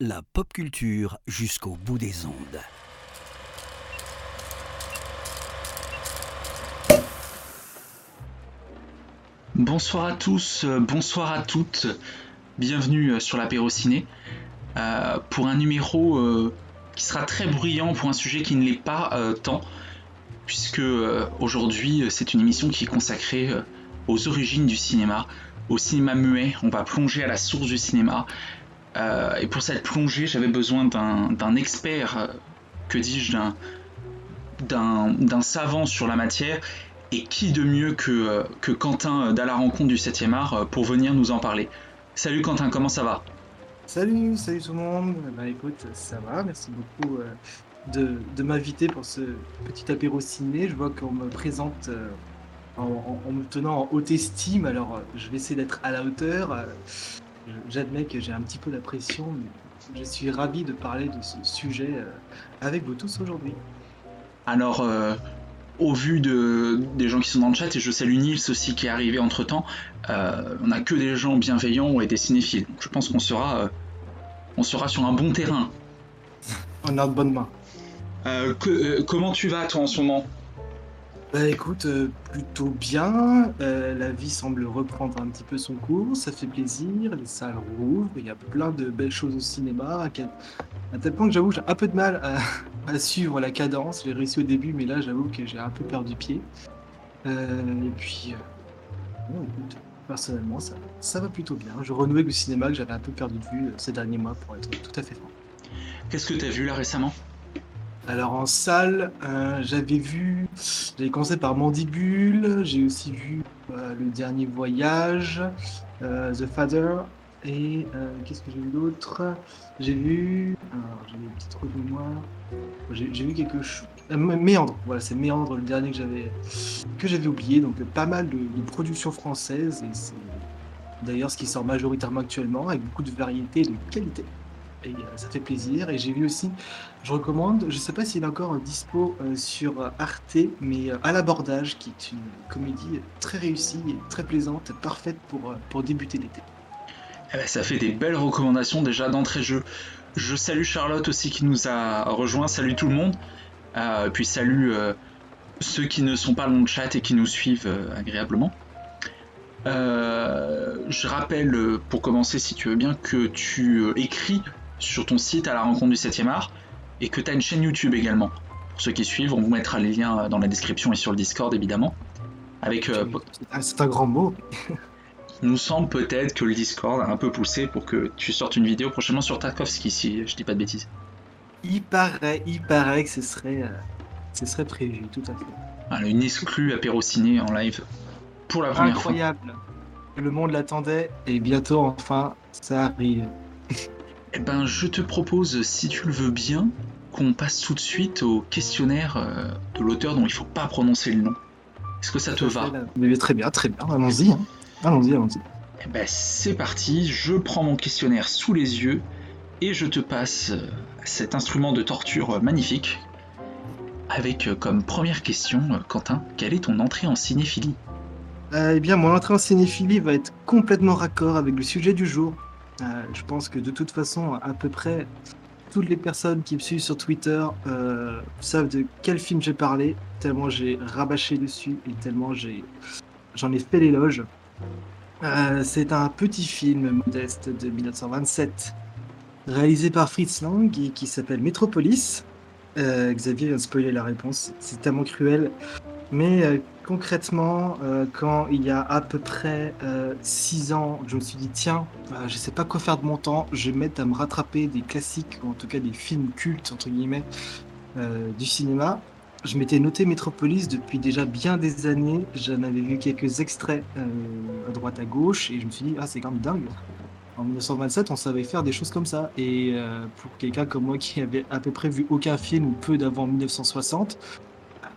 La pop culture jusqu'au bout des ondes. Bonsoir à tous, euh, bonsoir à toutes, bienvenue euh, sur l'apéro ciné. Euh, pour un numéro qui sera très bruyant pour un sujet qui ne l'est pas tant, puisque aujourd'hui c'est une émission qui est consacrée aux origines du cinéma, au cinéma muet, on va plonger à la source du cinéma, Euh, et pour cette plongée j'avais besoin d'un expert, euh, que dis-je, d'un- savant sur la matière, et qui de mieux que, euh, que Quentin d'À la rencontre du 7e art pour venir nous en parler? Salut Quentin, comment ça va? Salut, salut tout le monde. Bah écoute, ça va, merci beaucoup de, de m'inviter pour ce petit apéro ciné. Je vois qu'on me présente en, en- en me tenant en haute estime, alors euh, je vais essayer d'être à la hauteur. Euh, J'admets que j'ai un petit peu la pression, mais je suis ravi de parler de ce sujet euh, avec vous tous aujourd'hui. Alors, euh, au vu de, des gens qui sont dans le chat, et je salue Nils aussi qui est arrivé entre temps, on n'a que des gens bienveillants et des cinéphiles. Donc je pense qu'on sera, euh, on sera sur un bon terrain. On a de bonnes mains. Euh, que- euh, comment tu vas toi en ce moment? Bah écoute, euh, plutôt bien. Euh, la vie semble reprendre un petit peu son cours, ça fait plaisir. Les salles rouvrent, il y a plein de belles choses au cinéma. À, tel point que j'avoue, j'ai un peu de mal à, suivre la cadence. J'ai réussi au début, mais là, j'avoue que j'ai un peu perdu pied. Euh, et puis, bon, écoute, personnellement, ça, ça va plutôt bien. Je renoue avec le cinéma que j'avais un peu perdu de vue ces derniers mois, pour être tout à fait franc. Qu'est-ce que tu as vu là récemment? Alors en salle, euh, j'avais vu, j'avais commencé par Mandibule, j'ai aussi vu euh, Le Dernier Voyage, euh, The Father, et qu'est-ce que j'ai vu d'autre? J'ai vu, alors j'ai des petits trous de mémoire, j'ai vu quelque chose, Méandre, voilà c'est Méandre le dernier que j'avais oublié, donc pas mal de, de productions françaises, et c'est d'ailleurs ce qui sort majoritairement actuellement, avec beaucoup de variété et de qualité. Euh, ça fait plaisir. Et j'ai vu aussi je recommande, je sais pas s'il est encore dispo euh, sur euh, Arte, mais À l'abordage, qui est une comédie très réussie et très plaisante, parfaite pour, pour débuter l'été. Eh ben, ça fait des belles recommandations déjà d'entrée de jeu. Je salue Charlotte aussi qui nous a rejoint. Salut tout le monde. Puis salut ceux qui ne sont pas dans le chat et qui nous suivent agréablement. Je rappelle, pour commencer, si tu veux bien, que tu écris sur ton site à la rencontre du 7e art et que tu as une chaîne YouTube également. Pour ceux qui suivent, on vous mettra les liens euh, dans la description et sur le Discord évidemment. Avec euh, C'est un- grand mot. il nous semble peut-être que le Discord a un peu poussé pour que tu sortes une vidéo prochainement sur Tarkovsky, si je dis pas de bêtises. Il paraît, il paraît que ce serait, euh, ce serait prévu, tout à fait. Voilà, une exclue apéro ciné en live pour la première fois. Incroyable. Le monde l'attendait et bientôt, enfin, ça arrive. Eh ben, je te propose, si tu le veux bien, qu'on passe tout de suite au questionnaire euh, de l'auteur dont il faut pas prononcer le nom. Est-ce que ça te va? Mais très bien, très bien. Allons-y. hein. Allons-y, allons-y. Eh ben, c'est parti, je prends mon questionnaire sous les yeux et je te passe euh, cet instrument de torture euh, magnifique. Avec comme première question, Quentin, quelle est ton entrée en cinéphilie? Euh, eh bien, mon entrée en cinéphilie va être complètement raccord avec le sujet du jour. Euh, je pense que de toute façon, à peu près toutes les personnes qui me suivent sur Twitter euh, savent de quel film j'ai parlé, tellement j'ai rabâché dessus et tellement j'ai, j'en ai fait l'éloge. Euh, c'est un petit film modeste de 1927, réalisé par Fritz Lang et qui s'appelle Metropolis. Xavier vient de spoiler la réponse, c'est tellement cruel. Mais euh, concrètement, euh, quand il y a à peu près 6 ans, je me suis dit, tiens, euh, je sais pas quoi faire de mon temps, je vais me mettre à me rattraper des classiques, ou en tout cas des films cultes, entre guillemets, euh, du cinéma. Je m'étais noté Metropolis depuis déjà bien des années, j'en avais vu quelques extraits euh, à droite à gauche, et je me suis dit, ah, c'est quand même dingue. En 1927, on savait faire des choses comme ça. Et euh, pour quelqu'un comme moi qui avait à peu près vu aucun film ou peu d'avant 1960,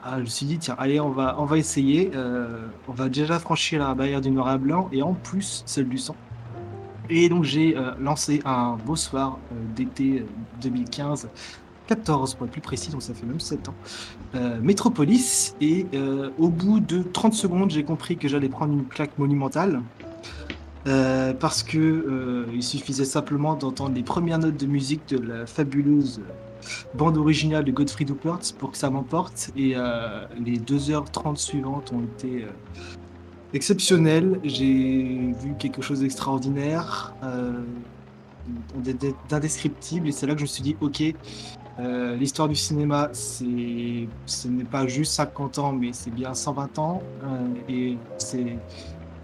ah, je me suis dit, tiens, allez, on va, essayer. euh, on va déjà franchir la barrière du noir à blanc et en plus celle du sang. Et donc j'ai euh, lancé un beau soir euh, d'été euh, 2015, 14 pour être plus précis, donc ça fait même 7 ans, Metropolis. Et au bout de 30 secondes, j'ai compris que j'allais prendre une claque monumentale. Parce que il suffisait simplement d'entendre les premières notes de musique de la fabuleuse bande originale de Godfrey Doupert pour que ça m'emporte. Et euh, les 2h30 suivantes ont été exceptionnelles. J'ai vu quelque chose d'extraordinaire, d'indescriptible. Et c'est là que je me suis dit, ok, l'histoire du cinéma, ce n'est pas juste 50 ans, mais c'est bien 120 ans. et c'est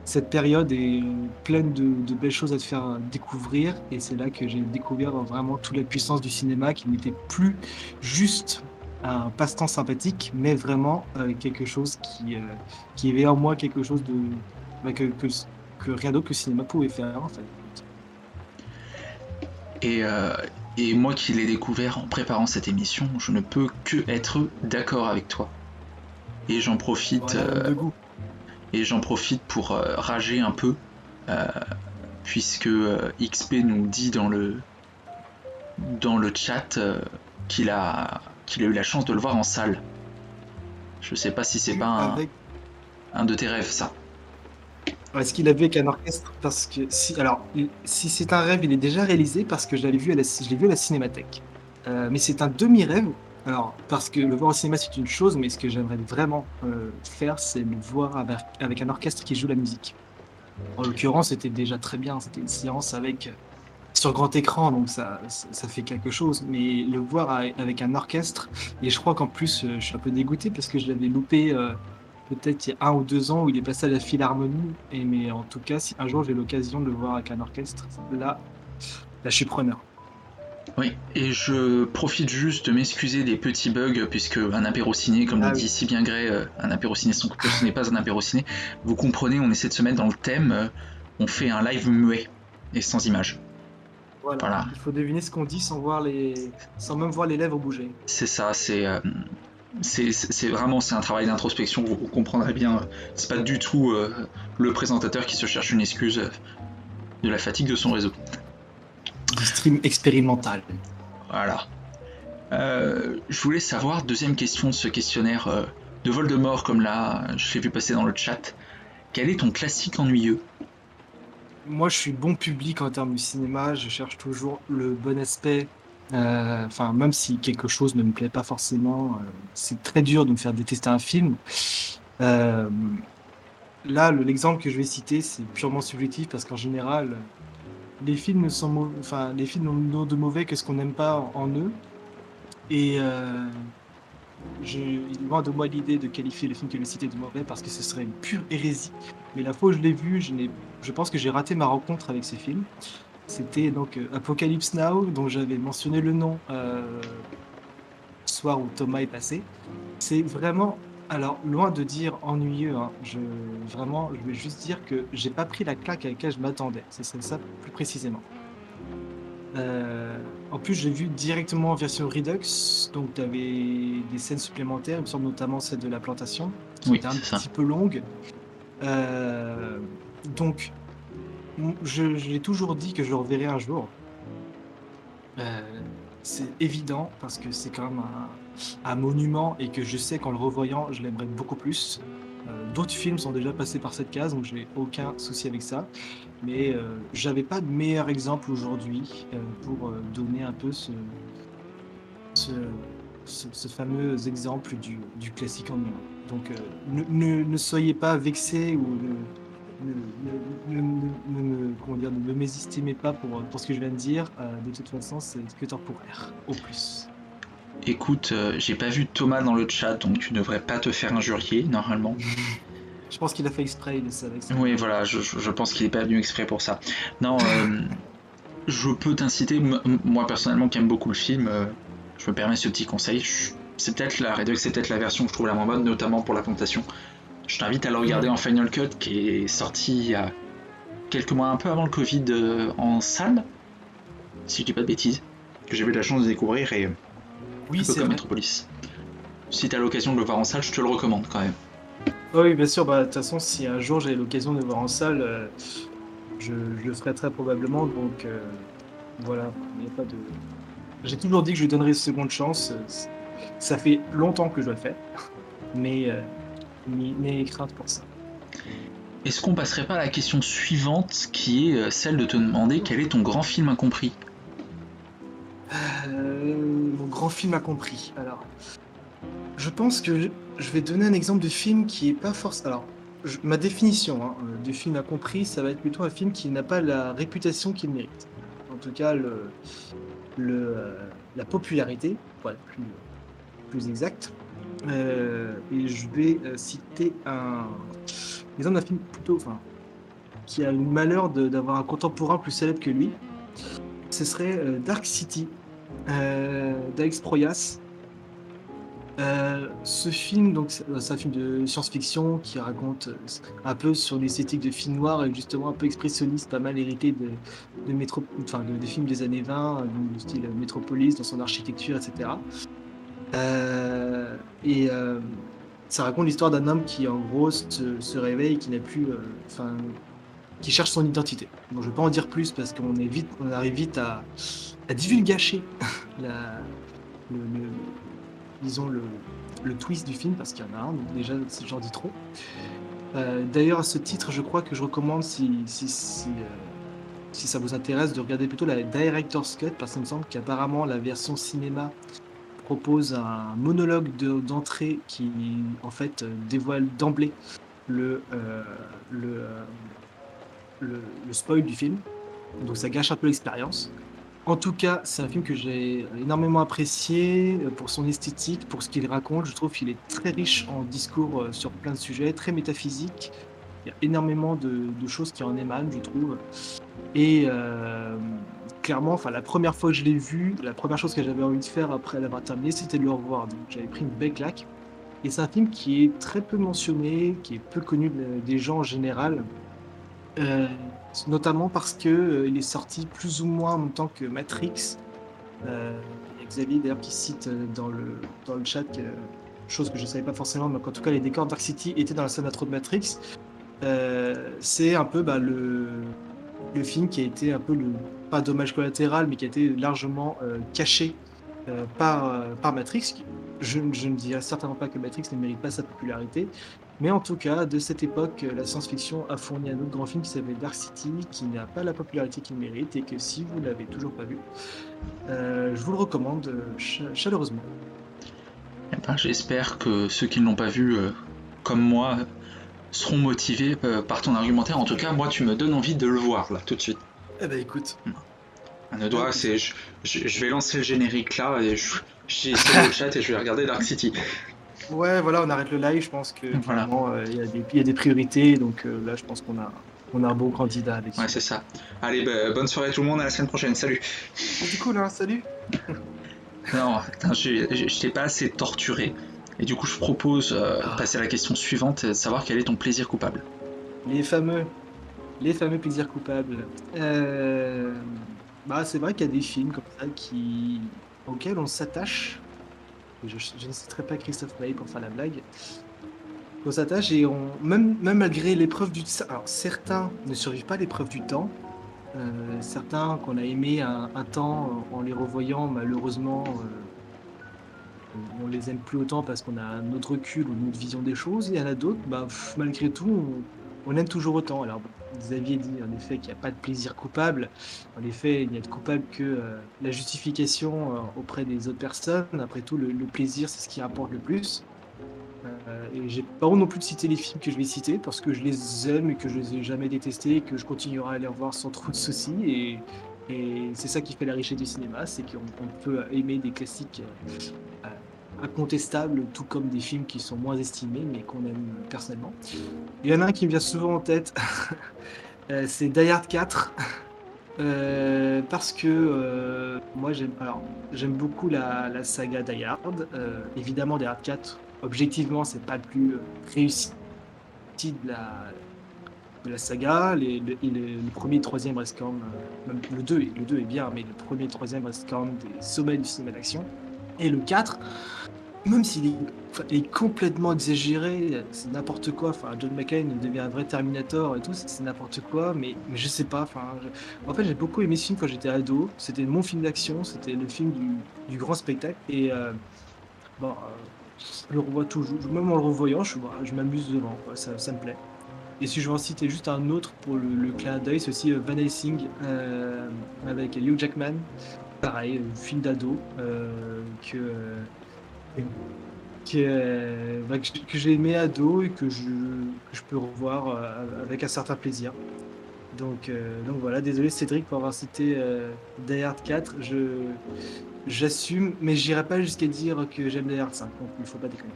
cette période est pleine de, belles choses à te faire découvrir. Et c'est là que j'ai découvert vraiment toute la puissance du cinéma qui n'était plus juste un passe-temps sympathique, mais vraiment euh, quelque chose qui, euh, qui avait en moi quelque chose de bah, que, que, rien d'autre que le cinéma pouvait faire en fait. Et, euh, et moi qui l'ai découvert en préparant cette émission, je ne peux que être d'accord avec toi. Et j'en profite. de goût. Et j'en profite pour euh, rager un peu, euh, puisque euh, XP nous dit dans le, dans le chat qu'il a, qu'il a eu la chance de le voir en salle. Je sais pas si c'est pas un, de tes rêves, ça. Est-ce qu'il avait qu'un orchestre? Parce que si, alors, si c'est un rêve, il est déjà réalisé parce que je l'ai vu à la, je l'ai vu à la cinémathèque. mais c'est un demi-rêve alors, parce que le voir au cinéma, c'est une chose, mais ce que j'aimerais vraiment euh, faire, c'est le voir avec, un orchestre qui joue la musique. En l'occurrence, c'était déjà très bien. C'était une séance avec sur grand écran, donc ça, ça, fait quelque chose. Mais le voir avec un orchestre, et je crois qu'en plus, euh, je suis un peu dégoûté parce que je l'avais loupé euh, peut-être il y a un ou deux ans où il est passé à la Philharmonie. Et mais en tout cas, si un jour j'ai l'occasion de le voir avec un orchestre, là, là, je suis preneur. Oui, et je profite juste de m'excuser des petits bugs, puisque un apéro ciné, comme l'a ah dit si bien Gray, euh, un apéro ciné sans ce n'est pas un apéro ciné. Vous comprenez, on essaie de se mettre dans le thème, euh, on fait un live muet et sans image. Voilà. Il faut deviner ce qu'on dit sans voir les, sans même voir les lèvres bouger. C'est ça, c'est, euh, c'est, vraiment c'est un travail d'introspection. Vous, comprendrez bien. C'est pas du tout le présentateur qui se cherche une excuse de la fatigue de son réseau du stream expérimental. Voilà. Euh, je voulais savoir, deuxième question de ce questionnaire euh, de Voldemort, comme là, je l'ai vu passer dans le chat. Quel est ton classique ennuyeux? Moi, je suis bon public en termes de cinéma. Je cherche toujours le bon aspect. Euh, enfin, même si quelque chose ne me plaît pas forcément, c'est très dur de me faire détester un film. là, l'exemple que je vais citer, c'est purement subjectif parce qu'en général, les films sont enfin les films n'ont de mauvais que ce qu'on n'aime pas en, eux. Et euh, je, loin de moi l'idée de qualifier le film que je cité de mauvais parce que ce serait une pure hérésie. Mais la fois où je l'ai vu, je, je pense que j'ai raté ma rencontre avec ces films. C'était donc euh, Apocalypse Now, dont j'avais mentionné le nom euh, soir où Thomas est passé. C'est vraiment alors, loin de dire ennuyeux, hein, je, vraiment, je vais juste dire que j'ai pas pris la claque à laquelle je m'attendais. C'est ça plus précisément. Euh, en plus, j'ai vu directement en version Redux, donc tu avais des scènes supplémentaires, il me semble notamment celle de la plantation, qui était un petit peu longue. Euh, donc, je, l'ai toujours dit que je le reverrai un jour. Euh, c'est évident parce que c'est quand même un, un monument et que je sais qu'en le revoyant, je l'aimerais beaucoup plus. Euh, d'autres films sont déjà passés par cette case, donc j'ai aucun souci avec ça. Mais euh, j'avais pas de meilleur exemple aujourd'hui euh, pour donner un peu ce, fameux exemple du, classique en. Donc ne, ne, soyez pas vexés ou ne, ne, mésestimez pas pour, pour ce que je viens de dire. de toute façon, c'est que temporaire, au plus. Écoute, euh, j'ai pas vu Thomas dans le chat, donc tu devrais pas te faire injurier normalement. Je pense qu'il a fait exprès, il avec ça. Oui, voilà, je, pense qu'il est pas venu exprès pour ça. Non, euh, je peux t'inciter, moi personnellement qui aime beaucoup le film, euh, je me permets ce petit conseil. C'est peut-être la Redux, c'est peut-être la version que je trouve la moins bonne, notamment pour la plantation. Je t'invite à le regarder en Final Cut, qui est sorti il y a quelques mois, un peu avant le Covid, en salle, si je dis pas de bêtises, que j'ai eu la chance de découvrir et oui, c'est comme Metropolis. Si t'as l'occasion de le voir en salle, je te le recommande quand même. oui, bien sûr. Bah, de toute façon, si un jour j'ai l'occasion de le voir en salle, euh, je, le ferai très probablement. Donc euh, voilà, il a pas de. J'ai toujours dit que je lui donnerais une seconde chance. Ça fait longtemps que je le faire, mais euh, mes craintes pour ça. est-ce qu'on passerait pas à la question suivante qui est euh, celle de te demander quel est ton grand film incompris? Euh, mon grand film a compris. Alors, je pense que je, vais donner un exemple de film qui est pas forcément. Alors, ma définition hein, euh, de film a compris, ça va être plutôt un film qui n'a pas la réputation qu'il mérite. En tout cas, le, euh, la popularité, pour être plus, plus exact. Euh, et je vais euh, citer un exemple d'un film plutôt, qui a le malheur d'avoir un contemporain plus célèbre que lui. Ce serait euh, Dark City euh, d'Alex Proyas. Euh, ce film, donc, c'est c'est un film de science-fiction qui raconte euh, un peu sur l'esthétique de film noir et justement un peu expressionniste, pas mal hérité de, de, enfin, de- des films des années 20, euh, du style Metropolis dans son architecture, etc. Euh, et euh, ça raconte l'histoire d'un homme qui, en gros, se, réveille, qui n'a plus, euh, qui cherche son identité. Bon, je vais pas en dire plus parce qu'on on arrive vite à, à divulgacher la, le, twist du film parce qu'il y en a un, donc déjà j'en dis trop. Euh, D'ailleurs à ce titre, je crois que je recommande si euh, si ça vous intéresse de regarder plutôt la director's cut parce qu'il me semble qu'apparemment la version cinéma propose un monologue de- d'entrée qui en fait euh, dévoile d'emblée le, le, le, le spoil du film. Donc ça gâche un peu l'expérience. En tout cas, c'est un film que j'ai énormément apprécié euh, pour son esthétique, pour ce qu'il raconte. Je trouve qu'il est très riche en discours euh, sur plein de sujets, très métaphysique. Il y a énormément de, choses qui en émanent, je trouve. Et euh, clairement, enfin, la première fois que je l'ai vu, la première chose que j'avais envie de faire après l'avoir terminé, c'était de le revoir. Donc j'avais pris une belle claque. Et c'est un film qui est très peu mentionné, qui est peu connu de- des gens en général. Euh, notamment parce que euh, il est sorti plus ou moins en même temps que Matrix. Il y a Xavier d'ailleurs qui cite euh, dans le, dans le chat, chose que je ne savais pas forcément, mais qu'en tout cas les décors Dark City étaient dans la scène d'intro de Matrix. Euh, c'est un peu bah, le, le film qui a été un peu le, pas dommage collatéral, mais qui a été largement caché par, par Matrix. Je, je ne dirais certainement pas que Matrix ne mérite pas sa popularité, mais en tout cas, de cette époque, euh, la science-fiction a fourni un autre grand film qui s'appelle Dark City, qui n'a pas la popularité qu'il mérite et que si vous l'avez toujours pas vu, euh, je vous le recommande euh, cha- chaleureusement. Eh ben, J'espère que ceux qui ne l'ont pas vu, euh, comme moi, seront motivés euh, par ton argumentaire. En tout cas, moi, tu me donnes envie de le voir, là, tout de suite. Eh ben écoute, Un doit, c'est, je, je- je vais lancer le générique là et je, j'ai essayé le chat et je vais regarder Dark City. Ouais, voilà, on arrête le live. Je pense que Voilà. euh, il y, a des- il y a des priorités, donc euh, là, je pense qu'on a, on a un bon candidat avec. Ouais, c'est ça. Allez, bah, bonne soirée tout le monde, à la semaine prochaine, salut. du coup, là, salut. Non, je t'ai pas assez torturé. Et du coup, je propose euh, de passer à la question suivante, savoir quel est ton plaisir coupable. Les fameux, les fameux plaisirs coupables. Bah, c'est vrai qu'il y a des films comme ça qui, auxquels on s'attache. Je, je ne citerai pas Christophe Maé pour faire la blague. On s'attache et on, même, même malgré l'épreuve du temps. Alors certains ne survivent pas l'épreuve du temps. Euh, certains qu'on a aimés un, un temps en les revoyant, malheureusement, euh, on les aime plus autant parce qu'on a un autre recul ou une autre vision des choses. Il y en a d'autres, bah, malgré tout, on, on aime toujours autant. Alors, Xavier dit en effet qu'il n'y a pas de plaisir coupable. En effet, il n'y a de coupable que euh, la justification euh, auprès des autres personnes. Après tout, le, plaisir, c'est ce qui rapporte le plus. Euh, et j'ai pas honte non plus de citer les films que je vais citer parce que je les aime et que je les ai jamais détestés et que je continuerai à les revoir sans trop de soucis. Et, c'est ça qui fait la richesse du cinéma, c'est qu'on on peut aimer des classiques euh, incontestables, tout comme des films qui sont moins estimés mais qu'on aime personnellement. Il y en a un qui me vient souvent en tête, euh, c'est Die Hard 4. Euh, parce que euh, moi j'aime alors j'aime beaucoup la, saga Die Hard. Évidemment Die Hard 4, objectivement c'est pas le plus réussi de la, saga. Le, premier et troisième restent quand même, le 2, est- le 2 est bien, mais le premier et troisième restent quand même des sommets du cinéma d'action. Et le 4, même s'il est, est complètement exagéré, c'est n'importe quoi. Enfin, John McClane devient un vrai Terminator et tout, c'est n'importe quoi. Mais, mais je sais pas. Enfin, en fait, j'ai beaucoup aimé ce film quand j'étais ado. C'était mon film d'action, c'était le film du, grand spectacle. Et euh, bon, euh, je le revois toujours. Même en le revoyant, je, bah, m'amuse devant. Ça, me plaît. Et si je veux en citer juste un autre pour le, clin d'œil, c'est aussi euh, Van Helsing avec Hugh Jackman. Pareil, un film d'ado euh, que, euh, que, euh, bah, que j'ai- que j'ai aimé ado et que je, que je peux revoir euh, avec un certain plaisir. Donc, euh, donc voilà, désolé Cédric pour avoir cité euh, Die Hard 4. Je, j'assume, mais j'irai pas jusqu'à dire que j'aime Die Hard 5. Donc il faut pas déconner.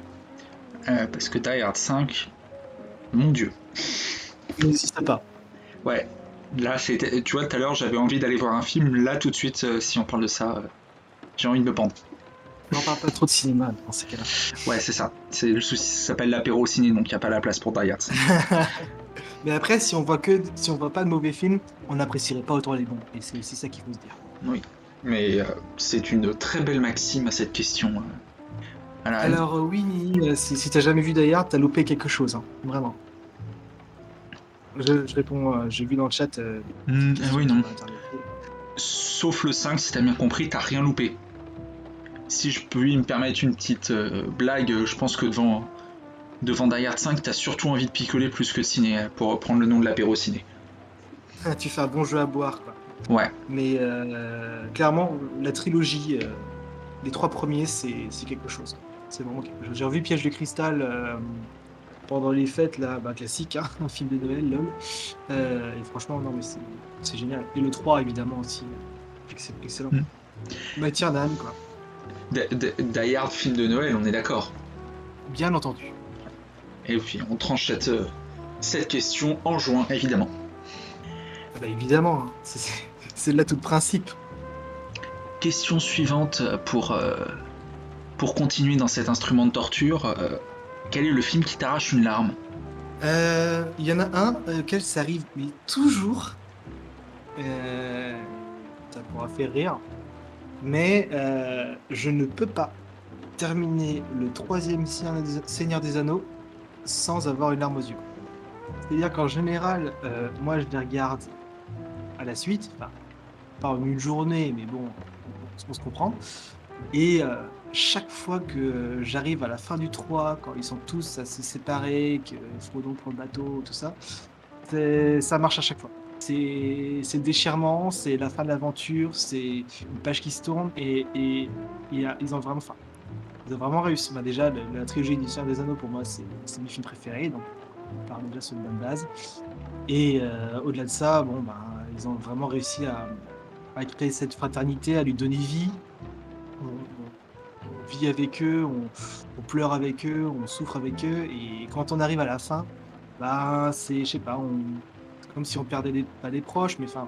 Euh, parce que Die Hard 5, mon dieu. Il n'existe pas. Ouais, là, c'était, tu vois, tout à l'heure, j'avais envie d'aller voir un film. Là, tout de suite, euh, si on parle de ça, euh, j'ai envie de me pendre. On parle pas trop de cinéma dans ces cas-là. Ouais, c'est ça. C'est le souci. Ça s'appelle l'apéro au ciné, donc il n'y a pas la place pour Die Hard 5. Mais après, si on voit que, si on voit pas de mauvais films, on n'apprécierait pas autant les bons. Et c'est aussi ça qu'il faut se dire. Mais euh, c'est une très belle maxime à cette question. Alors oui, si, si t'as jamais vu Die Hard, t'as loupé quelque chose, hein, vraiment. Je, je réponds, euh, j'ai vu dans le chat. euh, des ah oui, non. Sauf le 5, si t'as bien compris, t'as rien loupé. Si je peux me permettre une petite euh, blague, je pense que devant, devant Die Hard 5, t'as surtout envie de picoler plus que de ciné, euh, pour reprendre le nom de l'apéro ciné. Ah, tu fais un bon jeu à boire, quoi. Ouais, Mais euh, clairement, la trilogie, euh, les trois premiers, c'est c'est quelque chose. C'est vraiment quelque chose. J'ai revu Piège de cristal euh, pendant les fêtes, là, bah, classique, hein, un film de Noël, l'homme. Euh, et franchement, non, mais c'est- génial. Et le 3, évidemment, aussi. ex- Excellent. Mm. Matière d'âme, quoi. Die Hard, film de Noël, on est d'accord. Bien entendu. Et puis on tranche cette, euh, cette question en juin, évidemment. Ah bah, évidemment, hein. c'est- là tout le principe. Question suivante pour, euh, pour continuer dans cet instrument de torture. euh, quel est le film qui t'arrache une larme Euh, Il y en a un euh, auquel ça arrive, mais toujours. Euh, ça pourra faire rire. Mais euh, je ne peux pas terminer le troisième Seigneur des- Anneaux sans avoir une larme aux yeux. C'est-à-dire qu'en général, euh, moi je les regarde à la suite, pas en une journée, mais bon, on se comprend. Et euh, chaque fois que j'arrive à la fin du 3, quand ils sont tous à se séparer, que Frodon prend le bateau, tout ça, ça marche à chaque fois. C'est déchirement, c'est la fin de l'aventure, c'est une page qui se tourne et, ils ont vraiment, enfin, ils ont vraiment réussi. Bah, déjà, la trilogie du Seigneur des Anneaux, pour moi, c'est mes films préférés, donc on part déjà sur une bonne base. Et euh, au-delà de ça, bon, bah, ils ont vraiment réussi à créer cette fraternité, à lui donner vie. Vit avec eux, on, on pleure avec eux, on souffre avec eux, et quand on arrive à la fin, bah, c'est, je sais pas, on, comme si on perdait des, pas des proches, mais enfin,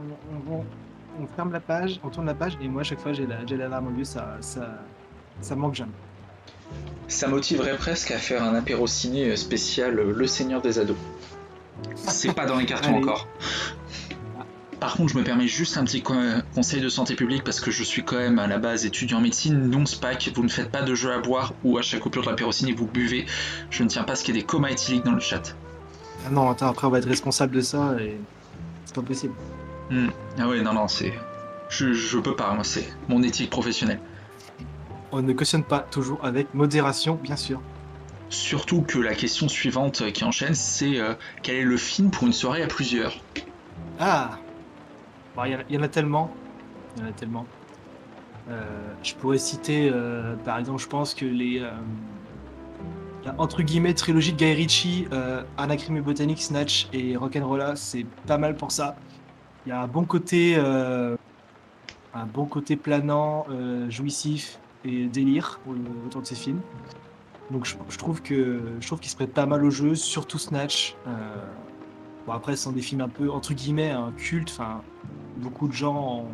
on, on- on- on ferme la page, on tourne la page, et moi, à chaque fois, j'ai la, j'ai la larme aux yeux, ça, ça, ça manque jamais. Ça motiverait presque à faire un apéro ciné spécial Le Seigneur des Ados. C'est pas dans les cartons Allez. encore. Par contre, je me permets juste un petit co- conseil de santé publique parce que je suis quand même à la base étudiant en médecine, non SPAC. Vous ne faites pas de jeu à boire ou à chaque coupure de l'apéro ciné vous buvez. Je ne tiens pas à ce qu'il y ait des comas éthyliques dans le chat. Ah non, attends, après, on va être responsable de ça, et c'est pas possible. Ah ouais, non, non, c'est. Je, je peux pas, moi, c'est mon éthique professionnelle. On ne cautionne pas toujours avec modération, bien sûr. Surtout que la question suivante qui enchaîne, c'est euh, quel est le film pour une soirée à plusieurs? Ah Bon, Il y, en a- tellement. Il y en a tellement. Euh, je pourrais citer, euh, par exemple, je pense que les. euh, la, entre guillemets, trilogie de Guy Ritchie, Anacrim et Botanique, Snatch et Rock'n'Rolla, c'est pas mal pour ça. Il y a un bon côté. un bon côté planant, jouissif et délire au- autour de ces films. Donc je, trouve que je trouve qu'ils se prêtent pas mal au jeu, surtout Snatch. Après, ce sont des films un peu, entre guillemets, un culte. Enfin, beaucoup de gens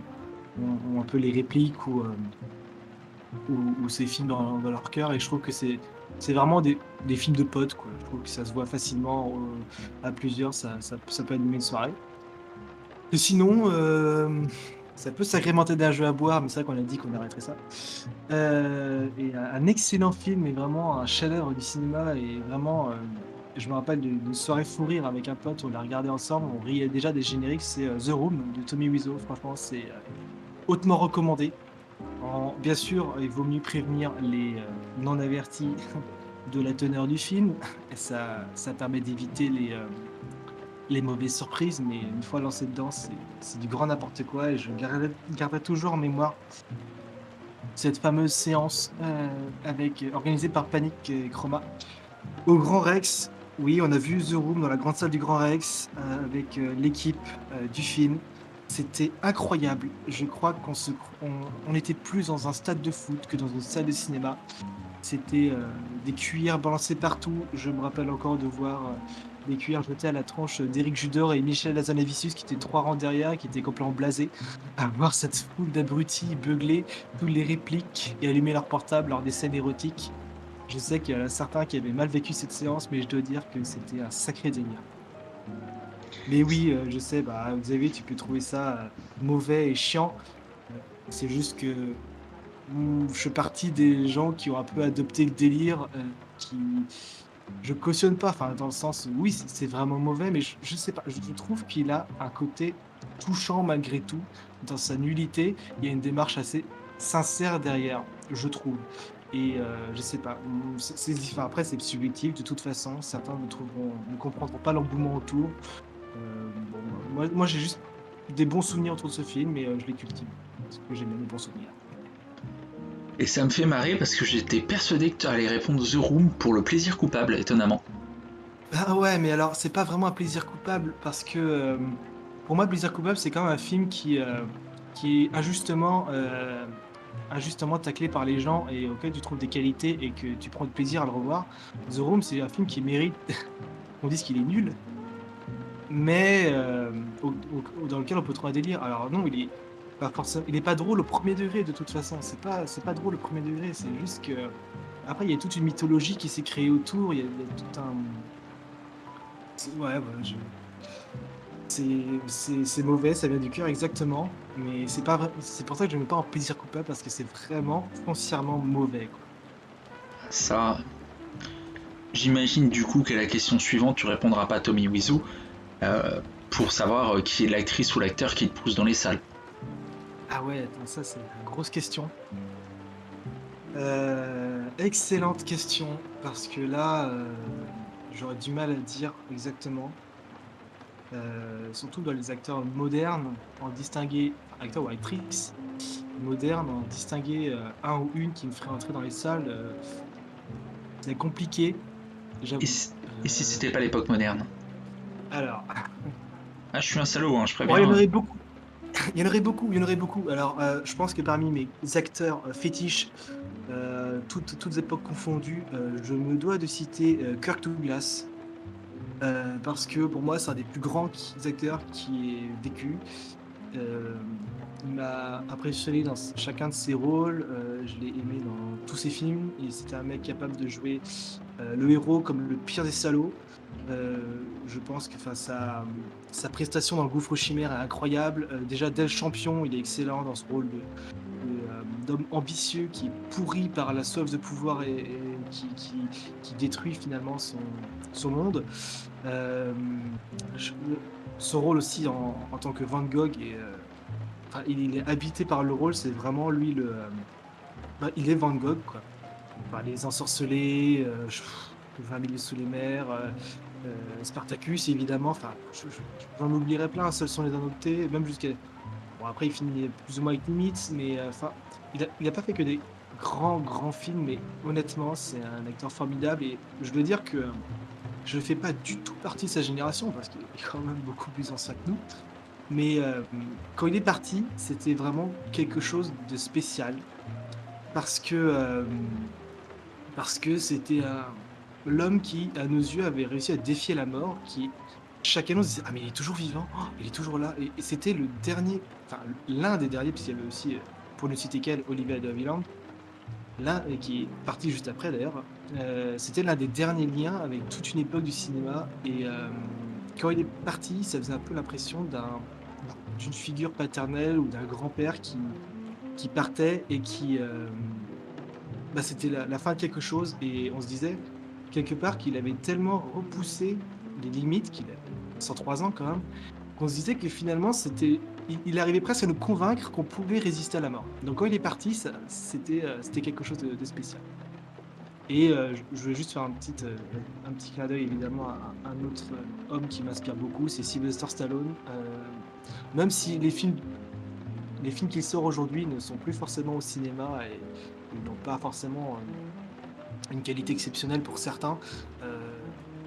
ont, un peu les répliques ou, euh, ou, ces films dans, leur cœur. Et je trouve que c'est c'est vraiment des, des films de potes. Quoi. Je trouve que ça se voit facilement euh, à plusieurs. Ça, ça, peut animer une soirée. Et sinon, euh, ça peut s'agrémenter d'un jeu à boire, mais c'est vrai qu'on a dit qu'on arrêterait ça. Et un excellent film, et vraiment un chef-d'œuvre du cinéma, et vraiment. Je me rappelle d'une soirée fou rire avec un pote, on l'a regardé ensemble, on riait déjà des génériques, c'est euh, The Room de Tommy Wiseau, franchement c'est euh, hautement recommandé. En- bien sûr, il vaut mieux prévenir les euh, non avertis de la teneur du film. Ça, permet d'éviter les, mauvaises surprises, mais une fois lancé dedans, c'est c'est du grand n'importe quoi. Et je garderai, toujours en mémoire cette fameuse séance organisée par Panic et Chroma au Grand Rex. Oui, on a vu The Room dans la grande salle du Grand Rex euh, avec euh, l'équipe euh, du film. C'était incroyable. Je crois qu'on se, était plus dans un stade de foot que dans une salle de cinéma. C'était des cuillères balancées partout. Je me rappelle encore de voir des cuillères jetées à la tronche d'Éric Judor et Michel Lazanavicius qui étaient trois rangs derrière qui étaient complètement blasés à voir cette foule d'abrutis beugler toutes les répliques et allumer leur portable lors des scènes érotiques. Je sais qu'il y en a certains qui avaient mal vécu cette séance, mais je dois dire que c'était un sacré délire. Mais oui, euh, je sais, bah, avez, tu peux trouver ça euh, mauvais et chiant. Euh, C'est juste que je fais partie des gens qui ont un peu adopté le délire, qui je cautionne pas, enfin dans le sens oui, c'est vraiment mauvais, mais je, je sais pas, je trouve qu'il a un côté touchant malgré tout dans sa nullité. Il y a une démarche assez sincère derrière, je trouve. Et euh, je sais pas, c'est c'est différent. Après, c'est subjectif de toute façon. Certains ne trouveront, ne comprendront pas l'engouement autour. Euh, bon, moi, moi j'ai juste des bons souvenirs autour de ce film et euh, je les cultive. Parce que j'ai bien des bons souvenirs. Et ça me fait marrer parce que j'étais persuadé que tu allais répondre The Room pour le plaisir coupable, étonnamment. Ah ouais, mais alors c'est pas vraiment un plaisir coupable parce que euh, pour moi, plaisir coupable, c'est quand même un film qui, euh, qui est injustement, euh, injustement taclé par les gens et auquel tu trouves des qualités et que tu prends du plaisir à le revoir. The Room, c'est un film qui mérite qu'on dise qu'il est nul, mais euh, dans lequel on peut trouver un délire. Alors non, il est pas forcément, il est pas drôle au premier degré de toute façon. C'est pas, c'est pas drôle au premier degré. C'est juste que après, il y a toute une mythologie qui s'est créée autour. Il y a, y a tout un Ouais, voilà, je- c'est mauvais, ça vient du cœur exactement, mais c'est pas c'est pour ça que je ne mets pas en plaisir coupable parce que c'est vraiment foncièrement mauvais. quoi. Ça. J'imagine du coup qu'à la question suivante, tu répondras pas Tommy Wiseau euh, pour savoir euh, qui est l'actrice ou l'acteur qui te pousse dans les salles. Ah ouais, attends, ça c'est une grosse question. Euh, excellente question parce que là, euh, j'aurais du mal à dire exactement. Euh, surtout dans les acteurs modernes, en distinguer, acteurs ou actrices modernes, en distinguer euh, un ou une qui me ferait entrer dans les salles, euh, c'est compliqué. Et si, et si c'était pas l'époque moderne? Alors, Ah, je suis un salaud, hein, je Bon, il y préviens. en aurait beaucoup. Il y en aurait beaucoup, il y en aurait beaucoup. Alors, euh, je pense que parmi mes acteurs euh, fétiches, euh, toutes, toutes époques confondues, je me dois de citer Kirk Douglas. Euh, parce que pour moi, c'est un des plus grands acteurs qui ait vécu. Euh, il m'a impressionné dans chacun de ses rôles. euh, je l'ai aimé dans tous ses films. C'était un mec capable de jouer le héros comme le pire des salauds. Je pense que sa, prestation dans le gouffre chimère est incroyable. Déjà, dès le champion, il est excellent dans ce rôle de- d'homme ambitieux qui est pourri par la soif de pouvoir et, qui, qui- détruit finalement son, son monde. Euh, je- son rôle aussi en, en tant que Van Gogh, est, euh, il, est habité par le rôle, c'est vraiment lui le. euh, bah, il est Van Gogh, quoi. Les ensorcelés, euh, je- 20 milieux sous les mers, euh, euh, Spartacus évidemment, enfin, je- je- j'en oublierai plein, seuls sont les annotés, même jusqu'à. Après, il finit plus ou moins avec Nimitz, mais euh, il, il a pas fait que des grands, grands films, mais honnêtement, c'est un acteur formidable et je dois dire que je ne fais pas du tout partie de sa génération parce qu'il est quand même beaucoup plus ancien que nous. Mais euh, quand il est parti, c'était vraiment quelque chose de spécial parce que euh, parce que c'était l'homme qui, à nos yeux, avait réussi à défier la mort, qui on se disait ah mais il est toujours vivant, Oh, il est toujours là, et, c'était le dernier, enfin l'un des derniers, puisqu'il y avait aussi, euh, pour ne citer qu'elle, Olivia de Havilland, l'un et qui est parti juste après d'ailleurs, euh, c'était l'un des derniers liens avec toute une époque du cinéma, et euh, quand il est parti, ça faisait un peu l'impression d'un d'une figure paternelle ou d'un grand-père qui, qui partait et qui, euh, bah, c'était la, la fin de quelque chose. Et on se disait quelque part qu'il avait tellement repoussé les limites qu'il avait 103 ans quand même qu'on se disait que finalement c'était il, arrivait presque à nous convaincre qu'on pouvait résister à la mort donc quand il est parti c'était euh, c'était quelque chose de, spécial Et euh, je- veux juste faire un petit, euh, un petit clin d'œil évidemment à un autre homme qui m'inspire beaucoup, c'est Sylvester Stallone. Même si les films, les films qu'il sort aujourd'hui ne sont plus forcément au cinéma et n'ont pas forcément une qualité exceptionnelle pour certains,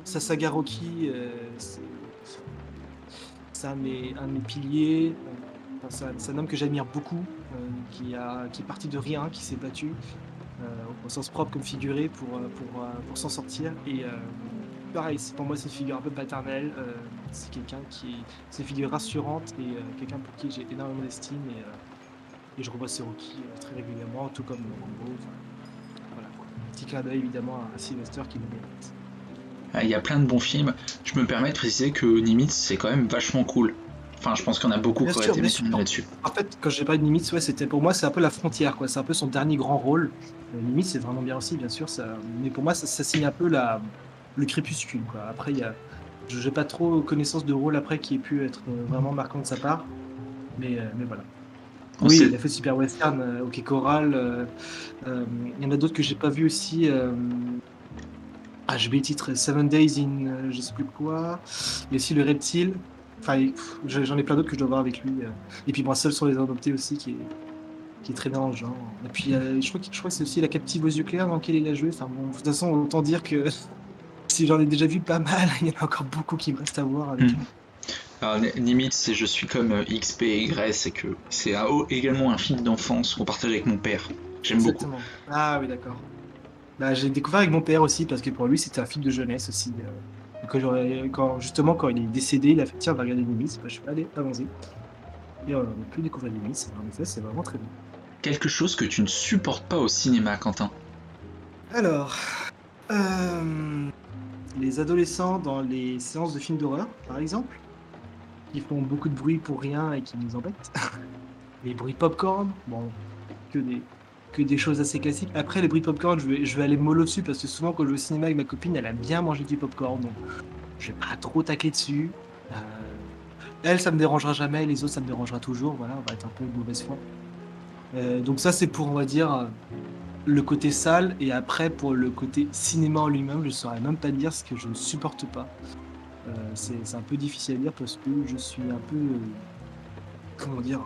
sa saga Rocky, c'est un, de mes- piliers. euh, c'est un- homme que j'admire beaucoup, euh, qui, est parti de rien, qui s'est battu euh, au sens propre comme figuré pour, s'en sortir. Et pareil, pour moi, c'est une figure un peu paternelle. c'est quelqu'un qui c'est une figure rassurante et quelqu'un pour qui j'ai énormément d'estime. Et, je revois euh, très régulièrement, tout comme Rambo. Petit clin d'œil évidemment à Sylvester qui le mérite. Ah, Il y a plein de bons films. Je me permets de préciser que Nimitz, c'est quand même vachement cool. Enfin, je pense qu'il y en a beaucoup qui auraient été là-dessus. En fait, quand j'ai parlé de Nimitz, ouais, c'était pour moi, c'est un peu la frontière, quoi. C'est un peu son dernier grand rôle. Euh, Nimitz, c'est vraiment bien aussi, bien sûr. Ça... Mais pour moi, ça, ça signe un peu la... le crépuscule, quoi. Après, il y a... je n'ai pas trop connaissance de rôle après qui ait pu être euh, vraiment marquant de sa part. Mais, euh, mais voilà. On oui, il a fait Super Western, euh, OK Coral. euh, euh, Il y en a d'autres que j'ai pas vu aussi. Ah, j'ai oublié le titre. Seven Days in, euh, je sais plus quoi. Il y a aussi le Reptile. Enfin, pff, j'en ai plein d'autres que je dois voir avec lui. euh. Et puis moi, seul sur les adoptés aussi, qui est, qui est très bien dans le genre. Et puis, euh, je crois que, je crois que c'est aussi La captive aux yeux clairs dans laquelle il a joué. Enfin bon, de toute façon, autant dire que si j'en ai déjà vu pas mal, il y en a encore beaucoup qui me restent à voir avec Mm. lui. Alors, Nimitz, c'est je suis comme XP et Y, c'est que c'est également un film d'enfance qu'on partage avec mon père. J'aime beaucoup. Exactement. Ah oui, d'accord. Bah, j'ai découvert avec mon père aussi, parce que pour lui, c'était un film de jeunesse aussi. euh. Quand, justement, quand il est décédé, il a fait Tiens, on va regarder Nimitz. Bah, je suis allez, allons-y. Et on a pu découvrir Nimitz. En effet, c'est vraiment très bien. Quelque chose que tu ne supportes pas au cinéma, Quentin? Alors, euh, les adolescents dans les séances de films d'horreur, par exemple, qui font beaucoup de bruit pour rien et qui nous embêtent. les bruits popcorn, bon, que des, que des choses assez classiques. Après, les bruits de popcorn, je vais, je vais aller mollo dessus parce que souvent, quand je vais au cinéma avec ma copine, elle aime bien manger du popcorn, donc je vais pas trop tacler dessus. Euh, elle, ça me dérangera jamais, les autres, ça me dérangera toujours. Voilà, on va être un peu de mauvaise foi. Euh, donc ça, c'est pour, on va dire, le côté salle et après pour le côté cinéma en lui-même, je saurais même pas dire ce que je ne supporte pas. Euh, c'est un peu difficile à dire parce que je suis un peu comment dire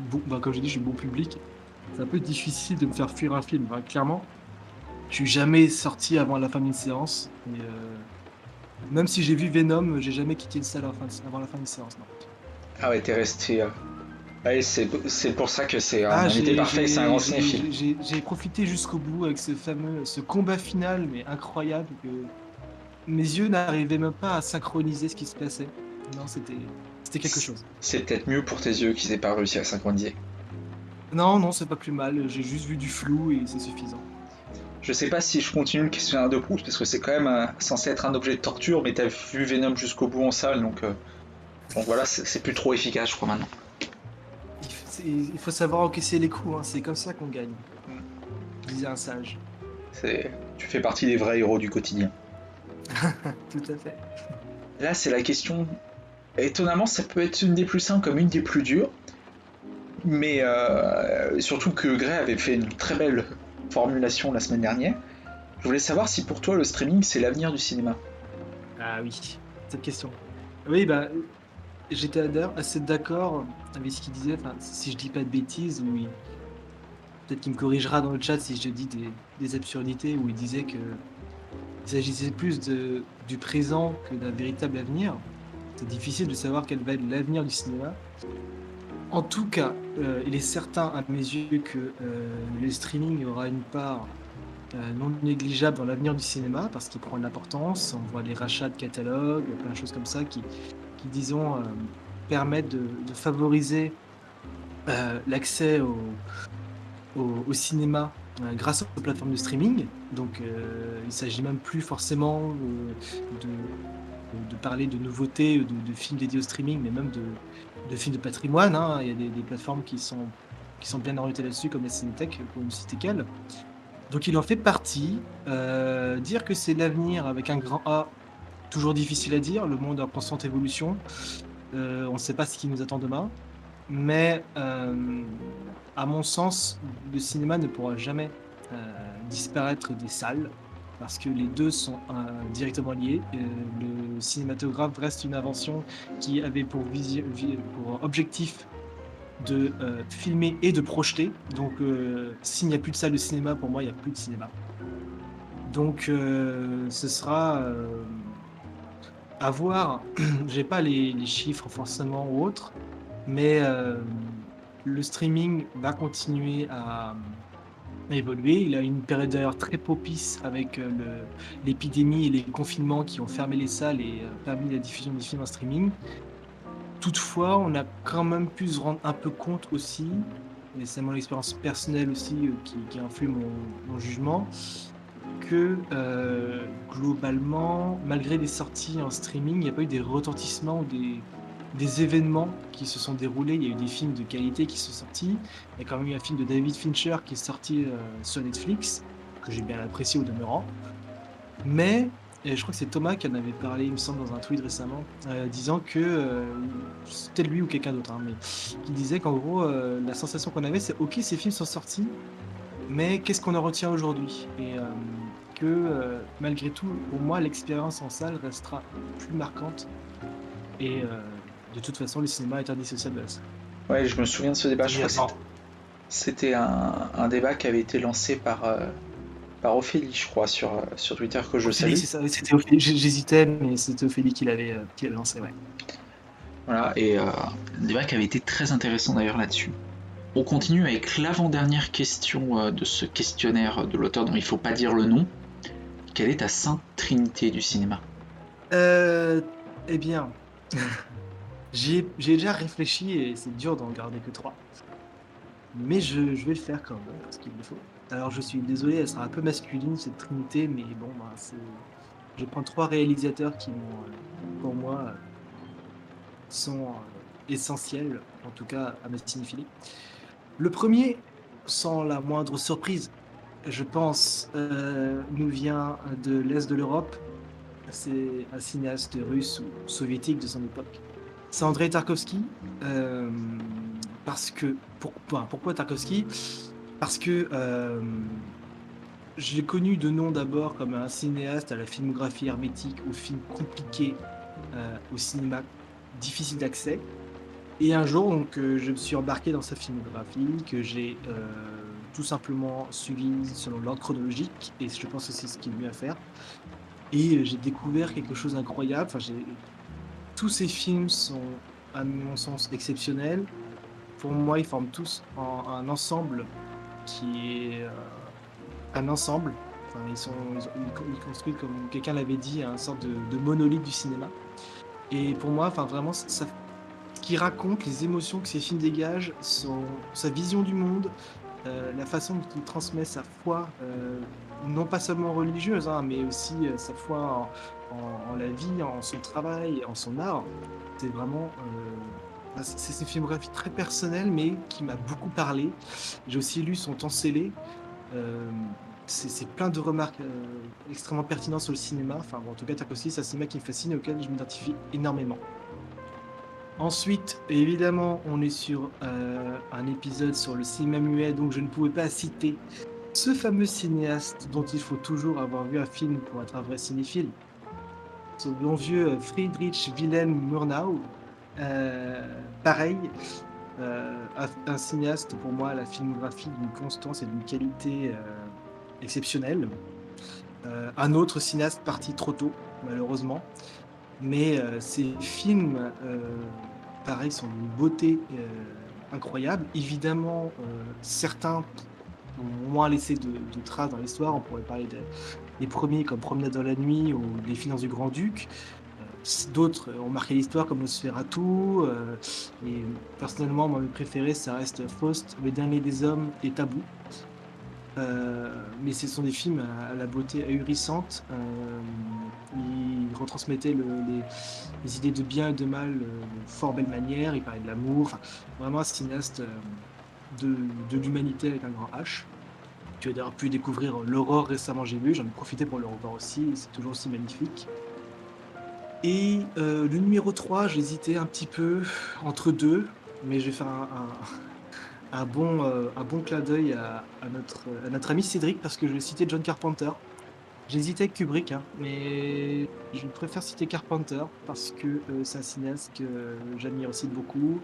bon, bah, comme j'ai dit, je suis bon public. C'est un peu difficile de me faire fuir un film. Enfin, clairement, je suis jamais sorti avant la fin d'une séance. Et, euh, même si j'ai vu Venom, j'ai jamais quitté le salle avant la fin, d'une séance. non. Ah ouais, t'es resté. euh, Ouais, c'est pour ça que c'est un Ah, invité j'ai- parfait, c'est un grand cinéphile. j'ai- profité jusqu'au bout avec ce fameux, ce combat final, mais incroyable que mes yeux n'arrivaient même pas à synchroniser ce qui se passait. Non, c'était, c'était quelque chose. C'est peut-être mieux pour tes yeux qu'ils aient pas réussi à synchroniser. Non, non, c'est pas plus mal. J'ai juste vu du flou et c'est suffisant. Je sais pas si je continue le questionnaire de Proust parce que c'est quand même euh, censé être un objet de torture, mais t'as vu Venom jusqu'au bout en salle, donc, euh, donc voilà, c'est plus trop efficace, je crois maintenant. Il, faut savoir encaisser les coups. hein, C'est comme ça qu'on gagne. Mm. Disait un sage. C'est- Tu fais partie des vrais héros du quotidien. Tout à fait. Là, c'est la question. Étonnamment, ça peut être une des plus simples comme une des plus dures. Mais euh, surtout que Gray avait fait une très belle formulation la semaine dernière. Je voulais savoir si pour toi le streaming c'est l'avenir du cinéma. Ah oui, cette question. Oui, bah, j'étais assez d'accord avec ce qu'il disait, si je dis pas de bêtises, ou il- peut-être qu'il me corrigera dans le chat si je dis des, absurdités, où il disait que il s'agissait plus du présent que d'un véritable avenir. C'est difficile de savoir quel va être l'avenir du cinéma. En tout cas, euh, il est certain à mes yeux que euh, le streaming aura une part euh, non négligeable dans l'avenir du cinéma parce qu'il prend de l'importance. On voit les rachats de catalogues, plein de choses comme ça qui, qui disons, permettent de, favoriser l'accès au, cinéma grâce aux plateformes de streaming. Donc il s'agit même plus forcément de, parler de nouveautés, de films dédiés au streaming, mais même de, de films de patrimoine. hein. Il y a des, plateformes qui sont, qui sont bien orientées là-dessus, comme la Cinétech, pour ne citer qu'elle. Donc il en fait partie. Euh, dire que c'est l'avenir avec un grand A, toujours difficile à dire. Le monde est en constante évolution. Euh, on ne sait pas ce qui nous attend demain. Mais euh, à mon sens, le cinéma ne pourra jamais disparaître des salles parce que les deux sont directement liés. le cinématographe reste une invention qui avait pour, objectif de filmer et de projeter. Donc s'il n'y a plus de salle de cinéma, pour moi, il n'y a plus de cinéma. Donc ce sera à voir. J'ai pas les, les, chiffres forcément ou autres, mais le streaming va continuer à, évoluer. Il a une période d'ailleurs très propice avec euh, l'épidémie et les confinements qui ont fermé les salles et euh, permis la diffusion des films en streaming. Toutefois, on a quand même pu se rendre un peu compte aussi, et c'est mon expérience personnelle aussi euh, qui, influe mon, jugement, que globalement, malgré des sorties en streaming, il n'y a pas eu des retentissements ou des, des événements qui se sont déroulés. Il y a eu des films de qualité qui sont sortis. Il y a quand même eu un film de David Fincher qui est sorti euh, sur Netflix, que j'ai bien apprécié au demeurant. Mais, et je crois que c'est Thomas qui en avait parlé, il me semble, dans un tweet récemment, euh, disant que, euh, c'était lui ou quelqu'un d'autre, hein, mais qui disait qu'en gros, la sensation qu'on avait, c'est ok, ces films sont sortis, mais qu'est-ce qu'on en retient aujourd'hui? Et que malgré tout, pour moi, l'expérience en salle restera plus marquante. Et de toute façon, le cinéma est indissociable de. Ouais, je me souviens de ce débat. Je crois c'était un, débat qui avait été lancé par, euh, par Ophélie, je crois, sur, euh, sur Twitter que je salue. c'était Ophélie. J'hésitais, mais c'était Ophélie qui l'avait euh, lancé, ouais. Voilà, et un débat qui avait été très intéressant d'ailleurs là-dessus. On continue avec l'avant-dernière question de ce questionnaire de l'auteur dont il ne faut pas dire le nom. Quelle est ta sainte trinité du cinéma? Euh. Eh bien. J'ai déjà réfléchi et c'est dur d'en garder que trois. Mais je, vais le faire quand même, parce qu'il le faut. Alors je suis désolé, elle sera un peu masculine cette trinité, mais bon, bah, je prends trois réalisateurs qui, euh, pour moi, euh, sont euh, essentiels, en tout cas à ma cinéphilie. Le premier, sans la moindre surprise, je pense, nous vient de l'Est de l'Europe. C'est un cinéaste russe ou soviétique de son époque c'est Andrei Tarkovsky. Euh, parce que. pourquoi Tarkovsky? Parce que euh, je l'ai connu de nom d'abord comme un cinéaste à la filmographie hermétique, au film compliqué, euh, au cinéma difficile d'accès. Et un jour, donc, je me suis embarqué dans sa filmographie, que j'ai tout simplement suivi selon l'ordre chronologique, et je pense que c'est ce qui est mieux à faire. Et j'ai découvert quelque chose d'incroyable. Enfin, tous ces films sont, à mon sens, exceptionnels. Pour moi, ils forment tous un ensemble qui est euh, un ensemble. ils, sont, ils, construisent, comme quelqu'un l'avait dit, un sorte de, monolithe du cinéma. Et pour moi, enfin, vraiment, ce qui raconte les émotions que ces films dégagent, son, sa vision du monde, euh, la façon dont il transmet sa foi, euh, non pas seulement religieuse, hein, mais aussi sa foi en, la vie, en son travail, en son art. C'est vraiment. Euh, c'est une filmographie très personnelle, mais qui m'a beaucoup parlé. J'ai aussi lu son temps scellé. Euh, c'est plein de remarques euh, extrêmement pertinentes sur le cinéma. Enfin, en tout cas, Tarkovsky, c'est un cinéma qui me fascine et auquel je m'identifie énormément. Ensuite, évidemment, on est sur un épisode sur le cinéma muet, donc je ne pouvais pas citer ce fameux cinéaste dont il faut toujours avoir vu un film pour être un vrai cinéphile, ce bon vieux euh, Friedrich Wilhelm Murnau. Euh, pareil, euh, un, cinéaste pour moi, la filmographie d'une constance et d'une qualité exceptionnelle. un autre cinéaste parti trop tôt, malheureusement. Mais ces films, pareil, sont d'une beauté incroyable. Évidemment, certains ont moins laissé de traces dans l'histoire. On pourrait parler de, les premiers comme Promenade dans la nuit ou Les Finances du Grand-Duc. Euh, d'autres ont marqué l'histoire comme Nosferatu. Euh, et personnellement, mon préféré, ça reste Faust, Le dernier des hommes et Tabou. Euh, mais ce sont des films à, la beauté ahurissante. ils retransmettaient les, idées de bien et de mal de fort belle manière. Ils parlaient de l'amour. vraiment un cinéaste de l'humanité avec un grand H. Tu as d'ailleurs pu découvrir l'aurore récemment, j'ai vu, j'en ai profité pour le revoir aussi, c'est toujours aussi magnifique. Et euh, le numéro 3, j'hésitais un petit peu entre deux, mais je vais faire un bon, euh, un bon clin d'œil à notre, à notre ami Cédric parce que je vais citer John Carpenter. J'hésitais avec Kubrick, hein, mais je préfère citer Carpenter parce que euh, c'est un cinéaste que j'admire aussi beaucoup.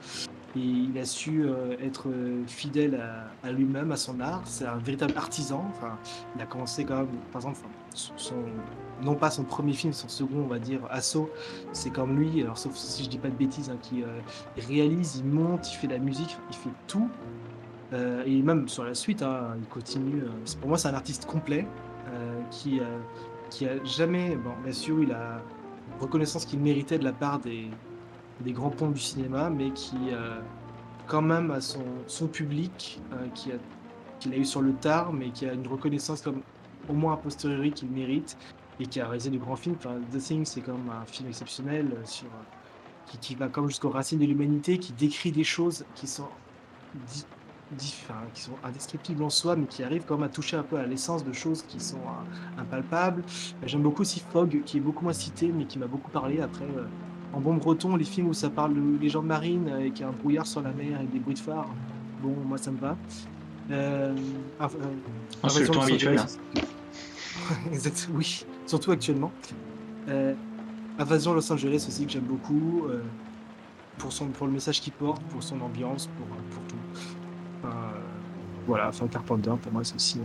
Et il a su euh, être euh, fidèle à, lui-même, à son art. C'est un véritable artisan. Enfin, il a commencé quand même, par exemple, non pas son premier film, son second, on va dire, Assaut, c'est comme lui, alors sauf si je dis pas de bêtises, hein, qui euh, réalise, il monte, il fait la musique, il fait tout. Euh, et même sur la suite, hein, il continue. euh, pour moi, c'est un artiste complet euh, qui, euh, qui a jamais, bon, bien sûr, il a reconnaissance qu'il méritait de la part des, des grands ponts du cinéma, mais qui, euh, quand même, a son, son public, euh, qui a, qu'il a eu sur le tard, mais qui a une reconnaissance comme au moins a posteriori qu'il mérite et qui a réalisé de grands films. The Thing, c'est comme un film exceptionnel sur, qui, qui va comme jusqu'aux racines de l'humanité, qui décrit des choses qui sont enfin, qui sont indescriptibles en soi, mais qui arrivent quand même à toucher un peu à l'essence de choses qui sont euh, impalpables. Euh, J'aime beaucoup aussi Fog, qui est beaucoup moins cité, mais qui m'a beaucoup parlé. Après, euh, en bon breton, les films où ça parle de légendes marines, et qu'il y a un brouillard sur la mer et des bruits de phare, bon, moi ça me va. Euh, ah, euh, Ah, c'est le temps habituel. Exact, oui, surtout actuellement. Invasion Los Angeles aussi que j'aime beaucoup, pour, son, pour le message qu'il porte, pour son ambiance, pour, pour. Enfin, euh, voilà, enfin Carpenter, pour moi c'est aussi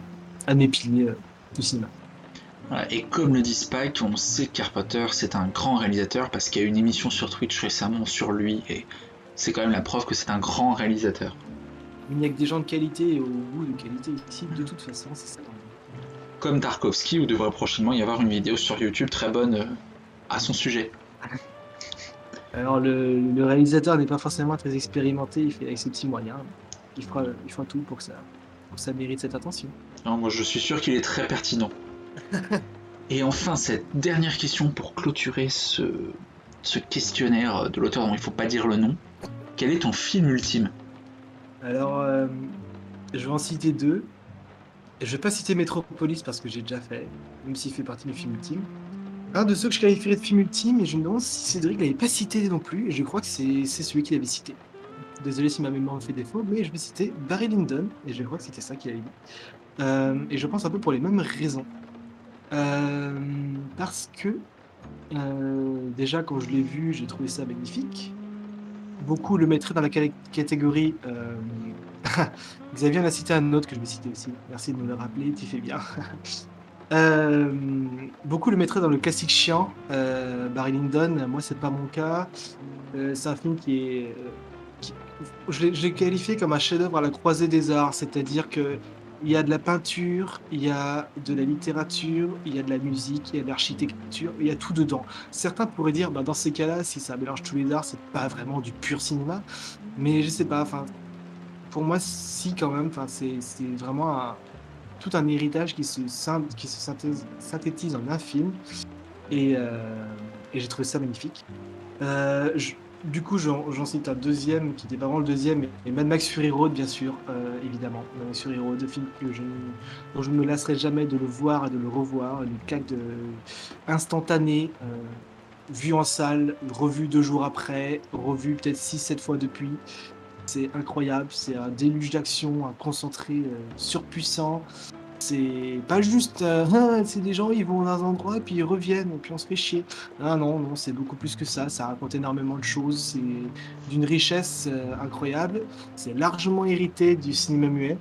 un de mes piliers euh, du cinéma. Voilà, et comme le dit Spike, on sait que Carpenter c'est un grand réalisateur parce qu'il y a eu une émission sur Twitch récemment sur lui et c'est quand même la preuve que c'est un grand réalisateur. Il n'y a que des gens de qualité et au bout de qualité ici, de toute façon, c'est ça. Comme Tarkovsky, où devrait prochainement y avoir une vidéo sur YouTube très bonne euh, à son sujet. Alors le, le réalisateur n'est pas forcément très expérimenté, il fait avec ses petits moyens. Il fera, il fera tout pour que ça, pour que ça mérite cette attention. Non, moi je suis sûr qu'il est très pertinent. Et enfin, cette dernière question pour clôturer ce, ce questionnaire de l'auteur dont il faut pas dire le nom. Quel est ton film ultime? Alors, euh, je vais en citer deux. Je vais pas citer Metropolis parce que j'ai déjà fait, même s'il fait partie du film ultime. Un de ceux que je qualifierais de film ultime, et je me demande si Cédric l'avait pas cité non plus, et je crois que c'est c'est celui qu'il avait cité. Désolé si ma mémoire fait défaut, mais je vais citer Barry Lyndon, et je crois que c'était ça qu'il avait dit. Euh, et je pense un peu pour les mêmes raisons. Euh, parce que, euh, déjà, quand je l'ai vu, j'ai trouvé ça magnifique. Beaucoup le mettraient dans la catégorie. Xavier a cité un autre que je vais citer aussi. Merci de me le rappeler, tu fais bien. Beaucoup le mettraient dans le classique chiant. Barry Lyndon, moi c'est pas mon cas. C'est un film qui est. je l'ai- qualifié comme un chef-d'œuvre à la croisée des arts, c'est-à-dire que il y a de la peinture, il y a de la littérature, il y a de la musique, il y a de l'architecture, il y a tout dedans. Certains pourraient dire, bah, dans ces cas-là, si ça mélange tous les arts, c'est pas vraiment du pur cinéma. Mais je sais pas, enfin, pour moi, si quand même, enfin, c'est vraiment tout un héritage qui se, synthétise en un film. Et, euh, j'ai trouvé ça magnifique. Euh, du coup, j'en cite un deuxième qui était vraiment le deuxième, et Mad Max Fury Road, bien sûr, euh, évidemment. Mad Max Fury Road, film que je, dont je ne me lasserai jamais de le voir et de le revoir. Une claque instantanée, euh, vue en salle, revue deux jours après, revue peut-être 6-7 fois depuis. C'est incroyable, c'est un déluge d'action, un concentré euh, surpuissant. C'est pas juste, euh, Ah, c'est des gens, ils vont dans un endroit, puis ils reviennent, puis on se fait chier. Ah non, non, c'est beaucoup plus que ça. Ça raconte énormément de choses. C'est d'une richesse euh, incroyable. C'est largement hérité du cinéma muet.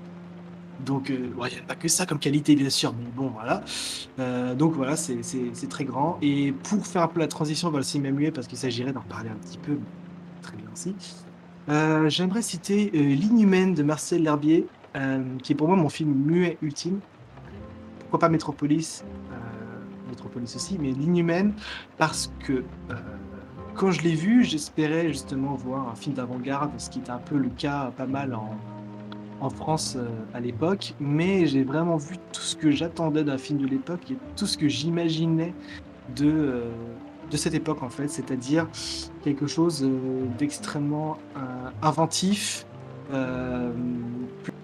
Donc, euh, il n'y a pas que ça comme qualité, bien sûr, mais bon, voilà. Donc voilà, c'est très grand. Et pour faire un peu la transition vers le cinéma muet, parce qu'il s'agirait d'en parler un petit peu, très bien aussi, j'aimerais citer L'Inhumaine de Marcel L'Herbier, euh, qui est pour moi mon film muet ultime. Pourquoi pas Métropolis euh, Métropolis aussi, mais L'Inhumaine, parce que euh, quand je l'ai vu, j'espérais justement voir un film d'avant-garde, ce qui était un peu le cas pas mal en, France euh, à l'époque, mais j'ai vraiment vu tout ce que j'attendais d'un film de l'époque et tout ce que j'imaginais de, de cette époque en fait, c'est-à-dire quelque chose d'extrêmement inventif,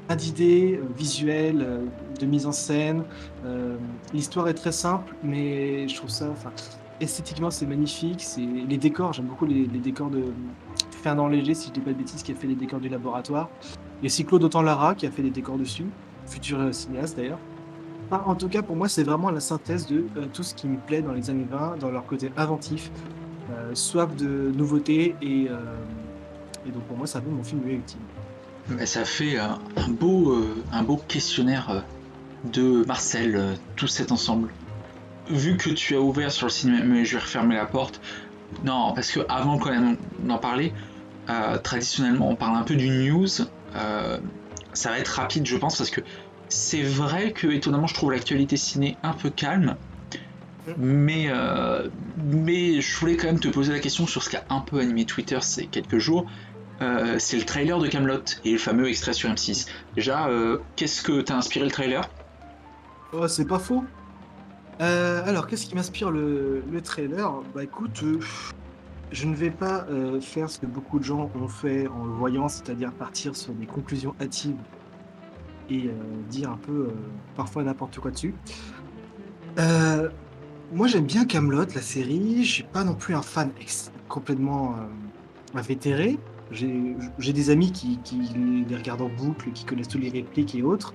plein d'idées euh, visuelles, euh, de mise en scène. Euh, L'histoire est très simple, mais je trouve ça, esthétiquement c'est magnifique. C'est les décors, j'aime beaucoup les, les décors de Fernand Léger, si je dis pas de bêtises, qui a fait les décors du laboratoire. Il y a Claude Autant-Lara qui a fait des décors dessus, futur cinéaste d'ailleurs. En tout cas, pour moi, c'est vraiment la synthèse de tout ce qui me plaît dans les années 20, dans leur côté inventif, soif de nouveauté, et, et donc pour moi, ça fait mon film ultime. Mais ça fait un, euh, beau questionnaire euh, de Marcel, euh, tout cet ensemble. Vu que tu as ouvert sur le cinéma, mais je vais refermer la porte. Non, parce que avant quand même d'en parler, traditionnellement on parle un peu du news. Ça va être rapide, je pense, parce que c'est vrai que étonnamment je trouve l'actualité ciné un peu calme. Mais, mais je voulais quand même te poser la question sur ce qui a un peu animé Twitter ces quelques jours. Euh, c'est le trailer de Camelot et le fameux extrait sur M6. Déjà, euh, qu'est-ce que t'as inspiré le trailer? Oh, c'est pas faux. Euh, alors, qu'est-ce qui m'inspire le, le trailer? Bah écoute, je ne vais pas faire ce que beaucoup de gens ont fait en le voyant, c'est-à-dire partir sur des conclusions hâtives et dire un peu parfois n'importe quoi dessus. Moi, j'aime bien Camelot, la série. Je suis pas non plus un fan complètement invétéré. J'ai des amis qui, les regardent en boucle, qui connaissent tous les répliques et autres.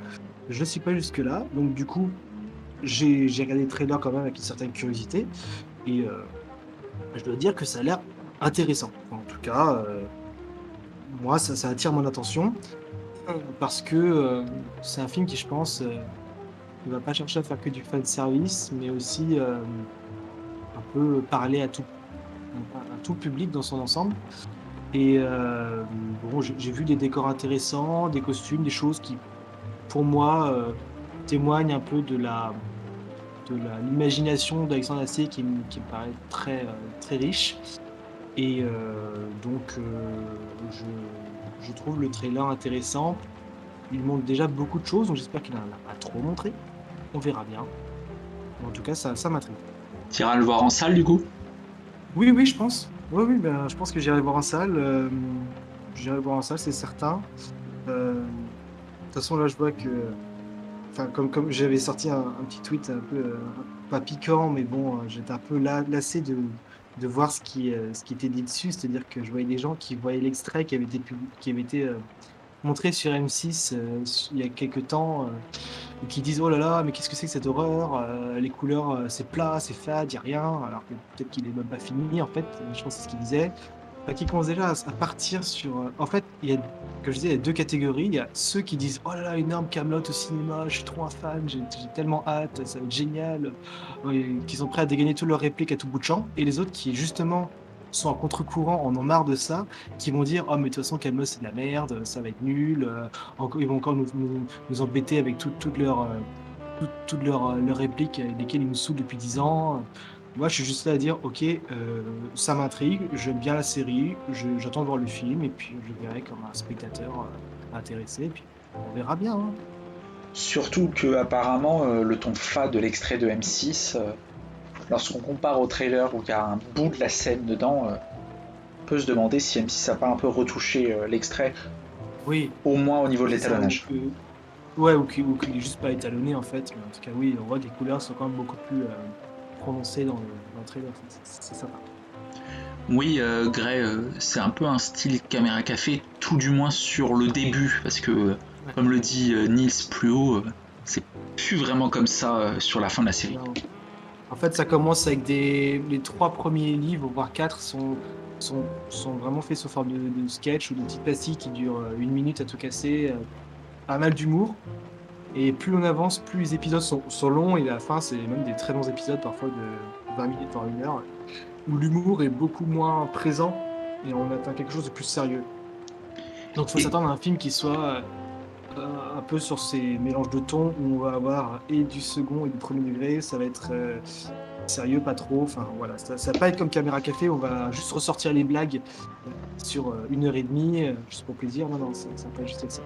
Je ne suis pas jusque-là. Donc, du coup, j'ai regardé le trailer quand même avec une certaine curiosité. Et euh, je dois dire que ça a l'air intéressant. En tout cas, euh, moi, ça, attire mon attention. Parce que euh, c'est un film qui, je pense, ne va pas chercher à faire que du fan service, mais aussi un peu parler à tout, à tout public dans son ensemble. Et euh, bon, j'ai vu des décors intéressants, des costumes, des choses qui, pour moi, euh, témoignent un peu de la de l'imagination d'Alexandre Astier qui, me- qui me paraît très, euh, très riche. Et donc, je, je trouve le trailer intéressant. Il montre déjà beaucoup de choses, donc j'espère qu'il n'en a pas trop montré. On verra bien. En tout cas, ça, ça m'intrigue. T'iras le voir en salle du coup? Oui, oui, je pense. Oui, oui, ben, je pense que j'irai voir en salle. euh, j'irai voir en salle, c'est certain. Euh, de toute façon, là, je vois que. Enfin, comme, comme j'avais sorti un, petit tweet un peu. euh, pas piquant, mais bon, euh, j'étais un peu la- lassé de, de voir ce qui, euh, ce qui était dit dessus. C'est-à-dire que je voyais des gens qui voyaient l'extrait qui avait été, qui avait été euh, montré sur M6 euh, il y a quelques temps. Qui disent oh là là mais qu'est-ce que c'est que cette horreur Euh, les couleurs euh, c'est plat c'est fade y a rien alors que peut-être qu'il est même pas fini en fait je pense que c'est ce qu'il disait. Qui commence déjà à, partir sur euh, en fait il y a comme je disais il y a deux catégories. Il y a ceux qui disent oh là là énorme Camelot au cinéma je suis trop un fan j'ai tellement hâte ça va être génial qui sont prêts à dégainer toutes leurs répliques à tout bout de champ. Et les autres qui justement sont en contre-courant en ont marre de ça qui vont dire oh mais de toute façon Camelot c'est de la merde ça va être nul euh, ils vont encore nous, nous- nous embêter avec tout- toutes leurs euh, tout- toutes leurs euh, répliques lesquelles ils nous saoulent depuis 10 ans. Moi, je suis juste là à dire, ok, ça m'intrigue, j'aime bien la série, j'attends de voir le film, et puis je verrai comme un spectateur intéressé, et puis on verra bien. hein. Surtout que apparemment le ton fade de l'extrait de M6, euh, lorsqu'on compare au trailer où il y a un bout de la scène dedans, euh, on peut se demander si M6 a pas un peu retouché euh, l'extrait, Oui. au moins au niveau de l'étalonnage. que- Ouais, ou qu'il ou qu'il est juste pas étalonné en fait, mais en tout cas, oui, on voit que les couleurs sont quand même beaucoup plus euh, prononcées dans le, dans le trailer, c'est- sympa. Oui, euh, Gray, euh, c'est un peu un style caméra café, tout du moins sur le début, parce que, euh, comme le dit euh, Nils plus haut, euh, c'est plus vraiment comme ça euh, sur la fin de la série. Non. En fait, ça commence avec des. Les trois premiers livres, voire quatre, sont, sont, sont vraiment faits sous forme de, de sketch ou de petites pastilles qui durent euh, une minute à tout casser. euh, pas mal d'humour. Et plus on avance, plus les épisodes sont, sont longs. Et à la fin, c'est même des très longs épisodes, parfois de 20 minutes, voire une heure, où l'humour est beaucoup moins présent et on atteint quelque chose de plus sérieux. Donc, il faut s'attendre à un film qui soit euh, un peu sur ces mélanges de tons où on va avoir et du second et du premier degré. Ça va être euh, sérieux, pas trop. Enfin, voilà, ça, ça va pas être comme Caméra Café. On va juste ressortir les blagues sur euh, une heure et demie, euh, juste pour plaisir. Non, non, ça, ça va pas juste être ça.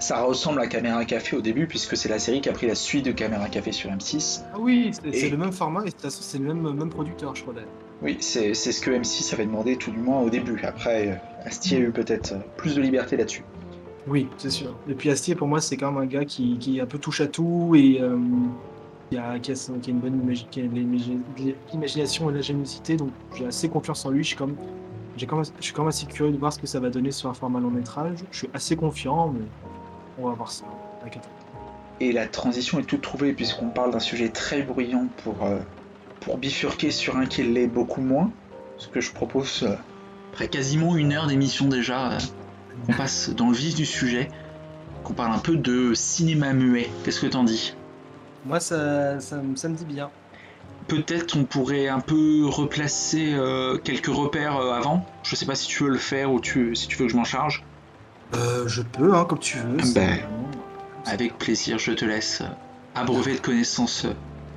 Ça ressemble à Caméra Café au début, puisque c'est la série qui a pris la suite de Caméra Café sur M6. Ah oui, c'est Et- le même format et de toute façon, c'est le même, même producteur, je crois. d'ailleurs. Oui, c'est ce que M6 avait demandé, tout du moins au début. Après, Astier a eu peut-être plus de liberté là-dessus. Oui, c'est sûr. Et puis Astier, pour moi, c'est quand même un gars qui, qui un peu touche à tout et euh, qui, a, qui, a, qui a une bonne qui a l'imagination et l'ingéniosité. Donc j'ai assez confiance en lui. Je suis comme quand même, je suis quand assez curieux de voir ce que ça va donner sur un format long métrage. Je suis assez confiant, mais on va voir ça. Et la transition est toute trouvée puisqu'on parle d'un sujet très bruyant pour, euh, pour bifurquer sur un qui l'est beaucoup moins. Ce que je propose, euh, après quasiment une heure d'émission déjà, euh, on passe dans le vif du sujet, qu'on parle un peu de cinéma muet. Qu'est-ce que t'en dis? Moi, ça, ça, ça me dit bien peut-être on pourrait un peu replacer euh, quelques repères euh, avant. Je sais pas si tu veux le faire ou tu, si tu veux que je m'en charge. Euh, je peux, hein, comme tu veux. Ben, avec plaisir, je te laisse abreuver de connaissances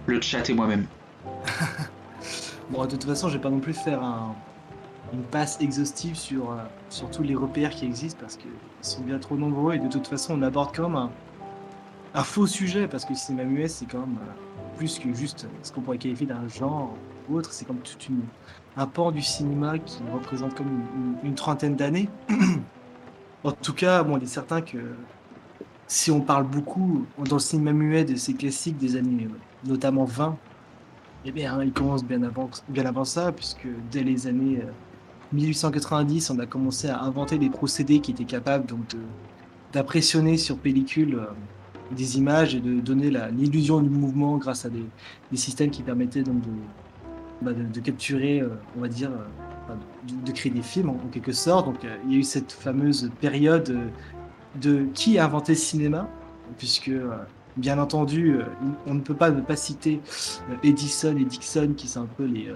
le chat et moi-même. bon, de toute façon, je vais pas non plus faire une passe exhaustive sur, sur tous les repères qui existent parce qu'ils sont bien trop nombreux et de toute façon, on aborde comme un, un faux sujet parce que le cinéma muet, c'est quand même plus que juste ce qu'on pourrait qualifier d'un genre ou autre. C'est comme tout une, un pan du cinéma qui représente comme une, trentaine d'années. en tout cas, bon, il est certain que si on parle beaucoup dans le cinéma muet de ces classiques des années notamment 20, eh bien, il commence bien avant, bien avant ça, puisque dès les années 1890, on a commencé à inventer des procédés qui étaient capables d'impressionner sur pellicule euh, des images et de donner l'illusion du mouvement grâce à des, systèmes qui permettaient bah, de, capturer, euh, on va dire, euh, de, créer des films en, quelque sorte. Donc il y a eu cette fameuse période de qui a inventé le cinéma, puisque bien entendu, on ne peut pas ne pas citer Edison et Dixon qui sont un peu les,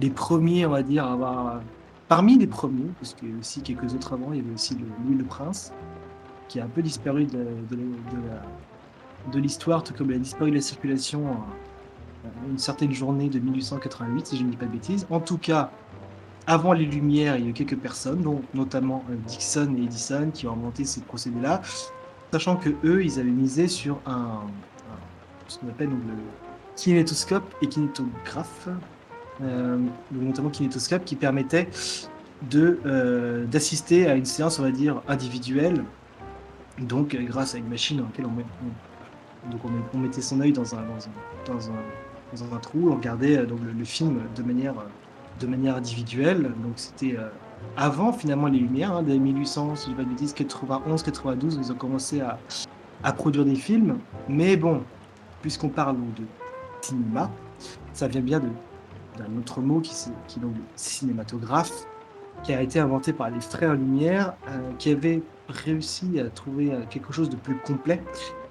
les premiers, on va dire, à avoir parmi les premiers, parce qu'il y a aussi quelques autres avant, il y avait aussi le, Louis le Prince qui a un peu disparu de, de, l'histoire, tout comme il a disparu de la circulation une certaine journée de 1888, si je ne dis pas de bêtises. En tout cas, avant les Lumières, il y a eu quelques personnes, dont notamment euh, Dixon et Edison, qui ont inventé ces procédés-là, sachant que eux, ils avaient misé sur un, ce qu'on appelle le kinétoscope et kinétographe, notamment kinétoscope, qui permettait de euh, d'assister à une séance, on va dire, individuelle donc, euh, grâce à une machine dans laquelle on, mettait son œil dans un, trou, on regardait euh, donc, le, film de manière, euh, de manière individuelle. Donc, c'était avant finalement les Lumières, hein, dès 1800, si je ne pas 91, 92, ils ont commencé à, produire des films. Mais bon, puisqu'on parle de cinéma, ça vient bien d'un autre mot qui, qui est donc cinématographe, qui a été inventé par les frères Lumière, qui avaient réussi à trouver euh, quelque chose de plus complet.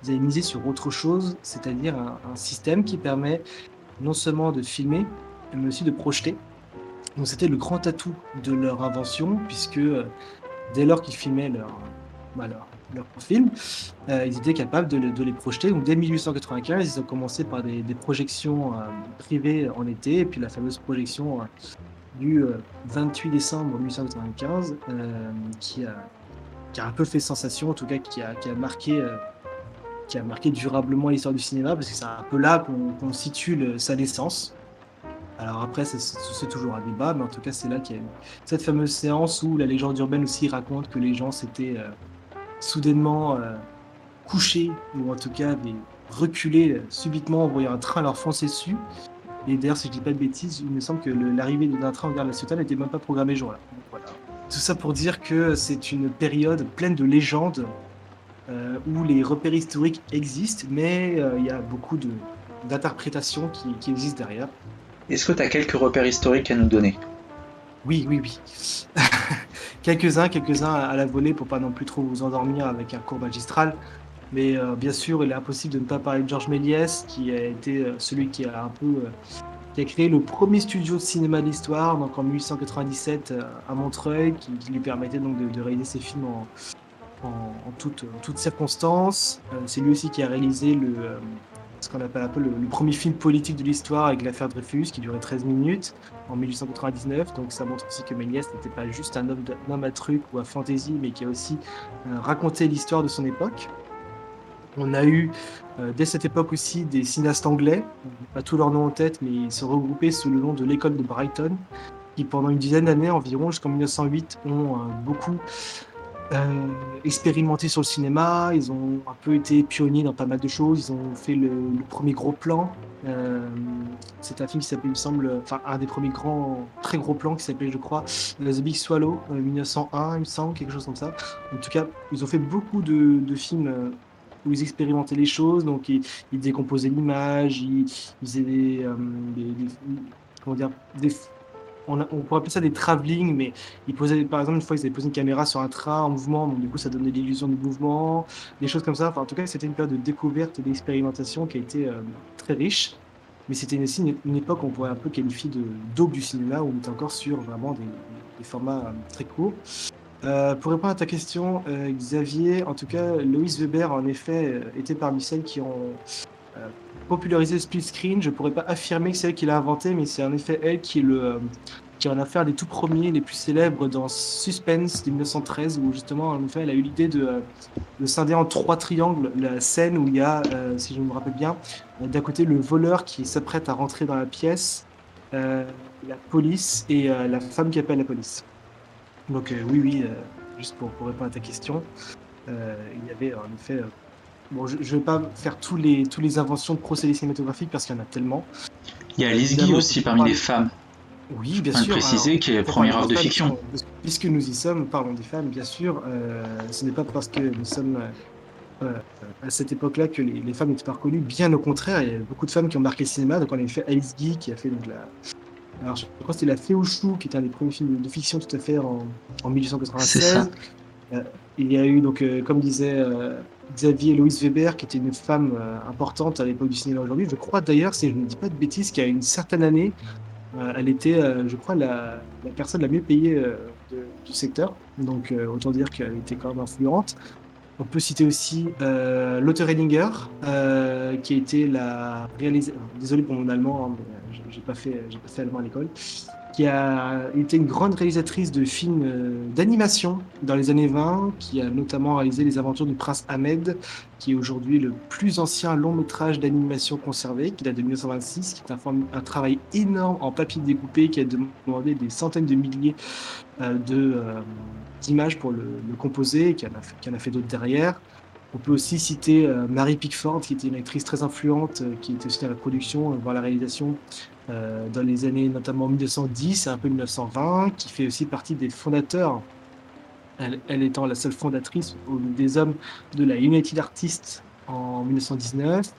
Vous avez misé sur autre chose, c'est-à-dire un, système qui permet non seulement de filmer, mais aussi de projeter. Donc c'était le grand atout de leur invention, puisque euh, dès lors qu'ils filmaient leur, bah, leur, leur film, euh, ils étaient capables de, les projeter. Donc dès 1895, ils ont commencé par des, projections privées en été, et puis la fameuse projection du 28 décembre 1895, qui a un peu fait sensation, en tout cas qui a, marqué, euh, qui a marqué durablement l'histoire du cinéma, parce que c'est un peu là qu'on situe sa naissance. Alors après, c'est toujours un débat, mais en tout cas, c'est là qu'il y a eu cette fameuse séance où la légende urbaine aussi raconte que les gens s'étaient euh, soudainement euh, couchés, ou en tout cas avaient reculé subitement en voyant un train leur foncer dessus. Et d'ailleurs, si je dis pas de bêtises, il me semble que l'arrivée d'un train en gare nationale n'était même pas programmée jour-là. Voilà. Tout ça pour dire que c'est une période pleine de légendes euh, où les repères historiques existent, mais euh, il y a beaucoup d'interprétations qui, qui, existent derrière. Est-ce que tu as quelques repères historiques à nous donner? Oui, oui, oui. quelques-uns, quelques-uns à la volée pour pas non plus trop vous endormir avec un cours magistral. Mais euh, bien sûr, il est impossible de ne pas parler de Georges Méliès, qui a été celui qui a un peu qui a créé le premier studio de cinéma de l'histoire, donc en 1897 euh, à Montreuil, qui, lui permettait donc de, réaliser ses films en, en, toutes, circonstances. Euh, c'est lui aussi qui a réalisé le, euh, ce qu'on appelle un peu le, premier film politique de l'histoire avec l'affaire Dreyfus, qui durait 13 minutes en 1899. Donc ça montre aussi que Méliès n'était pas juste un homme, homme, à truc ou à fantaisie, mais qui a aussi raconté l'histoire de son époque. On a eu euh, dès cette époque aussi des cinéastes anglais, pas tous leurs noms en tête, mais ils se regroupaient sous le nom de l'école de Brighton, qui pendant une dizaine d'années environ, jusqu'en 1908, ont euh, beaucoup euh, expérimenté sur le cinéma, ils ont un peu été pionniers dans pas mal de choses, ils ont fait le, premier gros plan. Euh, c'est un film qui s'appelle, il me semble, enfin un des premiers grands, très gros plans qui s'appelait, je crois, The Big Swallow, euh, 1901, il me semble, quelque chose comme ça. En tout cas, ils ont fait beaucoup de, films euh, où ils expérimentaient les choses, donc ils, décomposaient l'image, ils, faisaient euh, des- des- comment dire, des, on, pourrait appeler ça des travelling, mais ils posaient, par exemple, une fois, ils avaient posé une caméra sur un train en mouvement, donc du coup, ça donnait l'illusion du mouvement, des choses comme ça. Enfin, en tout cas, c'était une période de découverte et d'expérimentation qui a été euh, très riche. Mais c'était aussi une, époque qu'on pourrait un peu qualifier de d'aube du cinéma, où on était encore sur vraiment des, des formats euh, très courts. Euh, pour répondre à ta question, Xavier, en tout cas, Loïs Weber, en effet, était parmi celles qui ont euh, popularisé le split screen. Je pourrais pas affirmer que c'est elle qui l'a inventé, mais c'est en effet elle qui, le, euh, en a fait un des tout premiers, les plus célèbres dans Suspense de 1913, où justement, en effet, elle a eu l'idée de, euh, de scinder en trois triangles la scène où il y a, si je me rappelle bien, d'un côté le voleur qui s'apprête à rentrer dans la pièce, la police et la femme qui appelle la police. Donc oui, oui, juste pour, répondre à ta question, il y avait en effet... euh, bon, je ne vais pas faire tous les, tous les inventions de procédés cinématographiques parce qu'il y en a tellement. Il y a Alice Guy Évidemment, aussi parmi les femmes. Oui, bien sûr. préciser qui est première œuvre de fiction. Puisque nous y sommes, parlons des femmes, bien sûr. euh, ce n'est pas parce que nous sommes euh, euh, à cette époque-là que les, les femmes n'étaient pas reconnues. Bien au contraire, il y a beaucoup de femmes qui ont marqué le cinéma. Donc on a fait Alice Guy qui a fait donc la. Alors je crois que c'était La Fée au Chou qui était un des premiers films de, fiction tout à fait en, en 1896. C'est ça. Euh, il y a eu donc, euh, comme disait euh, Xavier Louise Weber, qui était une femme euh, importante à l'époque du cinéma aujourd'hui. Je crois d'ailleurs, si je ne dis pas de bêtises, qu'à une certaine année, euh, elle était, euh, je crois, la, personne la mieux payée du secteur. Donc, autant dire qu'elle était quand même influente. On peut citer aussi euh, Lotte qui a été la réalisatrice. Désolé pour mon allemand, hein, pas fait allemand à l'école. Qui a été une grande réalisatrice de films euh, d'animation dans les années 20, qui a notamment réalisé Les Aventures du Prince Ahmed, qui est aujourd'hui le plus ancien long métrage d'animation conservé, qui date de 1926, qui est un, travail énorme en papier découpé, qui a demandé des centaines de milliers euh, de, euh, d'images pour le, composer, qui en a fait, qui en a fait d'autres derrière. On peut aussi citer Mary Pickford, qui était une actrice très influente, qui était aussi dans la production, voire la réalisation, euh, dans les années notamment 1910 et un peu 1920, qui fait aussi partie des fondateurs, elle, étant la seule fondatrice des hommes de la United Artists en 1919.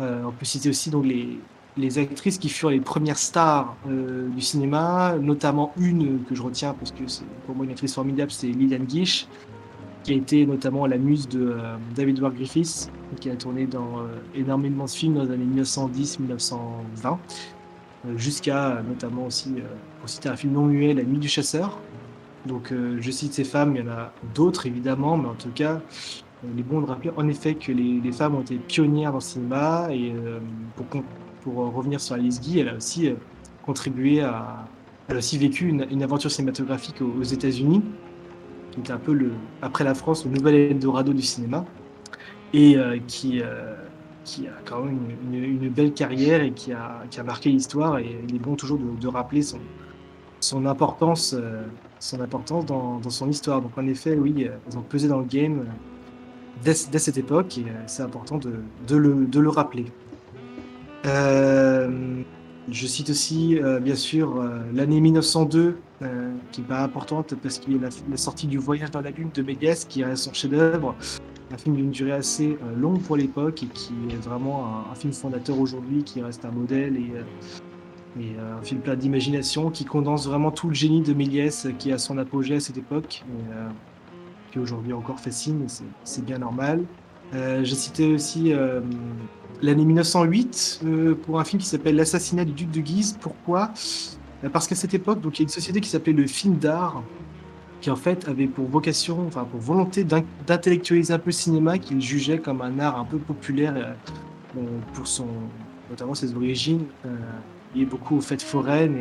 Euh, on peut citer aussi donc les, actrices qui furent les premières stars euh, du cinéma, notamment une que je retiens parce que c'est pour moi une actrice formidable, c'est Lillian Gish, qui a été notamment la muse de David Ward Griffiths, qui a tourné dans énormément de films dans les années 1910-1920, euh, jusqu'à euh, notamment aussi, euh, pour citer un film non muet, La Nuit du Chasseur. Donc euh, je cite ces femmes, il y en a d'autres évidemment, mais en tout cas, il est bon de rappeler en effet que les, les femmes ont été pionnières dans le cinéma et pour, pour revenir sur Alice Guy, elle a aussi contribué à. Elle a aussi vécu une, une aventure cinématographique aux, aux États-Unis, qui était un peu le, après la France, le nouvel Eldorado du cinéma, et euh, qui, euh, qui a quand même une, belle carrière et qui a, qui a marqué l'histoire. Et il est bon toujours de, rappeler son, son importance, euh, son importance dans, dans son histoire. Donc en effet, oui, euh, ils ont pesé dans le game euh, dès, cette époque et c'est important de, de le, de le rappeler. Je cite aussi, bien sûr, l'année 1902, euh, qui est pas importante parce qu'il y a la, sortie du Voyage dans la Lune de Méliès, qui reste son chef-d'œuvre, un film d'une durée assez euh, longue pour l'époque et qui est vraiment un, film fondateur aujourd'hui, qui reste un modèle et, euh, euh, un film plein d'imagination, qui condense vraiment tout le génie de Méliès, qui est à son apogée à cette époque, et, qui aujourd'hui encore fascine, c'est- bien normal. J'ai cité aussi l'année 1908 euh, pour un film qui s'appelle L'assassinat du duc de Guise. Pourquoi? Parce qu'à cette époque, donc, il y a une société qui s'appelait le film d'art, qui en fait avait pour vocation, enfin pour volonté d'in- d'intellectualiser un peu le cinéma, qu'il jugeait comme un art un peu populaire euh, euh, pour son, notamment ses origines, euh, liées beaucoup aux fêtes foraines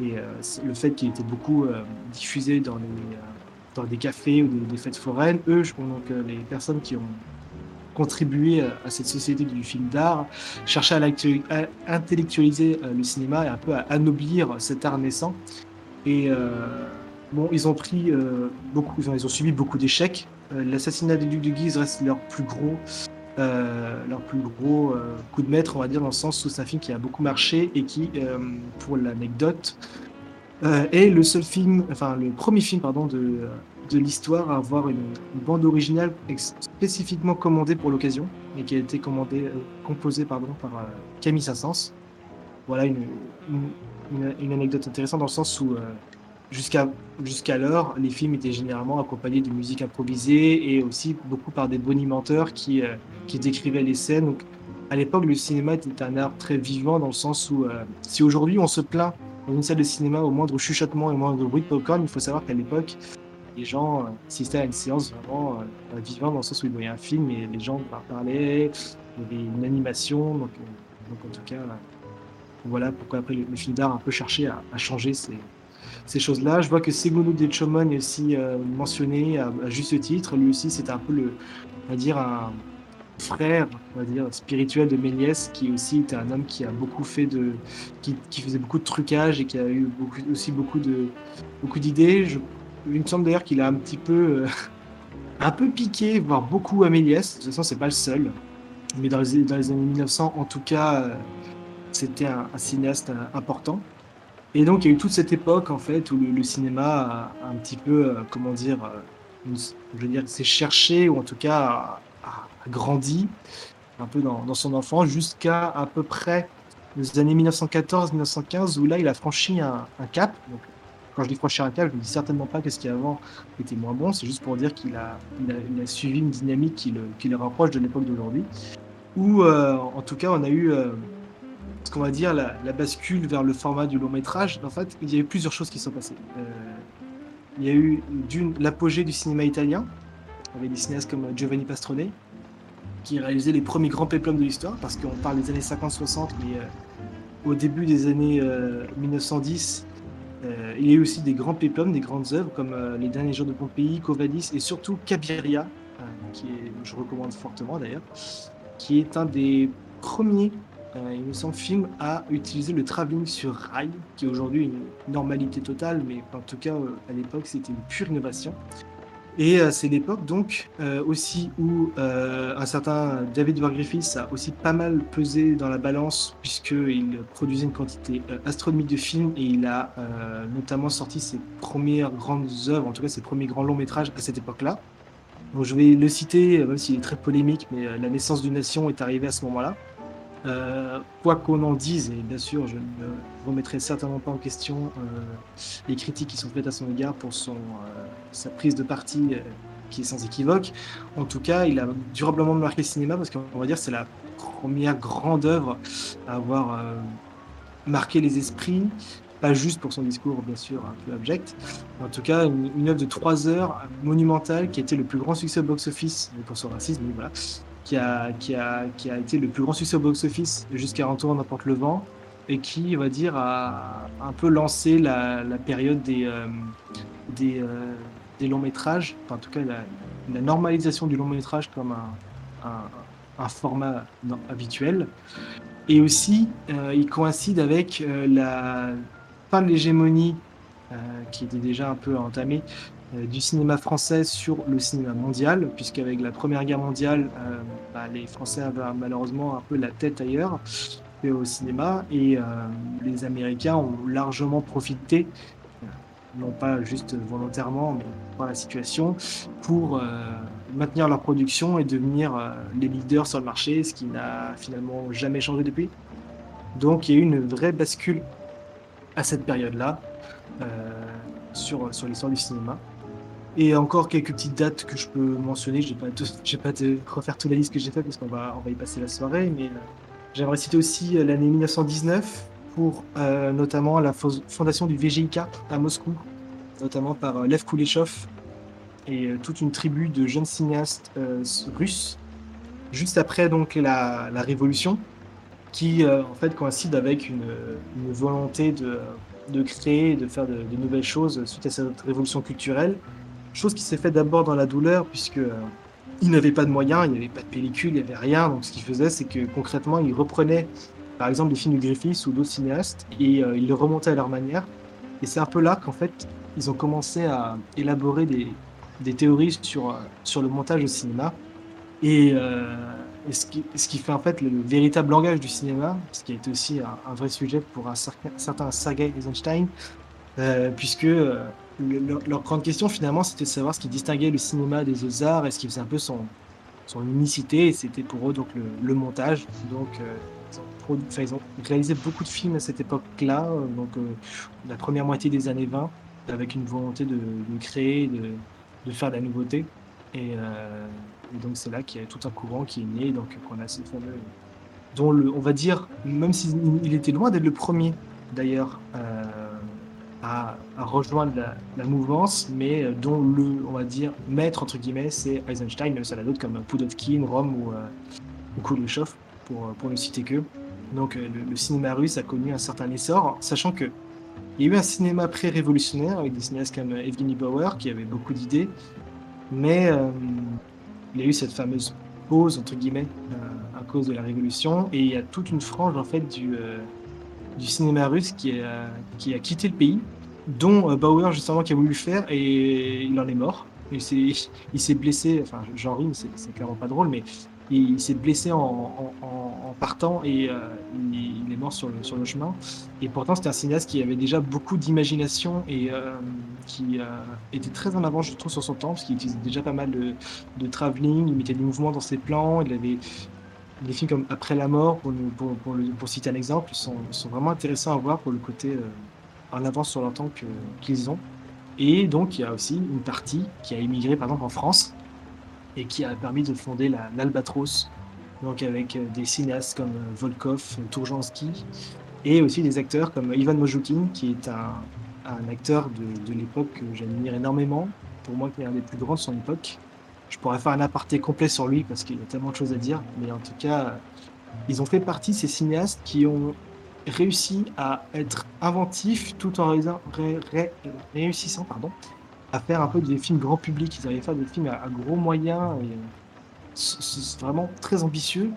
et, et, euh, le fait qu'il était beaucoup diffusé dans les dans des cafés ou des, fêtes foraines. Eux, je- donc les personnes qui ont contribué à, cette société du film d'art cherchaient à, à intellectualiser le cinéma et un peu à anoblir cet art naissant. Et, euh, bon, ils ont pris beaucoup, ils ont, subi beaucoup d'échecs. L'assassinat du duc de Guise reste leur plus gros, leur plus gros coup de maître, on va dire, dans le sens où c'est un film qui a beaucoup marché et qui, pour l'anecdote, est le seul film, enfin le premier film, pardon, de de l'histoire à avoir une, bande originale spécifiquement commandée pour l'occasion et qui a été commandée, euh, composée pardon, par euh, Camille Saint-Saëns. Voilà une, une, anecdote intéressante dans le sens où euh, jusqu'à jusqu'alors, les films étaient généralement accompagnés de musique improvisée et aussi beaucoup par des bonimenteurs qui, qui décrivaient les scènes. Donc, à l'époque, le cinéma était un art très vivant dans le sens où, si aujourd'hui on se plaint dans une salle de cinéma au moindre chuchotement et au moindre bruit de popcorn, il faut savoir qu'à l'époque, les gens euh, assistaient à une séance vraiment euh, vivante dans le sens où ils voyaient un film et les gens parlaient, il y avait une animation. Donc, euh, donc en tout cas, voilà pourquoi après le, film d'art a un peu cherché à, changer ces, ces choses-là. Je vois que Segundo de Chomon est aussi mentionné à, juste titre. Lui aussi, c'était un peu le, on va dire, un frère, on va dire, spirituel de Méliès, qui aussi était un homme qui a beaucoup fait de, qui, faisait beaucoup de trucage et qui a eu aussi beaucoup de, beaucoup d'idées. Je il me semble d'ailleurs qu'il a un petit peu, euh, un peu piqué, voire beaucoup à Méliès. De toute façon, c'est pas le seul. Mais dans les, années 1900, en tout cas, euh, c'était un, cinéaste euh, important. Et donc, il y a eu toute cette époque, en fait, où le, cinéma a, un petit peu, comment dire, je veux dire, s'est cherché, ou en tout cas, a, grandi un peu dans, son enfance, jusqu'à à peu près les années 1914-1915, où là, il a franchi un, cap. Donc, quand je dis franchir un cap, je ne dis certainement pas que ce qui avant était moins bon, c'est juste pour dire qu'il a, suivi une dynamique qui le, rapproche de l'époque d'aujourd'hui. Où, euh, en tout cas, on a eu euh, ce qu'on va dire la, bascule vers le format du long métrage. En fait, il y a eu plusieurs choses qui sont passées. Euh, il y a eu d'une l'apogée du cinéma italien, avec des cinéastes comme Giovanni Pastrone, qui réalisait les premiers grands péplums de l'histoire, parce qu'on parle des années 50-60, mais au début des années 1910, euh, il y a eu aussi des grands péplums, des grandes œuvres comme euh, Les Derniers Jours de Pompéi, Covadis et surtout Cabiria, euh, qui est, je recommande fortement d'ailleurs, qui est un des premiers, il me semble, films à utiliser le travelling sur rail, qui est aujourd'hui une normalité totale, mais en tout cas à l'époque c'était une pure innovation. Et euh, c'est l'époque donc euh, aussi où euh, un certain David War Griffiths a aussi pas mal pesé dans la balance puisqu'il produisait une quantité astronomique de films et il a notamment sorti ses premières grandes œuvres, en tout cas ses premiers grands longs métrages à cette époque-là. Donc je vais le citer, même s'il est très polémique, mais La naissance d'une nation est arrivée à ce moment-là. Euh, quoi qu'on en dise, et bien sûr, je ne remettrai certainement pas en question euh, les critiques qui sont faites à son égard pour son, euh, sa prise de parti qui est sans équivoque. En tout cas, il a durablement marqué le cinéma parce qu'on va dire c'est la première grande œuvre à avoir marqué les esprits, pas juste pour son discours, bien sûr, un peu abject. En tout cas, une, œuvre de trois heures monumentale qui a été le plus grand succès au box-office pour son racisme, voilà, qui a, qui, a, qui a été le plus grand succès au box-office jusqu'à Retour n'importe le vent et qui, on va dire, a un peu lancé la, la période des, euh, des, euh, des, longs métrages, enfin, en tout cas la, la, normalisation du long métrage comme un, un, un format habituel. Et aussi, euh, il coïncide avec la fin de l'hégémonie qui était déjà un peu entamée du cinéma français sur le cinéma mondial, puisqu'avec la Première Guerre mondiale, euh, bah, les Français avaient malheureusement un peu la tête ailleurs au cinéma, et euh, les Américains ont largement profité, non pas juste volontairement, mais par la situation, pour maintenir leur production et devenir les leaders sur le marché, ce qui n'a finalement jamais changé depuis. Donc il y a eu une vraie bascule à cette période-là sur, sur l'histoire du cinéma. Et encore quelques petites dates que je peux mentionner. Je ne vais pas de refaire toute la liste que j'ai faite parce qu'on va, y passer la soirée. Mais euh, j'aimerais citer aussi euh, l'année 1919 pour euh, notamment la fondation du VGIK à Moscou, notamment par Lev Kuleshov et toute une tribu de jeunes cinéastes russes. Juste après donc la, révolution, qui en fait coïncide avec une, volonté de, créer, de faire de nouvelles choses suite à cette révolution culturelle Chose qui s'est fait d'abord dans la douleur, puisque euh, il n'avait pas de moyens, il n'y avait pas de pellicule, il n'y avait rien. Donc ce qu'il faisait, c'est que concrètement, il reprenait par exemple les films de Griffiths ou d'autres cinéastes et euh, il les remontait à leur manière. Et c'est un peu là qu'en fait, ils ont commencé à élaborer des, des théories sur, sur le montage au cinéma. Et, euh, ce, qui, ce, qui, fait en fait le, véritable langage du cinéma, ce qui a été aussi un, vrai sujet pour un certain, certain Sergei Eisenstein, euh, puisque euh, leur, grande question finalement c'était de savoir ce qui distinguait le cinéma des autres arts et ce qui faisait un peu son, son unicité, et c'était pour eux donc le, montage. Donc ils, ont ils, ont réalisé beaucoup de films à cette époque-là, donc la première moitié des années 20, avec une volonté de, de créer, de, de faire de la nouveauté. Et, euh, et donc c'est là qu'il y a tout un courant qui est né, donc qu'on a ces fameux, dont le, on va dire, même s'il il était loin d'être le premier d'ailleurs euh, à, à, rejoindre la, la, mouvance, mais dont le, on va dire, maître entre guillemets, c'est Eisenstein, même si elle a d'autres comme Pudovkin, Rome ou, euh, ou Kuleshov, pour, pour ne citer que. Donc le, cinéma russe a connu un certain essor, sachant que il y a eu un cinéma pré-révolutionnaire avec des cinéastes comme Evgeny Bauer qui avait beaucoup d'idées, mais euh, il y a eu cette fameuse pause entre guillemets euh, à cause de la révolution et il y a toute une frange en fait du, euh, du cinéma russe qui a, qui a quitté le pays, dont Bauer justement qui a voulu faire et il en est mort. Il s'est blessé, enfin j'en rime, c'est clairement pas drôle, mais il, s'est blessé en, partant et euh, il, est mort sur le, chemin. Et pourtant, c'était un cinéaste qui avait déjà beaucoup d'imagination et euh, qui euh, était très en avance, je trouve, sur son temps, parce qu'il utilisait déjà pas mal de, de travelling, il mettait des mouvements dans ses plans, il avait des films comme Après la mort, pour, citer un exemple, sont, sont, vraiment intéressants à voir pour le côté euh, en avance sur leur temps qu'ils qu ont. Et donc, il y a aussi une partie qui a émigré, par exemple, en France, et qui a permis de fonder l'Albatros, donc avec euh, des cinéastes comme euh, Volkov, Tourjansky, et aussi des acteurs comme Ivan Mojoukin, qui est un, acteur de, l'époque que j'admire énormément, pour moi qui est un des plus grands de son époque. Je pourrais faire un aparté complet sur lui parce qu'il y a tellement de choses à dire, mais en tout cas, ils ont fait partie ces cinéastes qui ont réussi à être inventifs tout en ré ré réussissant pardon, à faire un peu des films grand public. Ils arrivaient à faire des films à, gros moyens, c'est vraiment très ambitieux,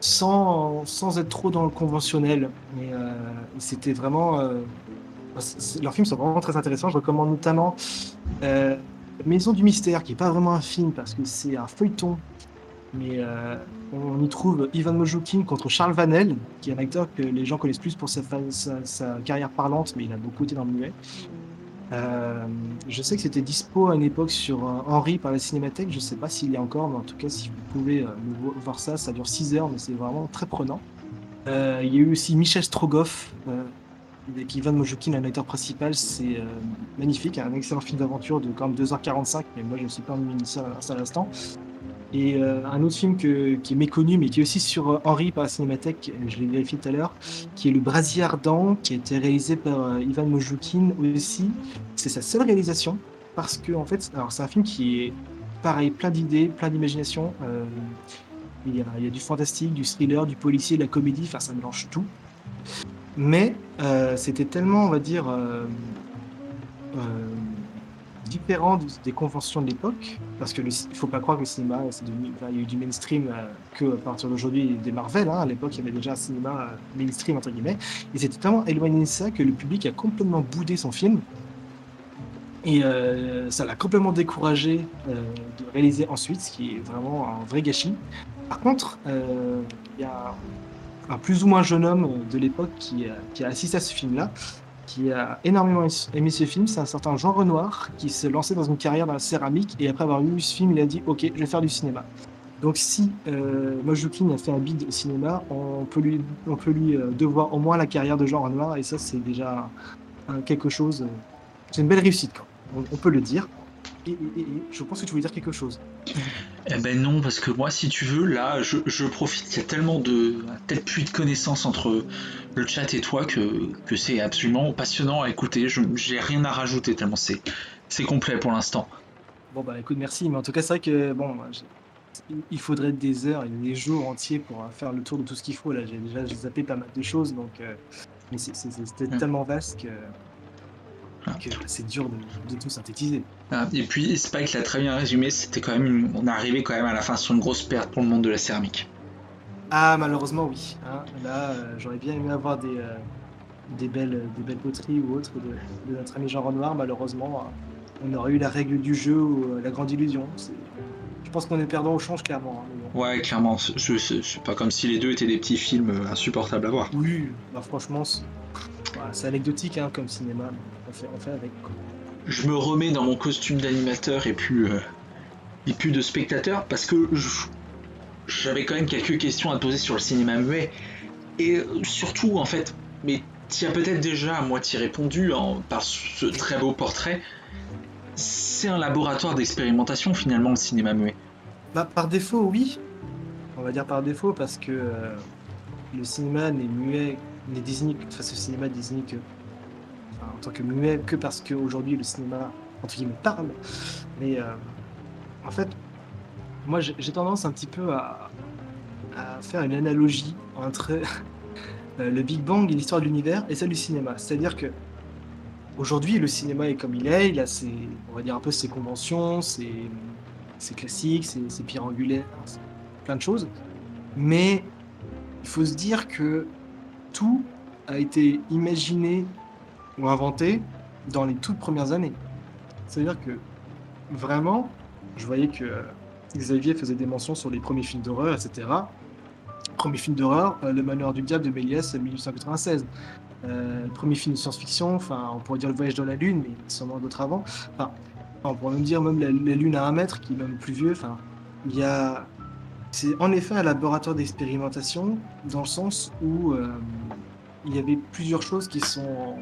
sans, sans être trop dans le conventionnel. Et euh, c'était vraiment. Euh, leurs films sont vraiment très intéressants. Je recommande notamment euh, Maison du Mystère, qui n'est pas vraiment un film parce que c'est un feuilleton. Mais euh, on y trouve Ivan Mojoukin contre Charles Vanel, qui est un acteur que les gens connaissent plus pour sa, carrière parlante, mais il a beaucoup été dans le muet. Euh, je sais que c'était dispo à une époque sur euh, Henri par la Cinémathèque. Je ne sais pas s'il y a encore, mais en tout cas, si vous pouvez voir ça, ça dure 6 heures, mais c'est vraiment très prenant. Il y a eu aussi Michel Strogoff, avec Ivan Mojoukin, un acteur principal. C'est magnifique, un excellent film d'aventure de quand même 2h45, mais moi je ne suis pas ennuyé ça à l'instant. Et euh, un autre film que, qui est méconnu, mais qui est aussi sur euh, Henri par la Cinémathèque, je l'ai vérifié tout à l'heure, qui est Le Brasier Ardent, qui a été réalisé par euh, Ivan Mojoukin aussi. C'est sa seule réalisation, parce que en fait, alors c'est un film qui est pareil, plein d'idées, plein d'imagination. Euh, il, y a, du fantastique, du thriller, du policier, de la comédie, enfin ça mélange tout. Mais euh, c'était tellement, on va dire, euh, différent des conventions de l'époque, parce que le, il faut pas croire que le cinéma, devenu, enfin, il y a eu du mainstream euh, que à partir d'aujourd'hui des Marvel. Hein. À l'époque, il y avait déjà un cinéma euh, mainstream entre guillemets, et c'était tellement éloigné de ça que le public a complètement boudé son film. Et euh, ça l'a complètement découragé euh, de réaliser ensuite, ce qui est vraiment un vrai gâchis. Par contre, euh, il y a un plus ou moins jeune homme de l'époque qui, qui, a assisté à ce film-là, qui a énormément aimé ce film, c'est un certain Jean Renoir qui s'est lancé dans une carrière dans la céramique et après avoir vu ce film, il a dit ok, je vais faire du cinéma. Donc si euh, a fait un bid au cinéma, on peut lui, on peut lui euh, devoir au moins la carrière de Jean Renoir et ça c'est déjà quelque chose, euh, c'est une belle réussite, quoi. On, peut le dire. Et, et, je pense que tu voulais dire quelque chose. Eh ben non, parce que moi, si tu veux, là, je, je profite. Il y a tellement de, un tel puits de connaissances entre le chat et toi que, que c'est absolument passionnant à écouter. Je j'ai rien à rajouter tellement c'est c'est complet pour l'instant. Bon bah écoute, merci. Mais en tout cas, c'est vrai que bon, il faudrait des heures et des jours entiers pour faire le tour de tout ce qu'il faut. Là, j'ai déjà zappé pas mal de choses, donc euh, mais c'était mmh. tellement vaste que ah. c'est dur de, de, tout synthétiser. Ah, et puis Spike l'a très bien résumé, c'était quand même une... on est arrivé quand même à la fin sur une grosse perte pour le monde de la céramique. Ah malheureusement oui. Hein. Là euh, j'aurais bien aimé avoir des, euh, des belles, des belles poteries ou autres de, notre ami Jean Renoir, malheureusement, on aurait eu la règle du jeu ou la grande illusion. Je pense qu'on est perdant au change, clairement. Hein, ouais, clairement. C'est pas comme si les deux étaient des petits films insupportables à voir. Oui, bah, franchement, c'est anecdotique hein, comme cinéma. On fait, on fait avec. Je me remets dans mon costume d'animateur et plus, euh, et plus de spectateur parce que j'avais quand même quelques questions à poser sur le cinéma muet. Et surtout, en fait, mais tu as peut-être déjà à moitié répondu par ce très beau portrait. C'est un laboratoire d'expérimentation finalement le cinéma muet. Bah, par défaut, oui. On va dire par défaut parce que euh, le cinéma n'est muet, n'est désigné, enfin ce cinéma désigné que, en tant que muet que parce qu'aujourd'hui le cinéma entre guillemets parle. Mais euh, en fait, moi j'ai tendance un petit peu à, faire une analogie entre euh, le Big Bang et l'histoire de l'univers et celle du cinéma. C'est-à-dire que aujourd'hui, le cinéma est comme il est, il a ses, on va dire un peu ses conventions, ses, classiques, ses, pierres angulaires, plein de choses. Mais il faut se dire que tout a été imaginé ou inventé dans les toutes premières années. C'est-à-dire que vraiment, je voyais que Xavier faisait des mentions sur les premiers films d'horreur, etc premier film d'horreur, euh, Le Manoir du Diable de Méliès, 1896. Euh, le premier film de science-fiction, enfin, on pourrait dire Le Voyage dans la Lune, mais sûrement d'autres avant. Enfin, on pourrait même dire même la, Lune à un mètre, qui est même plus vieux. Enfin, il y a, c'est en effet un laboratoire d'expérimentation dans le sens où euh, il y avait plusieurs choses qui sont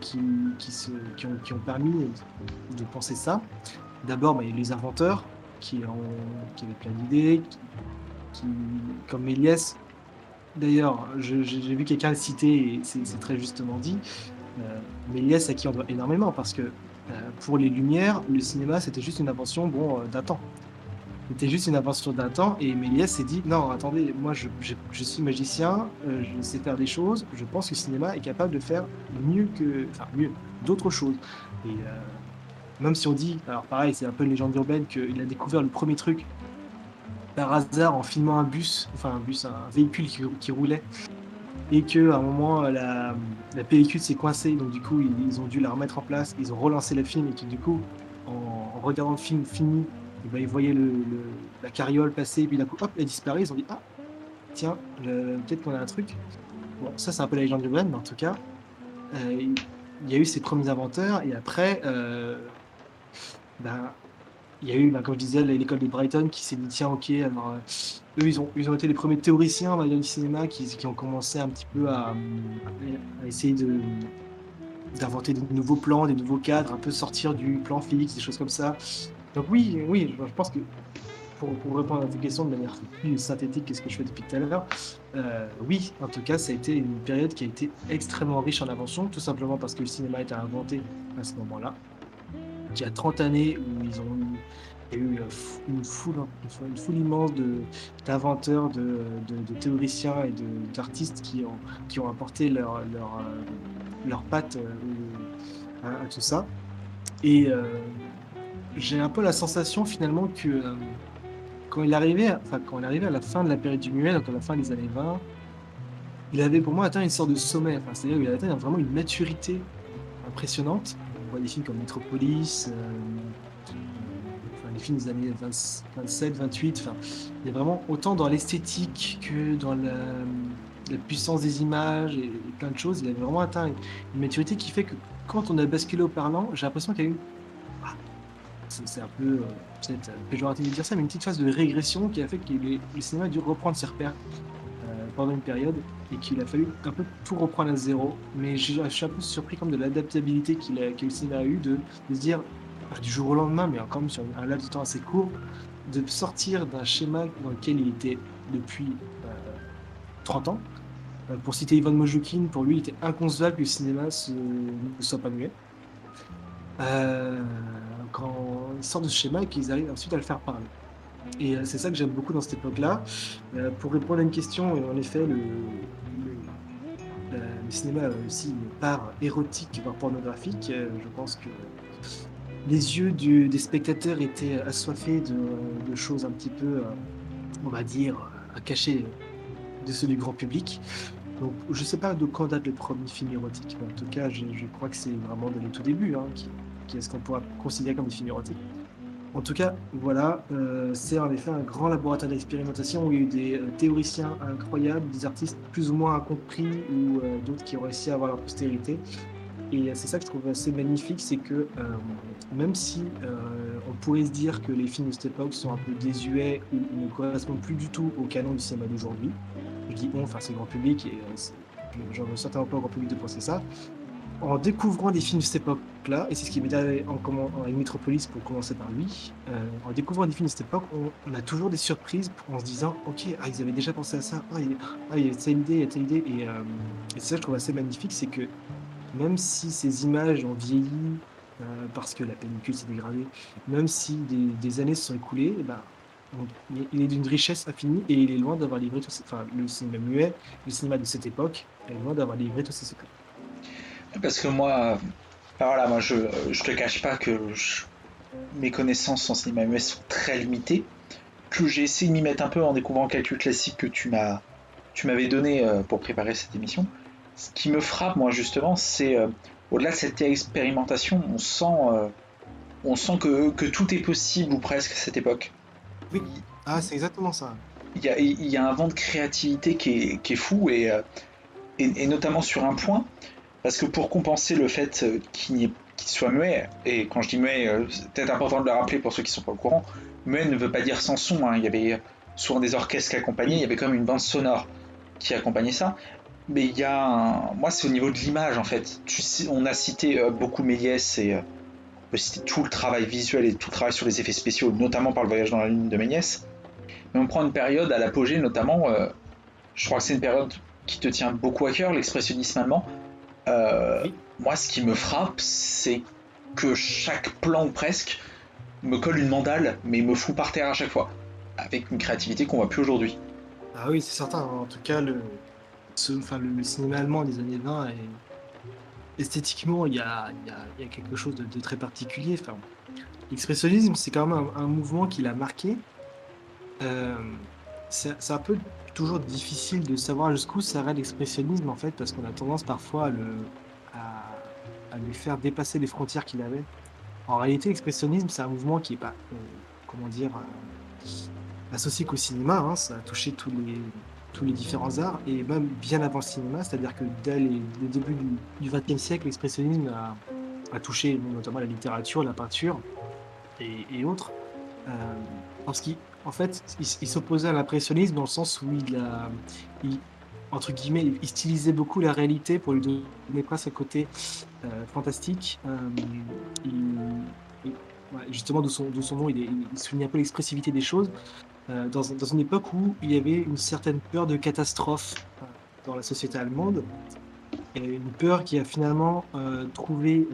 qui, qui, ont, qui ont, permis de penser ça. D'abord, bah, les inventeurs qui, ont, qui avaient plein d'idées, comme Méliès. D'ailleurs, j'ai vu quelqu'un le citer et c'est très justement dit. Euh, Méliès à qui on doit énormément parce que euh, pour les Lumières, le cinéma c'était juste une invention bon, temps. C'était juste une invention d'un temps et Méliès s'est dit non, attendez, moi je, suis magicien, je sais faire des choses, je pense que le cinéma est capable de faire mieux que. Enfin, mieux, d'autres choses. Et même si on dit, alors pareil, c'est un peu une légende urbaine qu'il a découvert le premier truc par hasard en filmant un bus, enfin un bus, un véhicule qui, roulait, et que à un moment la, pellicule s'est coincée, donc du coup ils, ont dû la remettre en place, ils ont relancé le film et que du coup en, regardant le film fini, ben, ils voyaient le, la carriole passer, et puis d'un coup hop, elle disparaît, ils ont dit ah tiens peut-être qu'on a un truc. Bon ça c'est un peu la légende urbaine, mais en tout cas euh, il y a eu ces premiers inventeurs et après euh, ben, il y a eu, bah, comme je disais, l'école de Brighton qui s'est dit tiens, ok, alors euh, eux, ils ont, ils ont été les premiers théoriciens va du cinéma qui, ont commencé un petit peu à, essayer d'inventer de nouveaux plans, des nouveaux cadres, un peu sortir du plan fixe, des choses comme ça. Donc oui, oui, je, pense que pour, pour, répondre à ta question de manière plus synthétique que ce que je fais depuis tout à l'heure, euh, oui, en tout cas, ça a été une période qui a été extrêmement riche en inventions, tout simplement parce que le cinéma a été inventé à ce moment-là il y a 30 années où ils ont eu, eu une, foule, une foule immense d'inventeurs, de, de, théoriciens et d'artistes qui ont, qui ont apporté leur, leur, euh, leur patte euh, à, tout ça. Et euh, j'ai un peu la sensation finalement que quand il arrivait, enfin quand il arrivait à la fin de la période du muet, donc à la fin des années 20, il avait pour moi atteint une sorte de sommet. C'est-à-dire qu'il avait atteint vraiment une maturité impressionnante on voit des films comme Metropolis, euh, les films des années 27, 28. Enfin, il y a vraiment autant dans l'esthétique que dans la, puissance des images et, plein de choses. Il avait vraiment atteint une, maturité qui fait que quand on a basculé au parlant, j'ai l'impression qu'il y a eu c'est un peu euh, peut-être péjoratif de dire ça, mais une petite phase de régression qui a fait que le cinéma a dû reprendre ses repères pendant une période et qu'il a fallu un peu tout reprendre à zéro. Mais je suis un peu surpris comme de l'adaptabilité qu'il a, que le cinéma a eu de, se dire du jour au lendemain, mais quand même sur un laps de temps assez court, de sortir d'un schéma dans lequel il était depuis 30 euh, ans. Euh, pour citer Ivan Mojoukine, pour lui, il était inconcevable que le cinéma ne soit pas muet. Euh, quand ils sortent de ce schéma et qu'ils arrivent ensuite à le faire parler. Et euh, c'est ça que j'aime beaucoup dans cette époque-là. Euh, pour répondre à une question, en effet, le, cinéma a aussi une part érotique, voire pornographique. Euh, je pense que les yeux des spectateurs étaient assoiffés de, choses un petit peu, on va dire, à cacher de ceux du grand public. Donc, je sais pas de quand date le premier film érotique, mais en tout cas, je, crois que c'est vraiment dans les tout débuts, hein, qui est ce qu'on pourra considérer comme des films érotiques. En tout cas, voilà, euh, c'est en effet un grand laboratoire d'expérimentation où il y a eu des euh, théoriciens incroyables, des artistes plus ou moins incompris ou euh, d'autres qui ont réussi à avoir leur postérité. Et c'est ça que je trouve assez magnifique, c'est que même si on pourrait se dire que les films de cette époque sont un peu désuets ou ne correspondent plus du tout au canon du cinéma d'aujourd'hui, je dis on, enfin c'est grand public et j'en veux certainement pas au grand public de penser ça, en découvrant des films de cette époque-là, et c'est ce qui m'est arrivé en, en Metropolis pour commencer par lui, euh, en découvrant des films de cette époque, on, a toujours des surprises en se disant Ok, ah, ils avaient déjà pensé à ça, ah, il, ah, y a telle idée, il y a telle idée. Et, euh, et c'est ça que je trouve assez magnifique, c'est que même si ces images ont vieilli euh, parce que la pellicule s'est dégradée, même si des, années se sont écoulées, eh ben, on- il est- il est d'une richesse infinie et il est loin d'avoir livré tous ces, enfin, le cinéma muet, le cinéma de cette époque, est loin d'avoir livré tous ses secrets. Parce que moi, enfin, voilà, moi je, je te cache pas que je- mes connaissances en cinéma muet sont très limitées, que j'ai essayé de m'y mettre un peu en découvrant quelques classiques que tu m'as, tu m'avais donné euh, pour préparer cette émission. Ce qui me frappe, moi justement, c'est euh, au-delà de cette expérimentation, on sent, euh, on sent que, que tout est possible ou presque à cette époque. Oui, ah, c'est exactement ça. il y a, il y a un vent de créativité qui est, qui est fou et, et, et notamment sur un point parce que pour compenser le fait euh, qu'il soit muet et quand je dis muet euh, c'est peut-être important de le rappeler pour ceux qui sont pas au courant muet ne veut pas dire sans son hein. il y avait souvent des orchestres qui accompagnaient il y avait quand même une bande sonore qui accompagnait ça mais il y a un... moi c'est au niveau de l'image en fait tu sais, on a cité euh, beaucoup Méliès et euh, on peut citer tout le travail visuel et tout le travail sur les effets spéciaux notamment par le voyage dans la lune de Méliès mais on prend une période à l'apogée notamment, euh, je crois que c'est une période qui te tient beaucoup à cœur, l'expressionnisme allemand. Euh, Oui. Moi, ce qui me frappe, c'est que chaque plan ou presque me colle une mandale, mais me fout par terre à chaque fois, avec une créativité qu'on voit plus aujourd'hui. Ah oui, c'est certain. En tout cas, le, ce- enfin, le, le cinéma allemand des années 20, est- esthétiquement, il y a, il y a- il y a quelque chose de, de très particulier. Enfin, L'expressionnisme, c'est quand même un, un mouvement qui l'a marqué. Euh, c'est un peu toujours difficile de savoir jusqu'où s'arrête l'expressionnisme, en fait, parce qu'on a tendance parfois à, le, à, lui faire dépasser les frontières qu'il avait. En réalité, l'expressionnisme, c'est un mouvement qui est pas, euh, comment dire, euh, associé qu'au cinéma. hein, ça a touché tous les, tous les différents arts, et même bien avant le cinéma, c'est-à-dire que dès les, les débuts du XXe siècle, l'expressionnisme a, a touché notamment la littérature, la peinture et, autres. Euh, parce qu'en fait, il, s'opposait à l'impressionnisme dans le sens où il entre guillemets, il stylisait beaucoup la réalité pour lui donner presque un côté euh, fantastique. Euh, justement, d'où son, d'où son nom, il, il souligne un peu l'expressivité des choses. euh, dans, une époque où il y avait une certaine peur de catastrophe dans la société allemande, une peur qui a finalement trouvé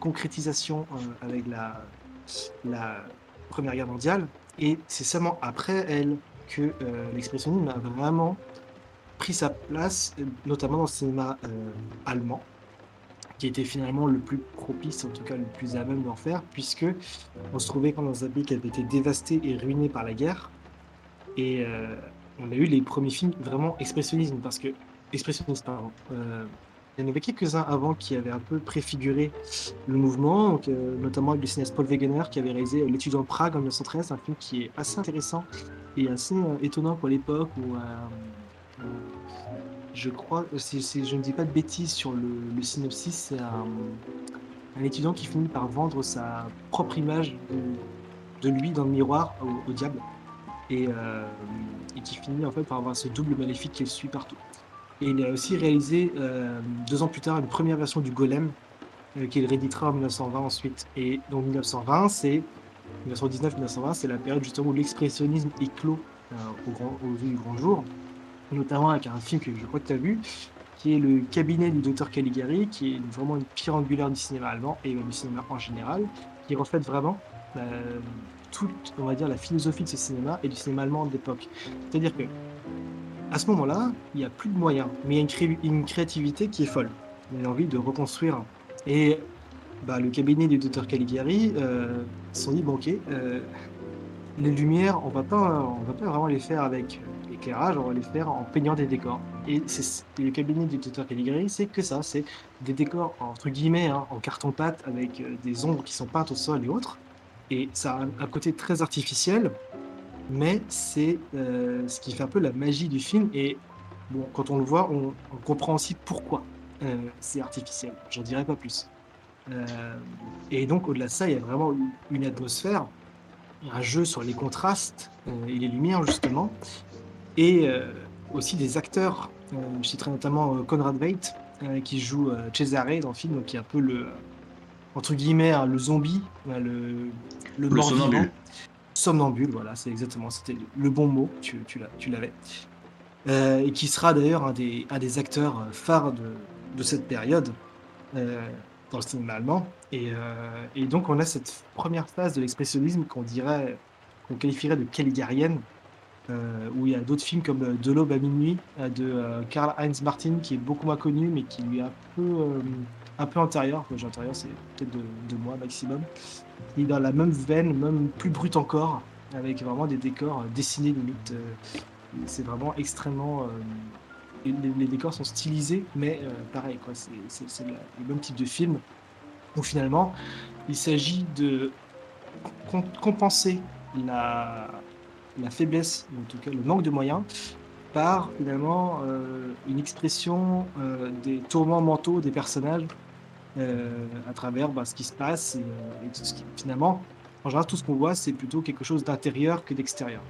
concrétisation avec la Première Guerre mondiale. Et c'est seulement après elle que euh, l'expressionnisme a vraiment pris sa place, notamment dans le cinéma euh, allemand, qui était finalement le plus propice, en tout cas le plus à même d'en faire, puisque on se trouvait quand dans un pays qui avait été dévasté et ruiné par la guerre. Et euh, on a eu les premiers films vraiment expressionnisme, parce que expressionniste, pardon. Il y en avait quelques-uns avant qui avaient un peu préfiguré le mouvement, euh, notamment avec le cinéaste Paul Wegener qui avait réalisé euh, L'étudiant de Prague en 1913, un film qui est assez intéressant et assez euh, étonnant pour l'époque où je crois, je ne dis pas de bêtises sur le, synopsis, c'est un, étudiant qui finit par vendre sa propre image de, lui dans le miroir au, diable et, et qui finit en fait par avoir ce double maléfique qui suit partout. Et il a aussi réalisé euh, deux ans plus tard une première version du Golem euh, qu'il rééditera en 1920 ensuite. Et donc 1920, c'est 1919-1920, c'est la période justement où l'expressionnisme éclot euh, au, grand, au vu du grand jour, notamment avec un film que je crois que tu as vu, qui est le cabinet du docteur Caligari, qui est vraiment une pierre angulaire du cinéma allemand et du cinéma en général, qui reflète vraiment euh, toute, on va dire, la philosophie de ce cinéma et du cinéma allemand d'époque. C'est-à-dire que à ce moment-là, il n'y a plus de moyens, mais il y a une, cré- une créativité qui est folle. Il a envie de reconstruire. Et bah, le cabinet du docteur Caligari euh, dit, bon ok, euh, les lumières, on on va pas vraiment les faire avec l'éclairage, on va les faire en peignant des décors. Et le cabinet du tuteur Caligari, c'est que ça, c'est des décors entre guillemets hein, en carton pâte avec euh, des ombres qui sont peintes au sol et autres. Et ça a un, côté très artificiel, mais c'est euh, ce qui fait un peu la magie du film. Et bon, quand on le voit, on, comprend aussi pourquoi euh, c'est artificiel. J'en dirai pas plus. et donc au-delà de ça, il y a vraiment une atmosphère un jeu sur les contrastes euh, et les lumières justement, et euh, aussi des acteurs. Euh, je citerai notamment Conrad Veidt qui joue Cesare dans le film, qui est un peu le entre guillemets hein, le zombie, le le, somnambule. Somnambule, voilà, c'est exactement, c'était le bon mot, tu, l'avais. et qui sera d'ailleurs un des, acteurs phares de, de cette période dans le cinéma allemand. Euh, et, donc, on a cette première phase de l'expressionnisme qu'on dirait, qu'on qualifierait de caligarienne, euh, où il y a d'autres films comme euh, De l'aube à minuit de Karl Heinz Martin, qui est beaucoup moins connu, mais qui lui est un peu, un antérieur. Quand j'ai antérieur, c'est peut-être de deux mois maximum. Il est dans la même veine, même plus brut encore, avec vraiment des décors dessinés limite. c'est vraiment extrêmement les, décors sont stylisés, mais pareil, quoi, c'est le même type de film. Donc finalement, il s'agit de compenser la, faiblesse, en tout cas le manque de moyens, par finalement euh, une expression euh, des tourments mentaux des personnages euh, à travers bah, ce qui se passe. Et, finalement, en général, tout ce qu'on voit, c'est plutôt quelque chose d'intérieur que d'extérieur.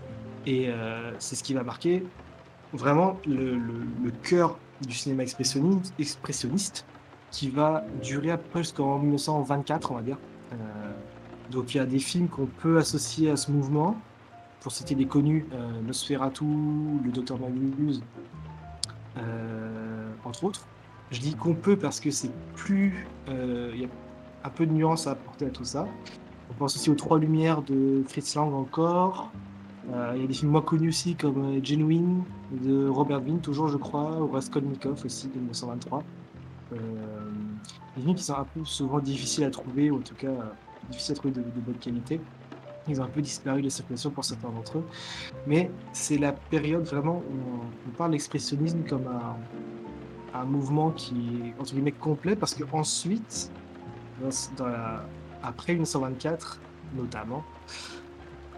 Et c'est ce qui va marquer vraiment le, cœur du cinéma expressionniste, qui va durer peu jusqu'en 1924, on va dire. Euh, donc il y a des films qu'on peut associer à ce mouvement. Pour citer des connus, euh, Nosferatu, le Docteur Magnus, euh, entre autres. Je dis qu'on peut parce que c'est plus. Il y a un peu de nuance à apporter à tout ça. On pense aussi aux Trois Lumières de Fritz Lang encore. Il y a des films moins connus aussi comme Genuine de Robert Wien, toujours je crois, ou Raskolnikov aussi de 1923. Euh, des films qui sont un peu souvent difficiles à trouver, ou en tout cas euh, difficiles à trouver de, bonne qualité. Ils ont un peu disparu de circulation pour certains d'entre eux. Mais c'est la période vraiment où on, parle d'expressionnisme comme un, un, mouvement qui est entre guillemets complet parce qu'ensuite, dans, après 1924 notamment,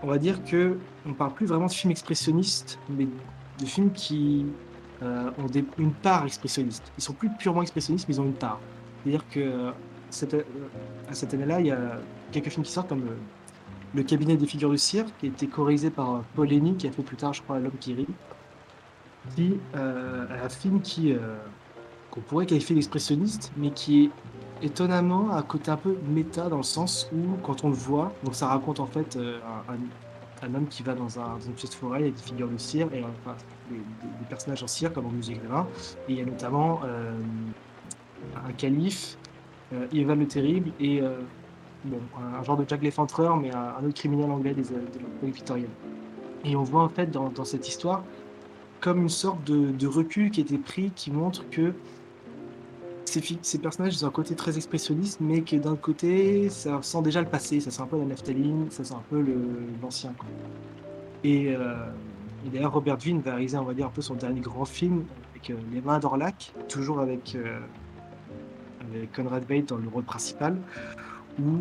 on va dire que on parle plus vraiment de films expressionnistes, mais de films qui euh, ont une part expressionniste. Ils sont plus purement expressionnistes, mais ils ont une part. C'est-à-dire que euh, cette, euh, à cette année-là, il y a quelques films qui sortent comme le, cabinet des figures de cire, qui a été chorisé par Paul Henny, qui a fait plus tard, je crois, L'homme qui rit, qui un film qui qu'on pourrait qualifier d'expressionniste, mais qui est étonnamment à côté un peu méta dans le sens où quand on le voit, donc ça raconte en fait un, un homme qui va dans, un, une pièce forêt avec des figures de cire et des, personnages en cire comme en musée Grévin. Et il y a notamment euh, un calife, euh, le Terrible et euh, bon, un, genre de Jack l'Effentreur, mais un, autre criminel anglais des, de l'époque victorienne. Et on voit en fait dans, cette histoire comme une sorte de, de, recul qui a été pris qui montre que ces, personnages ont un côté très expressionniste, mais que d'un côté, ça sent déjà le passé, ça sent un peu la naphtaline, ça sent un peu l'ancien. Et, euh, et d'ailleurs, Robert Wien va réaliser, on va dire, un peu son dernier grand film avec euh, Les Mains d'Orlac, toujours avec, euh, avec Conrad Veidt dans le rôle principal, où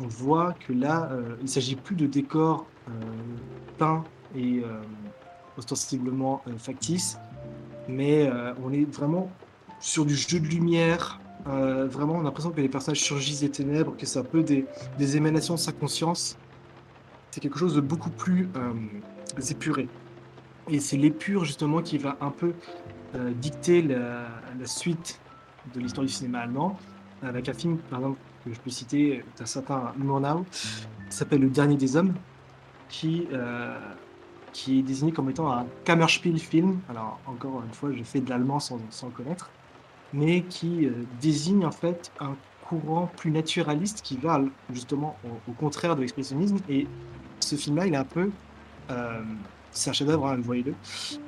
on voit que là, il ne s'agit plus de décors peints et ostensiblement factices, mais on est vraiment sur du jeu de lumière. Euh, vraiment, on a l'impression que les personnages surgissent des ténèbres, que c'est un peu des, émanations de sa conscience. C'est quelque chose de beaucoup plus euh, épuré. Et c'est l'épure justement qui va un peu euh, dicter la, suite de l'histoire du cinéma allemand, avec un film, par exemple, que je peux citer d'un certain Murnau, qui s'appelle Le Dernier des Hommes, qui, qui est désigné comme étant un Kammerspiel film. Alors, encore une fois, je fais de l'allemand sans, sans le connaître mais qui euh, désigne en fait un courant plus naturaliste qui va justement au, contraire de l'expressionnisme. Et ce film-là, il est un peu. Euh, c'est un chef-d'œuvre, hein, voyez-le.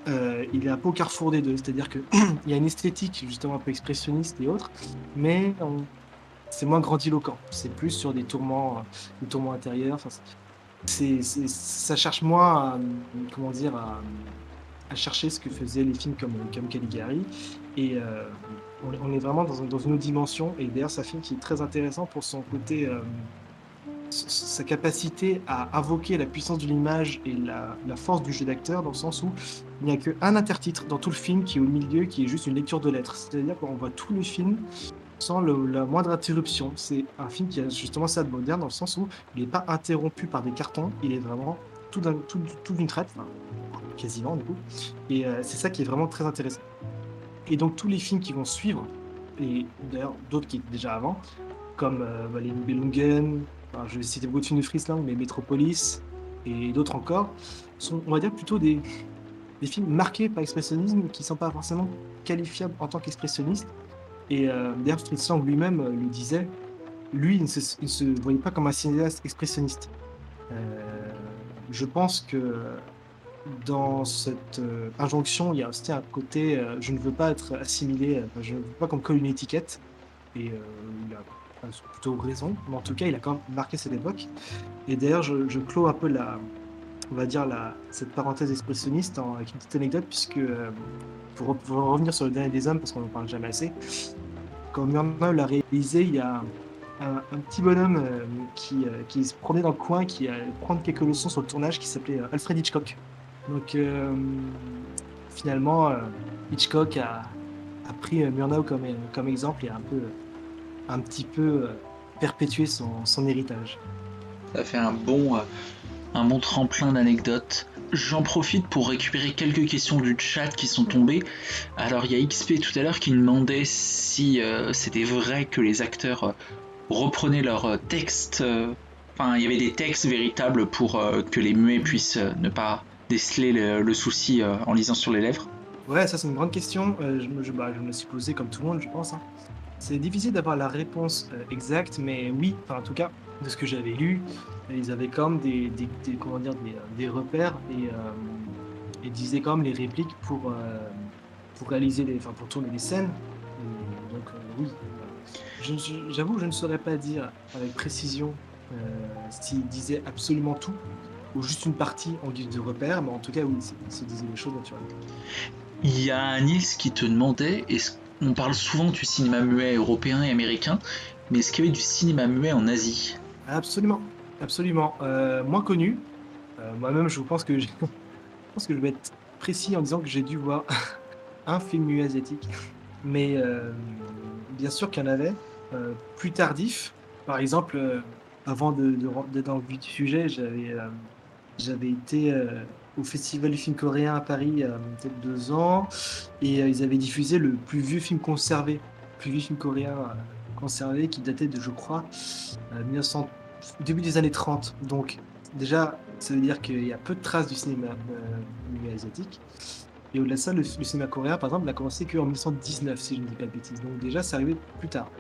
Euh, il est un peu au carrefour des deux, c'est-à-dire qu'il y a une esthétique justement un peu expressionniste et autres, mais c'est moins grandiloquent. C'est plus sur des tourments, des tourments intérieurs. ça cherche moins à, comment dire, à, chercher ce que faisaient les films comme, comme Caligari. Et on, est vraiment dans, une autre dimension. Et d'ailleurs, c'est un film qui est très intéressant pour son côté, euh, sa capacité à invoquer la puissance de l'image et la, la, force du jeu d'acteur, dans le sens où il n'y a qu'un intertitre dans tout le film qui est au milieu, qui est juste une lecture de lettres. C'est-à-dire qu'on voit tout le film sans la moindre interruption. C'est un film qui a justement ça de moderne dans le sens où il n'est pas interrompu par des cartons, il est vraiment tout d'une tout, traite, quasiment du coup. Et euh, c'est ça qui est vraiment très intéressant. Et donc tous les films qui vont suivre, et d'ailleurs d'autres qui étaient déjà avant, comme euh, bah, les Nibelungen, je vais citer beaucoup de films de Friesland, mais Metropolis et d'autres encore, sont, on va dire, plutôt des, films marqués par l'expressionnisme qui ne sont pas forcément qualifiables en tant qu'expressionnistes, et euh, d'ailleurs, Fritz Lang lui-même euh, le disait, lui, il ne, se, voyait pas comme un cinéaste expressionniste. Euh, je pense que dans cette injonction, il y a aussi un côté je ne veux pas être assimilé, je ne veux pas qu'on me colle une étiquette. Et il a plutôt raison, mais en tout cas, il a quand même marqué cette époque. Et d'ailleurs, je, je clôt un peu la, on va dire, la, cette parenthèse expressionniste avec une petite anecdote, puisque pour, revenir sur le dernier des hommes, parce qu'on n'en parle jamais assez, quand Murnau l'a réalisé, il y a un, petit bonhomme euh, qui, euh, qui, se promenait dans le coin, qui allait prendre quelques leçons sur le tournage, qui s'appelait euh, Alfred Hitchcock. Donc finalement, Hitchcock a, pris Murnau comme, exemple et a un, peu, un petit peu perpétué son, héritage. Ça fait un bon, un bon tremplin d'anecdotes. J'en profite pour récupérer quelques questions du chat qui sont tombées. Alors il y a XP tout à l'heure qui demandait si euh, c'était vrai que les acteurs euh, reprenaient leurs euh, textes. Enfin, il y avait des textes véritables pour que les muets puissent ne pas déceler le, souci en lisant sur les lèvres. Ouais, ça c'est une grande question. je, me, bah, je, me suis posé comme tout le monde, je pense. Hein. C'est difficile d'avoir la réponse exacte, mais oui, en tout cas, de ce que j'avais lu, ils avaient quand même des, comment dire, des, repères et, euh, et, disaient quand même les répliques pour, euh, pour réaliser les, enfin, pour tourner les scènes. donc euh, oui, j'avoue, je ne saurais pas dire avec précision s'ils disaient absolument tout ou juste une partie en guise de repère, mais en tout cas oui, ils se disaient les choses naturellement. Il y a Nils qui te demandait, on parle souvent du cinéma muet européen et américain, mais est-ce qu'il y avait du cinéma muet en Asie? Absolument. Absolument. Euh, moins connu. Euh, moi-même, je pense que je... pense que je vais être précis en disant que j'ai dû voir un film muet asiatique. Mais euh, bien sûr qu'il y en avait. plus tardif. Par exemple, avant de, d'être dans le vif du sujet, j'avais, j'avais été au Festival du film coréen à Paris il y a peut-être deux ans. Et ils avaient diffusé le plus vieux film conservé. Le plus vieux film coréen conservé qui datait de, je crois, 1900 début des années 30. Donc, déjà, ça veut dire qu'il y a peu de traces du cinéma euh, asiatique. Et au-delà de ça, le, cinéma coréen, par exemple, n'a commencé qu'en 1919, si je ne dis pas de bêtises. Donc, déjà, c'est arrivé plus tard.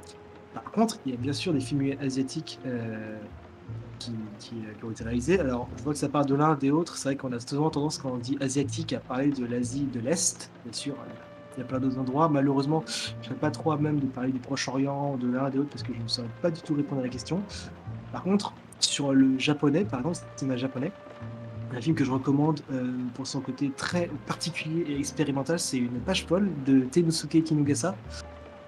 Par contre, il y a bien sûr des films asiatiques euh, qui, ont été réalisés. Alors, je vois que ça part de l'un des autres. C'est vrai qu'on a souvent tendance, quand on dit asiatique, à parler de l'Asie de l'Est, bien sûr. Euh, il y a plein d'autres endroits. Malheureusement, je n'ai pas trop à même de parler du Proche-Orient, de l'un des autres, parce que je ne saurais pas du tout répondre à la question. Par contre, sur le japonais, par exemple, le cinéma japonais, un film que je recommande euh, pour son côté très particulier et expérimental, c'est Une page folle de Tenusuke Kinugasa,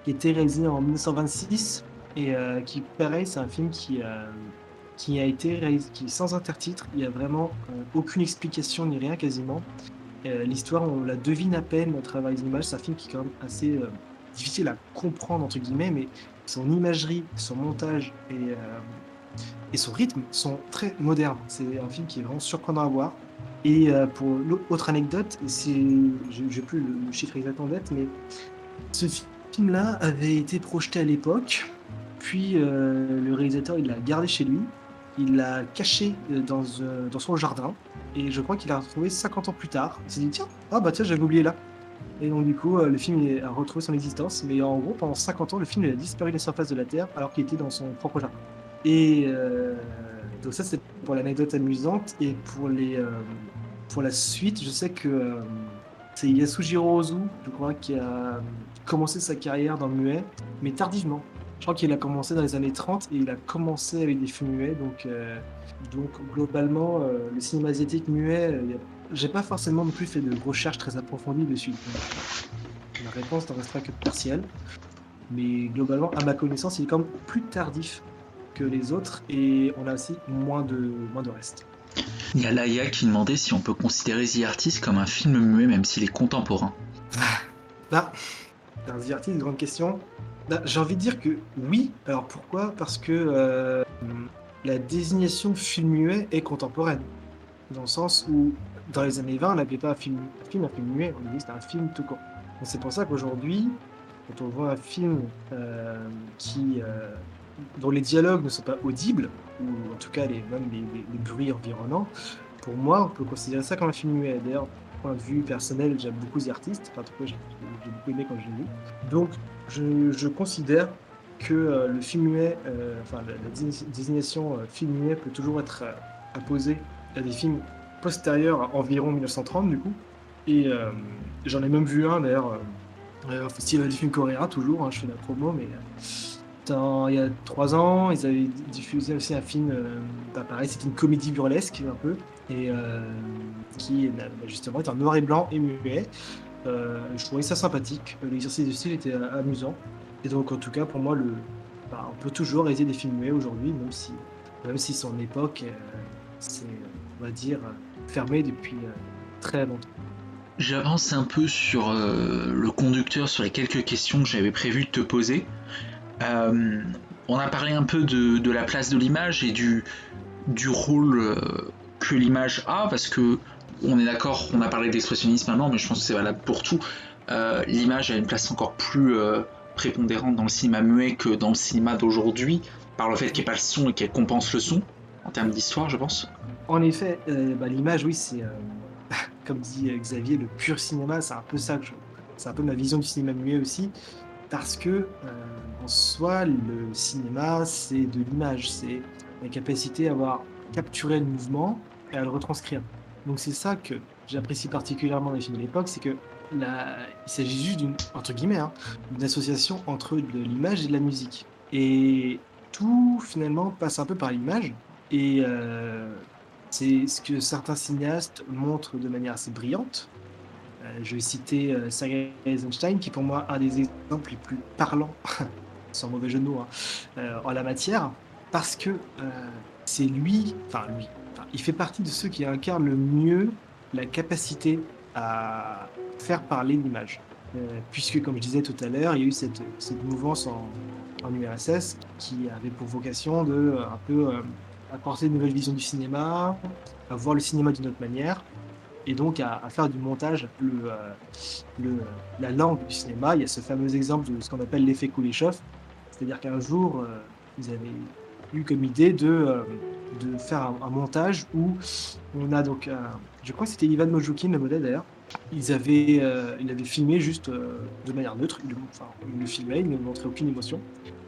qui été réalisé en 1926 et euh, qui, pareil, c'est un film qui, euh, qui a été qui, sans intertitre. Il n'y a vraiment aucune explication ni rien quasiment. L'histoire, on la devine à peine au travers des images. C'est un film qui est quand même assez difficile à comprendre, entre guillemets, mais son imagerie, son montage et et son rythme sont très modernes. C'est un film qui est vraiment surprenant à voir. Et euh, pour l'autre anecdote, c'est, j'ai plus le chiffre exact en tête, mais ce film-là avait été projeté à l'époque, puis euh, le réalisateur il l'a gardé chez lui, il l'a caché euh, dans, dans son jardin, et je crois qu'il l'a retrouvé 50 ans plus tard. Il s'est dit tiens, ah bah tiens j'avais oublié là. Et donc du coup, le film a retrouvé son existence, mais en gros pendant 50 ans, le film a disparu de la surface de la Terre alors qu'il était dans son propre jardin. Et euh, donc ça c'est pour l'anecdote amusante et pour euh, pour la suite, je sais que euh, c'est Yasujiro Ozu, je crois, qui a commencé sa carrière dans le muet, mais tardivement. Je crois qu'il a commencé dans les années 30 et il a commencé avec des films muets. Donc, euh, donc globalement, euh, le cinéma asiatique muet, euh, j'ai pas forcément non plus fait de recherches très approfondies dessus. Donc, la réponse n'en restera que partielle. Mais globalement, à ma connaissance, il est quand même plus tardif que les autres et on a aussi moins de, moins de reste. Il y a Laïa qui demandait si on peut considérer The Artist comme un film muet même s'il est contemporain. Là, un The Artist, grande question. Bah, J'ai envie de dire que oui. Alors pourquoi? Parce que euh, la désignation film muet est contemporaine. Dans le sens où, dans les années 20, on n'appelait pas un film, un film muet, on disait c'était un film tout court. C'est pour ça qu'aujourd'hui, quand on voit un film euh, euh, dont les dialogues ne sont pas audibles, ou en tout cas même les, les- les bruits environnants, pour moi, on peut considérer ça comme un film muet. D'ailleurs, point de vue personnel, j'aime beaucoup The Artist. Enfin, en tout cas, j'ai beaucoup aimé quand je l'ai vu. Donc, je, je considère que euh, le film muet, euh, enfin, la, la dési- désignation euh, film muet peut toujours être apposée à des films postérieurs à environ 1930, du coup. Et j'en ai même vu un, d'ailleurs, au Festival du film coréen, toujours, hein, je fais la promo, mais il y a trois ans, ils avaient diffusé aussi un film, euh, bah, pareil, c'était une comédie burlesque, un peu, et euh, qui bah, justement est en noir et blanc et muet. Euh, je trouvais ça sympathique. L'exercice de style était euh, amusant. Et donc, en tout cas, pour moi, bah, on peut toujours réaliser des films muets aujourd'hui, même si, même si son époque, c'est, on va dire, fermé depuis très longtemps. J'avance un peu sur le conducteur, sur les quelques questions que j'avais prévu de te poser. On a parlé un peu de, la place de l'image et du, rôle que l'image a, parce que on est d'accord, on a parlé d'expressionnisme maintenant, mais je pense que c'est valable pour tout. Euh, l'image a une place encore plus euh, prépondérante dans le cinéma muet que dans le cinéma d'aujourd'hui, par le fait qu'il n'y ait pas le son et qu'elle compense le son, en termes d'histoire, je pense. En effet, euh, bah, l'image, oui, c'est, comme dit Xavier, le pur cinéma. C'est un peu ça que je- c'est un peu ma vision du cinéma muet aussi, parce que en soi, le cinéma, c'est de l'image, c'est la capacité à avoir capturé le mouvement et à le retranscrire. Donc c'est ça que j'apprécie particulièrement dans les films de l'époque, c'est que la... il s'agit juste d'une entre guillemets, hein, association entre de l'image et de la musique. Et tout finalement passe un peu par l'image. Et euh, c'est ce que certains cinéastes montrent de manière assez brillante. Euh, je vais citer euh, Eisenstein, qui est pour moi un des exemples les plus parlants, sans mauvais jeu de mots, hein, euh, en la matière, parce que c'est lui, enfin lui, il fait partie de ceux qui incarnent le mieux la capacité à faire parler l'image. Euh, puisque, comme je disais tout à l'heure, il y a eu cette, cette mouvance en, en URSS qui avait pour vocation de euh, un peu euh, apporter une nouvelle vision du cinéma, à voir le cinéma d'une autre manière, et donc à, à faire du montage le, le, la langue du cinéma. Il y a ce fameux exemple de ce qu'on appelle l'effet Kuleshov, c'est-à-dire qu'un jour, ils avaient eu comme idée de, de faire un, montage où on a donc, je crois que c'était Ivan Mojoukine, le modèle d'ailleurs, ils avaient, euh, il avait filmé juste euh, de manière neutre, il, enfin, il le filmait, il ne montrait aucune émotion.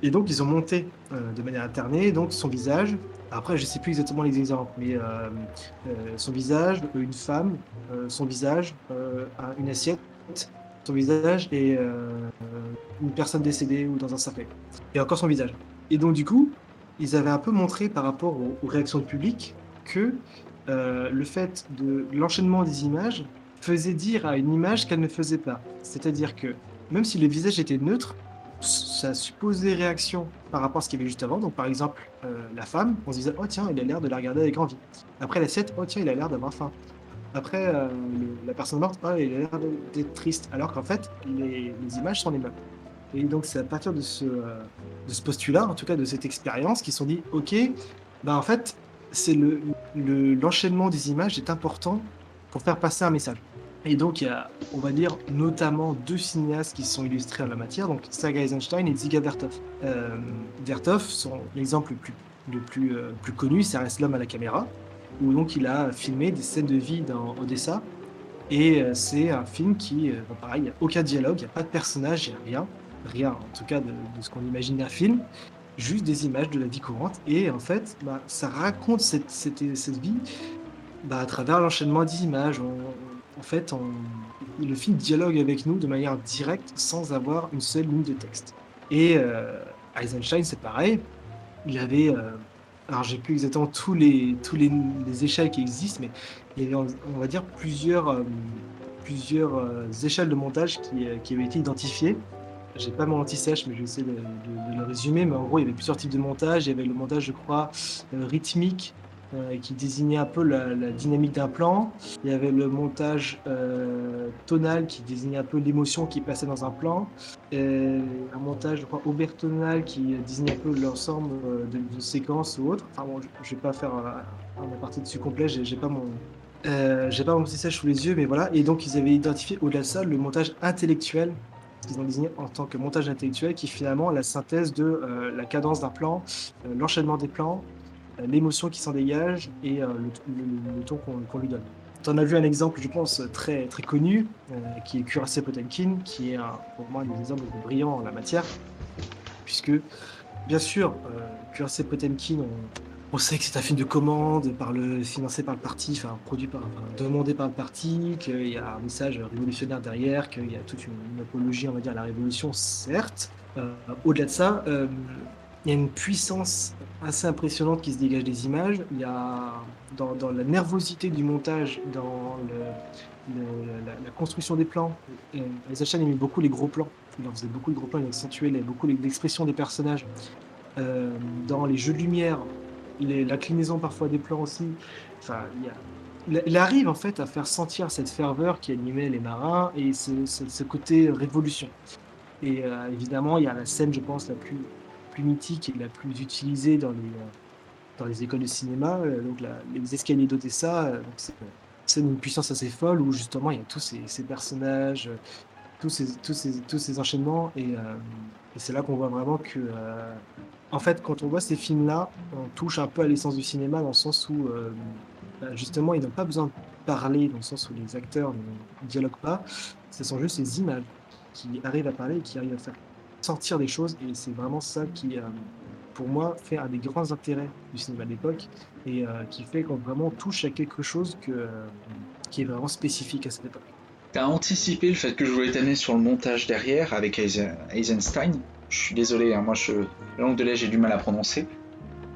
Et donc ils ont monté euh, de manière alternée donc son visage. Après, je sais plus exactement les exemples, mais euh, son visage, une femme, son visage, un- une assiette, son visage et une personne décédée ou dans un cercueil. Et encore son visage. Et donc du coup, ils avaient un peu montré par rapport aux, réactions du public que euh, le fait de l'enchaînement des images faisait dire à une image qu'elle ne faisait pas. C'est-à-dire que même si le visage était neutre, ça supposait réaction par rapport à ce qu'il y avait juste avant. Donc par exemple, euh, la femme, on se disait oh tiens, il a l'air de la regarder avec envie. Après l'assiette, oh tiens, il a l'air d'avoir faim. Après euh, la personne morte, oh il a l'air d'être triste. Alors qu'en fait, les, images sont les mêmes. Et donc c'est à partir de ce, de ce postulat, en tout cas de cette expérience, qu'ils se sont dit ok, ben en fait, c'est le le- l'enchaînement des images est important pour faire passer un message. Et donc, il y a, on va dire, notamment deux cinéastes qui sont illustrés en la matière, donc Sergei Eisenstein et Dziga Vertov. Euh, Vertov, son l'exemple le plus, le plus, euh, plus connu, ça reste L'homme à la caméra, où donc il a filmé des scènes de vie dans Odessa. Et euh, c'est un film qui, euh, bah, pareil, il n'y a aucun dialogue, il n'y a pas de personnage, il n'y a rien. Rien, en tout cas, de, ce qu'on imagine d'un film. Juste des images de la vie courante. Et en fait, bah, ça raconte cette, cette, cette vie bah, à travers l'enchaînement des images. En fait, le film dialogue avec nous de manière directe sans avoir une seule ligne de texte. Et, euh, Eisenstein, c'est pareil. Il avait, euh, alors j'ai plus exactement tous les, tous les, échelles qui existent, mais il y avait, on va dire, plusieurs, euh, plusieurs euh, échelles de montage qui, qui avaient été identifiées. J'ai pas mon anti-sèche, mais je vais essayer de, le résumer. Mais en gros, il y avait plusieurs types de montage. Il y avait le montage, je crois, rythmique, euh, qui désignait un peu la, dynamique d'un plan. Il y avait le montage euh, tonal qui désignait un peu l'émotion qui passait dans un plan. Et un montage, je crois, obertonal qui désignait un peu l'ensemble euh, de, séquences ou autre. Enfin bon, je, ne vais pas faire un, un partie dessus complet, j'ai pas mon. j'ai pas mon petit sèche sous les yeux, mais voilà. Et donc, ils avaient identifié au-delà de ça le montage intellectuel qu'ils ont désigné en tant que montage intellectuel, qui est finalement la synthèse de la cadence d'un plan, l'enchaînement des plans, euh, l'émotion qui s'en dégage et euh, le, ton qu'on lui donne. En as vu un exemple, je pense, très, très connu, euh, qui est Cuirassé Potemkin, qui est pour moi un des exemples brillants en la matière, puisque, bien sûr, Cuirassé Potemkin, on, sait que c'est un film de commande, par le, financé par le parti, enfin, produit par, demandé par le parti, qu'il y a un message révolutionnaire derrière, qu'il y a toute une, apologie, on va dire, à la révolution, certes. Au-delà de ça, il y a une puissance assez impressionnante qui se dégage des images. Il y a dans, la nervosité du montage, dans la, construction des plans. Les il aimait beaucoup les gros plans. Il en faisait beaucoup de gros plans, il accentuait beaucoup l'expression des personnages. Euh, dans les jeux de lumière, l'inclinaison parfois des plans aussi. Enfin, il, arrive en fait à faire sentir cette ferveur qui animait les marins et ce, côté révolution. Et euh, évidemment, il y a la scène, je pense, la plus mythique et la plus utilisée dans les, euh, écoles de cinéma. Euh, donc les escaliers d'Odessa, c'est une puissance assez folle où justement il y a tous ces, personnages, tous ces, enchaînements et c'est là qu'on voit vraiment que en fait quand on voit ces films là on touche un peu à l'essence du cinéma dans le sens où bah, justement ils n'ont pas besoin de parler dans le sens où les acteurs ne dialoguent pas ce sont juste ces images qui arrivent à parler et qui arrivent à faire sortir des choses. Et c'est vraiment ça qui, euh, pour moi, fait un des grands intérêts du cinéma d'époque et euh, qui fait qu'on vraiment touche à quelque chose euh, qui est vraiment spécifique à cette époque. Tu as anticipé le fait que je voulais t'amener sur le montage derrière avec Eisenstein? Je suis désolé, hein, moi, je, langue de lait, j'ai du mal à prononcer.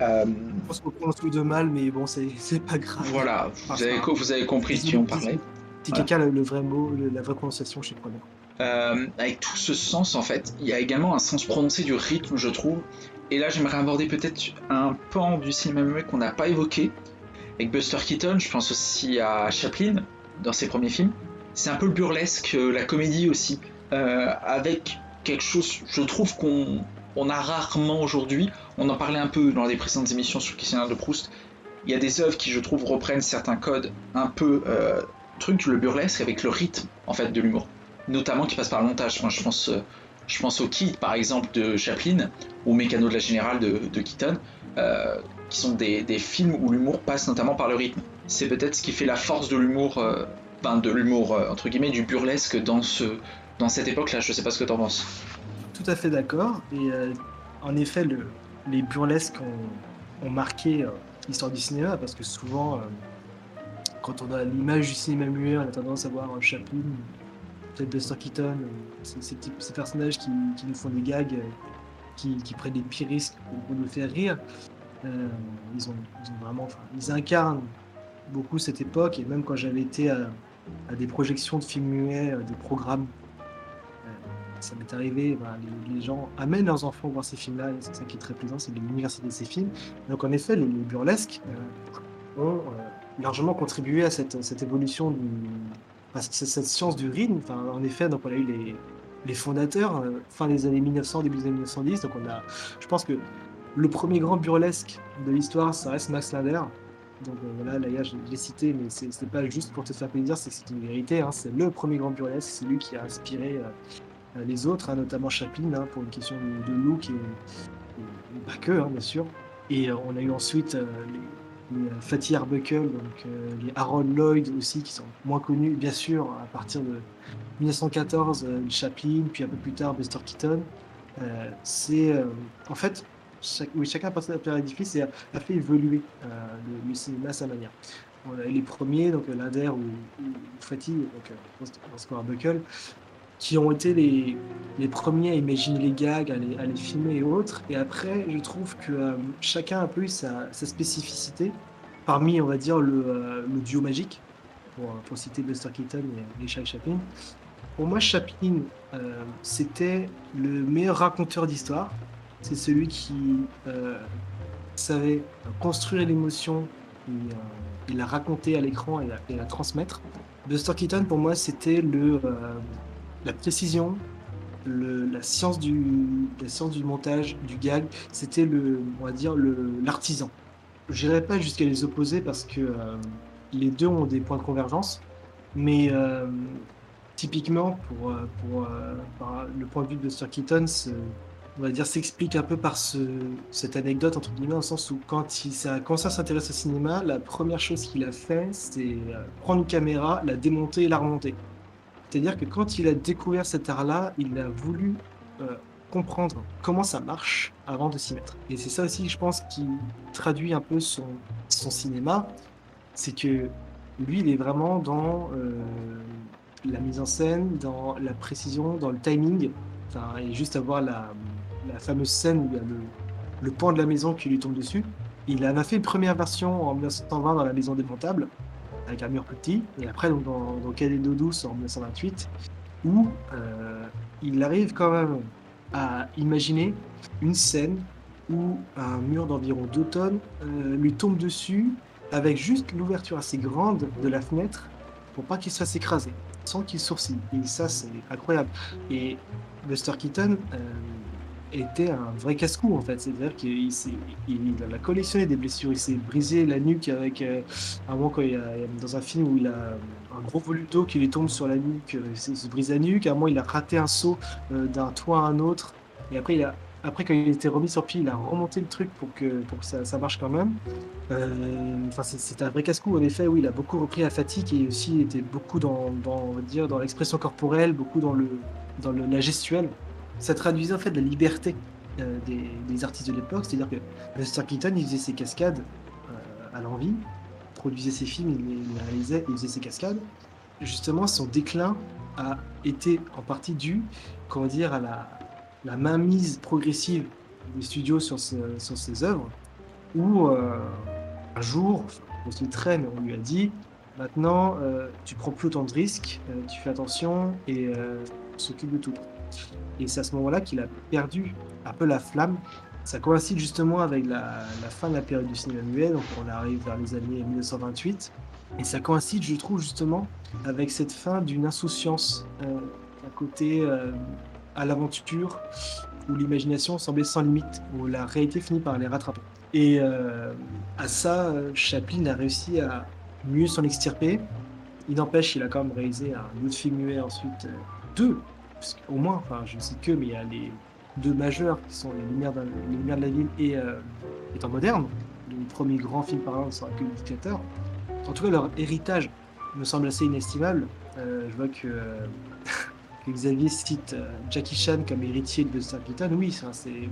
Euh... Je pense qu'on prononce de mal, mais bon, c'est pas grave. Voilà, vous, avez, vous avez compris qui on parlait. Si quelqu'un a le vrai mot, la vraie prononciation, je sais pas. Euh, avec tout ce sens en fait. Il y a également un sens prononcé du rythme, je trouve. Et là, j'aimerais aborder peut-être un pan du cinéma muet qu'on n'a pas évoqué. Avec Buster Keaton, je pense aussi à Chaplin dans ses premiers films. C'est un peu le burlesque, euh, la comédie aussi, euh, avec quelque chose, je trouve qu'on on a rarement aujourd'hui. On en parlait un peu dans les précédentes émissions sur le questionnaire de Proust. Il y a des œuvres qui, je trouve, reprennent certains codes un peu truc, le burlesque avec le rythme en fait de l'humour notamment qui passe par le montage. je pense, euh, je pense au Kid, par exemple, de Chaplin, ou Mécano de la Générale de, Keaton, euh, qui sont des, films où l'humour passe notamment par le rythme. C'est peut-être ce qui fait la force de l'humour, euh, enfin de l'humour, entre guillemets, du burlesque dans, ce, dans cette époque-là. Je sais pas ce que tu en penses. Tout à fait d'accord. Et en effet, le, les burlesques ont, marqué l'histoire du cinéma, parce que souvent, quand on a l'image du cinéma muet, on a tendance à voir Chaplin peut-être Buster Keaton, euh, ces, personnages qui, nous font des gags, euh, qui, prennent des petits risques pour, nous faire rire. Euh, ils incarnent beaucoup cette époque et même quand j'avais été à, des projections de films muets, des programmes, ça m'est arrivé, les, gens amènent leurs enfants voir ces films-là, et c'est ça qui est très plaisant, c'est l'université de ces films. Donc en effet, les, burlesques ont largement contribué à cette, évolution du, c'est cette science du rythme. En effet, donc on a eu les, les fondateurs, euh, fin des années 1900, début des années 1910. Donc on a, je pense que le premier grand burlesque de l'histoire, ça reste Max Linder. Donc euh, voilà, là, je l'ai cité, mais c'est pas juste pour te faire plaisir, c'est une vérité. Hein. c'est le premier grand burlesque, c'est lui qui a inspiré euh, les autres, hein, notamment Chaplin, pour une question de, look et, pas que, bien sûr. Et on a eu ensuite les, les Fatih Arbuckle, donc euh, les Harold Lloyd aussi, qui sont moins connus, bien sûr, à partir de 1914, euh, Chaplin, puis un peu plus tard Buster Keaton. Euh, c'est en fait, oui, chacun a passé à l'édifice et a, fait évoluer le, cinéma à sa manière. les premiers, donc Linder ou, ou Fatih, donc Oscar Arbuckle, qui ont été les, les premiers à imaginer les gags, à les, à les filmer et autres. Et après, je trouve que euh, chacun a un peu eu sa, spécificité parmi, on va dire, le, euh, le duo magique, pour, pour citer Buster Keaton et, et Charlie Chaplin. Pour moi, Chaplin, euh, c'était le meilleur raconteur d'histoire. C'est celui qui euh, savait construire l'émotion et, euh, la raconter à l'écran et, la- et la transmettre. Buster Keaton, pour moi, c'était le, euh, la précision, la, science du, montage, du gag. C'était le, on va dire, l'artisan. Je n'irai pas jusqu'à les opposer parce que euh, les deux ont des points de convergence, mais euh, typiquement pour, euh, pour par le point de vue de Buster Keaton, on va dire s'explique un peu par ce, cette anecdote entre guillemets, dans le sens où quand il s'est commencé à s'intéresser au cinéma, la première chose qu'il a fait, c'est prendre une caméra, la démonter et la remonter. C'est-à-dire que quand il a découvert cet art-là, il a voulu euh, comprendre comment ça marche avant de s'y mettre. Et c'est ça aussi, je pense, qui traduit un peu son, cinéma, c'est que lui, il est vraiment dans euh, la mise en scène, dans la précision, dans le timing, enfin, et juste avoir la, la fameuse scène où il y a le, le de la maison qui lui tombe dessus. Il en a fait une première version en 1920 dans la maison démontable, avec un mur plus petit, et après donc, dans, dans Cadet d'eau douce en 1928, où euh, il arrive quand même à imaginer une scène où un mur d'environ 2 tonnes euh, lui tombe dessus avec juste l'ouverture assez grande de la fenêtre pour pas qu'il se fasse écraser, sans qu'il sourcille. Et ça, c'est incroyable. Et Buster Keaton euh, était un vrai casse-cou en fait. C'est-à-dire qu'il il, il a collectionné des blessures. Il s'est brisé la nuque avec euh, un moment quand il a, dans un film où il a un gros volume d'eau qui lui tombe sur la nuque, euh, il se se brise la nuque. À un moment, il a raté un saut euh, d'un toit à un autre. Et après, il a, après, quand il était remis sur pied, il a remonté le truc pour que, pour que ça, marche quand même. Euh, Enfin, c'est- un vrai casse-cou. En effet, oui, il a beaucoup repris la fatigue et aussi était beaucoup dans, dans, dans l'expression corporelle, beaucoup dans, le, dans le, la gestuelle. Ça traduisait en fait la liberté euh, des, artistes de l'époque. C'est-à-dire que Buster Keaton, il faisait ses cascades euh, à l'envie, produisait ses films, il les, réalisait, il faisait ses cascades. Justement, son déclin a été en partie dû, comment dire, à la, mainmise progressive des studios sur, ses œuvres, où euh, un jour, on se le traîne, on lui a dit maintenant, tu prends plus autant de risques, tu fais attention et on s'occupe de tout. Et c'est à ce moment-là qu'il a perdu un peu la flamme. Ça coïncide justement avec la, fin de la période du cinéma muet, donc on arrive vers les années 1928. Et ça coïncide, je trouve, justement, avec cette fin d'une insouciance, euh, un côté euh, à l'aventure, où l'imagination semblait sans limite, où la réalité finit par les rattraper. Et euh, à ça, euh, Chaplin a réussi à mieux s'en extirper. Il n'empêche, il a quand même réalisé un autre film muet ensuite, euh, deux, qu'au moins, enfin je ne sais que, mais il y a les deux majeurs qui sont Les Lumières de, les Lumières de la Ville et euh, Les Temps modernes. Le premier grand film par exemple sera que le dictateur. En tout cas, leur héritage me semble assez inestimable. Euh, je vois que, euh, Xavier cite euh, Jackie Chan comme héritier de Buster Keaton. Oui, c'est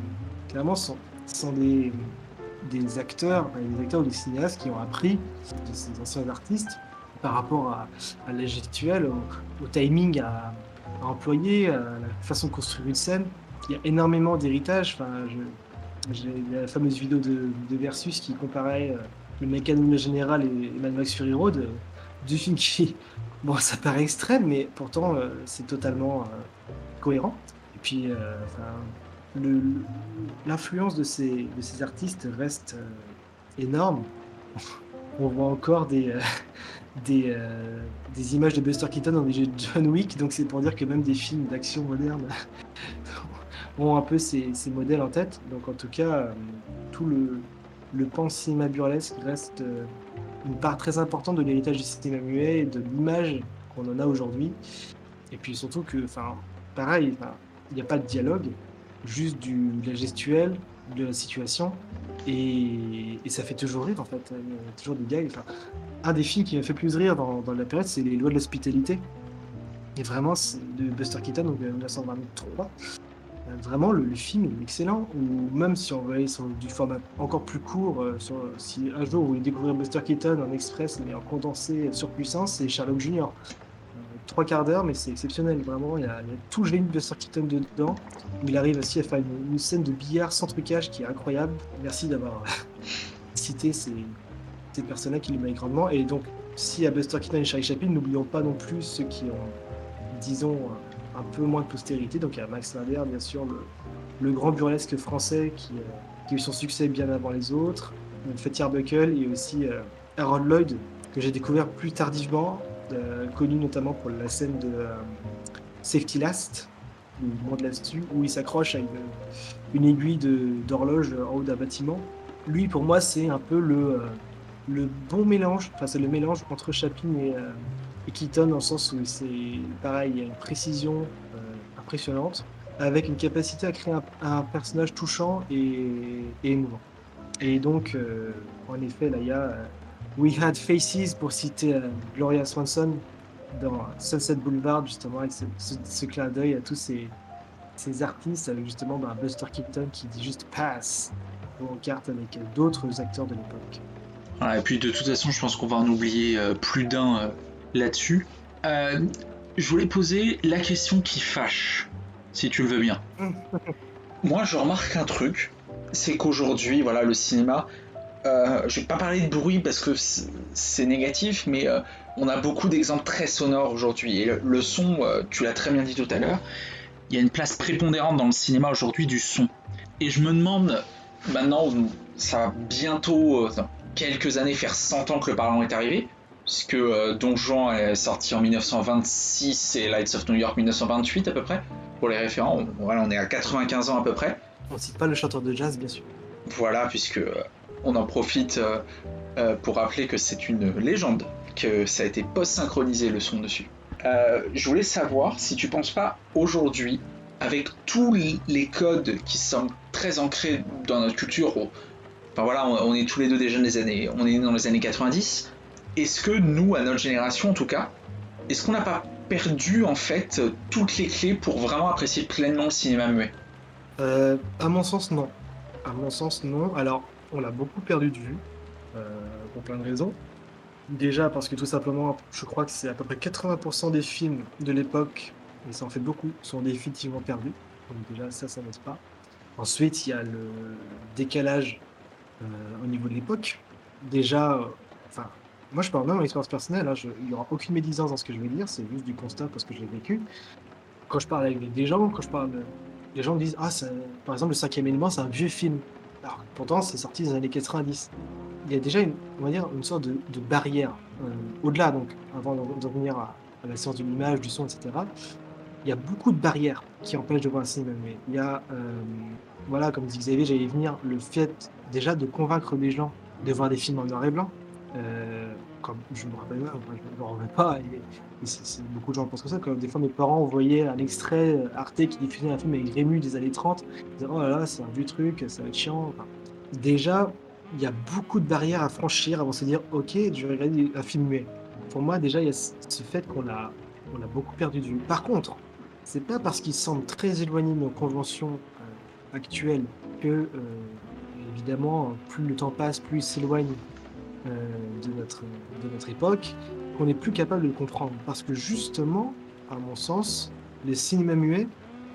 clairement ce sont, des, des acteurs, des acteurs ou des cinéastes qui ont appris de ces anciens artistes par rapport à, à la gestuelle, au, au timing à, à employer, à la façon de construire une scène. Il y a énormément d'héritage. Enfin, j'ai la fameuse vidéo de, de Versus qui comparait euh, le mécanisme général et, Mad Max Fury Road, euh, deux films qui, bon, ça paraît extrême, mais pourtant euh, c'est totalement euh, cohérent. Et puis, euh, enfin, l'influence de ces, de ces artistes reste euh, énorme. On voit encore des, euh, des, euh, des images de Buster Keaton dans des jeux de John Wick, donc c'est pour dire que même des films d'action moderne ont un peu ces, modèles en tête. Donc en tout cas, euh, tout le, pan cinéma burlesque reste euh, une part très importante de l'héritage du cinéma muet et de l'image qu'on en a aujourd'hui. Et puis surtout que, enfin, pareil, il n'y a pas de dialogue, juste de la gestuelle, de la situation, et, ça fait toujours rire en fait. Il y a toujours des gags. Un des films qui m'a fait plus rire dans, la période, c'est Les Lois de l'Hospitalité. Et vraiment, de Buster Keaton, donc de 1923. Euh, Vraiment, le, film est excellent. Ou même si on veut aller sur du format encore plus court, euh, si un jour vous voulez découvrir Buster Keaton en express mais en condensé sur puissance, c'est Sherlock Junior. Euh, trois quarts d'heure, mais c'est exceptionnel, vraiment. Il y a, tout le de Buster dedans. Il arrive aussi à faire une, scène de billard sans trucage qui est incroyable. Merci d'avoir cité ces, ces personnages qui lui grandement. Et donc, si à Buster Keaton et Charlie Chaplin, n'oublions pas non plus ceux qui ont, disons, un peu moins de postérité. Donc, il y a Max Linder, bien sûr, le, grand burlesque français qui, euh, qui, a eu son succès bien avant les autres. Fatty Arbuckle et aussi euh, Harold Lloyd, que j'ai découvert plus tardivement, euh, connu notamment pour la scène de Safety Last, le monde là-dessus, où il s'accroche à une, aiguille d'horloge en haut d'un bâtiment. Lui, pour moi, c'est un peu le le bon mélange, enfin c'est le mélange entre Chaplin et, euh, Keaton dans le sens où c'est pareil, il y a une précision euh, impressionnante, avec une capacité à créer un, personnage touchant et, émouvant. Et donc, euh, en effet, là il y a We Had Faces pour citer Gloria Swanson dans Sunset Boulevard, justement, avec ce, clin d'œil à tous ces, ces artistes, avec justement ben, Buster Keaton qui dit juste pass en carte avec d'autres acteurs de l'époque et puis de toute façon, je pense qu'on va en oublier euh, plus d'un euh, là-dessus. Euh, je voulais poser la question qui fâche, si tu le veux bien. Moi, je remarque un truc, c'est qu'aujourd'hui, voilà, le cinéma, je vais pas parler de bruit parce que c'est négatif, mais on a beaucoup d'exemples très sonores aujourd'hui. Et le, son, tu l'as très bien dit tout à l'heure, il y a une place prépondérante dans le cinéma aujourd'hui du son. Et je me demande, maintenant, ça va bientôt, quelques années faire 100 ans que le Parlement est arrivé, puisque euh, Don Juan est sorti en 1926 et Lights of New York 1928 à peu près, pour les référents. Voilà, on est à 95 ans à peu près. On cite pas le chanteur de jazz, bien sûr. Voilà, puisque euh, on en profite euh, pour rappeler que c'est une légende, que ça a été post-synchronisé le son dessus. je voulais savoir si tu penses pas aujourd'hui, avec tous les codes qui sont très ancrés dans notre culture, Enfin voilà, on, est tous les deux des des années, on est dans les années 90. Est-ce que nous, à notre génération en tout cas, est-ce qu'on n'a pas perdu en fait toutes les clés pour vraiment apprécier pleinement le cinéma muet? Euh, À mon sens, non. À mon sens, non. Alors, on l'a beaucoup perdu de vue, euh, pour plein de raisons. Déjà parce que tout simplement, je crois que c'est à peu près 80% des films de l'époque, et ça en fait beaucoup, sont définitivement perdus. Donc déjà, ça, ça n'aide pas. Ensuite, il y a le décalage euh, au niveau de l'époque. Déjà, euh, enfin, moi je parle même en expérience personnelle, hein, il n'y aura aucune médisance dans ce que je vais dire, c'est juste du constat parce que je l'ai vécu. Quand je parle avec des gens, quand je parle, les gens me disent Ah, par exemple, le cinquième élément, c'est un vieux film. Alors, pourtant, c'est sorti dans les années 90. Il y a déjà une, on va dire, une sorte de, barrière. Euh, au-delà, donc, avant de revenir à, la science de l'image, du son, etc., il y a beaucoup de barrières qui empêchent de voir un cinéma. Mais il y a, voilà, comme dit Xavier, j'allais venir, le fait déjà de convaincre des gens de voir des films en noir et blanc. Euh, comme je me rappelle, pas, beaucoup de gens pensent comme ça. Comme des fois, mes parents voyaient un extrait euh, Arte qui diffusait un film avec Rému des années 30, ils Oh là là, c'est un vieux truc, ça va être chiant. déjà, il y a beaucoup de barrières à franchir avant de se dire Ok, je vais regarder un film muet. Pour moi, déjà, il y a ce fait qu'on a, beaucoup perdu vue. Par contre, c'est pas parce qu'ils semblent très éloignés de nos conventions actuelle que, euh, évidemment, plus le temps passe, plus il s'éloigne euh, de, notre, de notre époque, qu'on est plus capable de le comprendre. Parce que justement, à mon sens, le cinéma muet,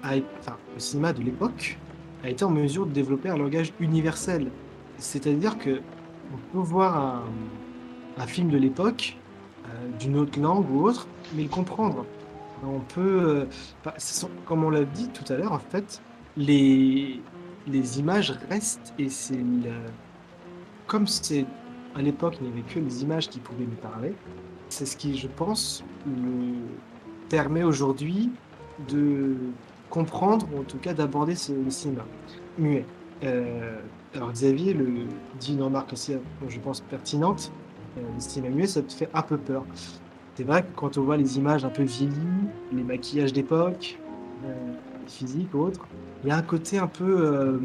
a, enfin, le cinéma de l'époque, a été en mesure de développer un langage universel. C'est-à-dire que on peut voir un, un film de l'époque euh, d'une autre langue ou autre, mais le comprendre. On peut, comme on l'a dit tout à l'heure, en fait, les, les images restent et c'est comme c'est à l'époque il n'y avait que les images qui pouvaient nous parler, c'est ce qui je pense me permet aujourd'hui de comprendre ou en tout cas d'aborder ce, le cinéma muet. Euh, alors Xavier le dit une remarque aussi je pense pertinente, euh, le cinéma muet ça te fait un peu peur. C'est vrai que quand on voit les images un peu vieillies, les maquillages d'époque, euh, physiques ou autres, il y a un côté un peu, euh,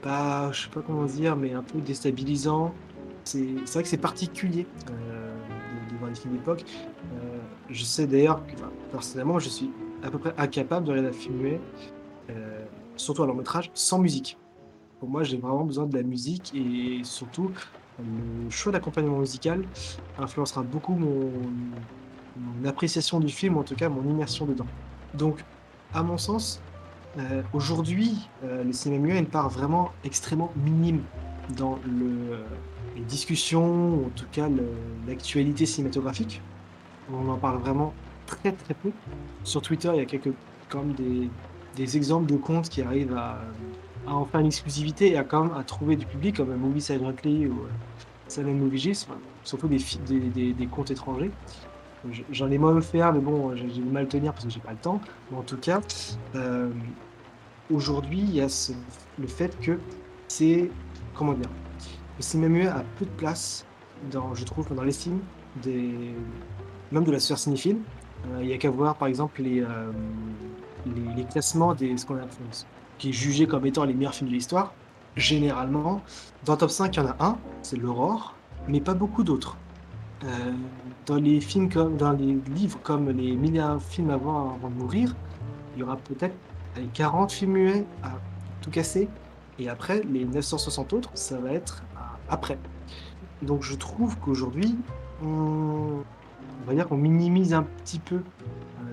pas, je sais pas comment dire, mais un peu déstabilisant. C'est vrai que c'est particulier euh, de, voir des films d'époque. Euh, je sais d'ailleurs que, personnellement, je suis à peu près incapable de regarder un muet, surtout un long métrage, sans musique. Pour moi, j'ai vraiment besoin de la musique et surtout, le choix d'accompagnement musical influencera beaucoup mon, appréciation du film, ou en tout cas mon immersion dedans. Donc, à mon sens, euh, aujourd'hui, euh, le cinéma muet a une part vraiment extrêmement minime dans le, les discussions, ou en tout cas l'actualité cinématographique. On en parle vraiment très très peu. Sur Twitter, il y a quelques quand même des, des exemples de comptes qui arrivent à, à en faire une exclusivité et à quand même à trouver du public comme Movie Silently ou euh, Silent Movie Gist, enfin, surtout des, des, des, comptes étrangers. Je- J'en ai moi-même fait mais bon, j'ai j'ai du mal à tenir parce que j'ai pas le temps. Mais en tout cas, euh, aujourd'hui, il y a ce- le fait que c'est comment dire, le muet a peu de place dans, je trouve, dans l'estime des même de la sphère cinéphile. Euh, il y a qu'à voir par exemple les, euh, les, les classements des ce qu'on a qui est jugé comme étant les meilleurs films de l'histoire. Généralement, dans le top 5, il y en a un, c'est l'Aurore, mais pas beaucoup d'autres. Euh, dans les films comme dans les livres comme les milliards films avant, avant de mourir, il y aura peut-être allez, 40 films muets à tout casser, et après les 960 autres, ça va être après. Donc je trouve qu'aujourd'hui, on, va dire qu'on minimise un petit peu euh,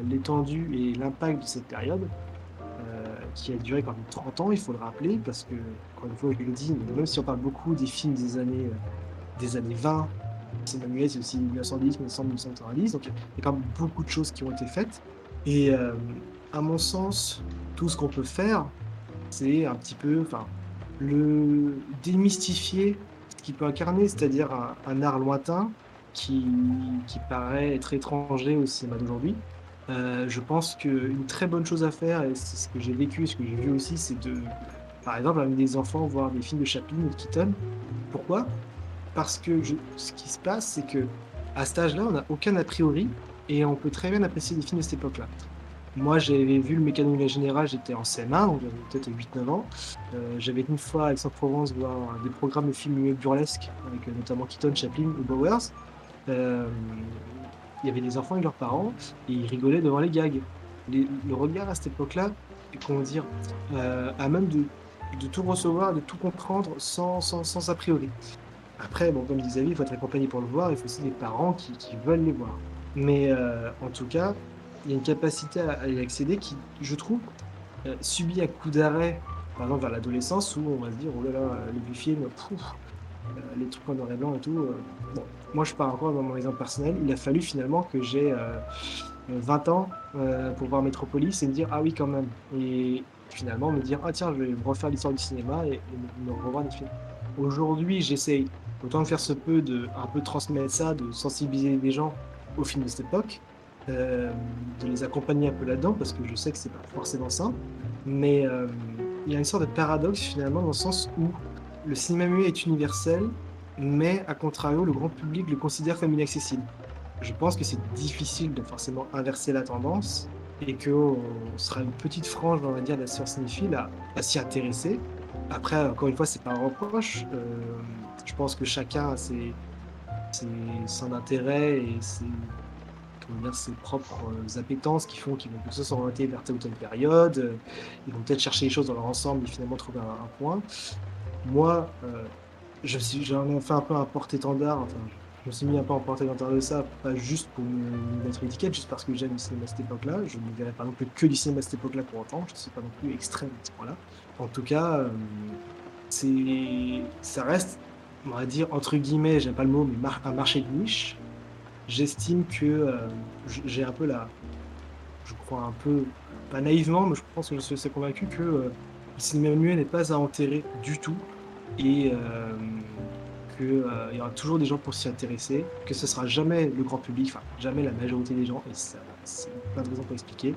l'étendue et l'impact de cette période euh, qui a duré quand même 30 ans, il faut le rappeler, parce que, encore une fois, je le dis, même si on parle beaucoup des films des années, euh, des années 20, c'est manuel, c'est aussi 1910, 1900, 1990, donc il y a quand même beaucoup de choses qui ont été faites. Et à mon sens, tout ce qu'on peut faire, c'est un petit peu, le démystifier ce qu'il peut incarner, c'est-à-dire un, art lointain qui, qui paraît être étranger au cinéma d'aujourd'hui. Euh, je pense qu'une très bonne chose à faire, et c'est ce que j'ai vécu, ce que j'ai vu aussi, c'est de, par exemple, amener des enfants voir des films de Chaplin ou de Keaton. Pourquoi? Parce que ce qui se passe, c'est que à cet âge-là, on n'a aucun a priori et on peut très bien apprécier des films de cette époque-là. Moi, j'avais vu le Mécano de Générale, j'étais en CM1, donc j'avais peut-être 8-9 ans. Euh, j'avais une fois à Aix-en-Provence voir des programmes de films burlesques, avec euh, notamment Keaton, Chaplin ou Bowers. Euh, il y avait des enfants avec leurs parents et ils rigolaient devant les gags. Le regard à cette époque-là, comment dire, à même de, tout recevoir, de tout comprendre sans, sans, sans a priori. Après, bon, comme disait il faut être accompagné pour le voir, il faut aussi des parents qui, veulent les voir. Mais en tout cas, il y a une capacité à, à y accéder qui, je trouve, euh, subit un coup d'arrêt, par exemple vers l'adolescence, où on va se dire, oh là là, le vieux film, pouf, euh, les trucs en noir et blanc et tout. euh, bon, moi, je pars encore dans mon exemple personnel. Il a fallu finalement que j'ai euh, 20 ans euh, pour voir Metropolis et me dire, ah oui, quand même. Et finalement, me dire, ah tiens, je vais refaire l'histoire du cinéma et, et me revoir des films. Aujourd'hui, j'essaye, autant que faire se peut, de un peu transmettre ça, de sensibiliser les gens aux films de cette époque, euh, de les accompagner un peu là-dedans, parce que je sais que c'est pas forcément ça. Mais euh, il y a une sorte de paradoxe finalement dans le sens où le cinéma muet est universel, mais à contrario, le grand public le considère comme inaccessible. Je pense que c'est difficile de forcément inverser la tendance et qu'on sera une petite frange, on va dire, de la sphère cinéphile à, à s'y intéresser. Après, encore une fois, c'est pas un reproche. Euh, je pense que chacun a ses, ses- son intérêt et ses, dire, ses propres euh, appétences qui font qu'ils vont plutôt s'orienter vers telle ou telle période. Euh, Ils vont peut-être chercher les choses dans leur ensemble et finalement trouver un, point. Moi, euh, j'en ai fait un peu un porte-étendard. Enfin, je me suis mis un peu en porte-étendard de ça, pas juste pour me me mettre une étiquette, juste parce que j'aime le cinéma à cette époque-là. Je ne verrai pas non plus que du cinéma à cette époque-là pour autant. Je ne suis pas non plus extrême à ce point-là. En tout cas, ça reste, on va dire, entre guillemets, j'aime pas le mot, mais un marché de niche. J'estime que euh, j'ai un peu la. Je crois un peu, pas naïvement, mais je pense que je suis assez convaincu que euh, le cinéma muet n'est pas à enterrer du tout et euh, qu'il y aura toujours des gens pour s'y intéresser, que ce sera jamais le grand public, enfin jamais la majorité des gens, et ça, c'est plein de raisons pour expliquer.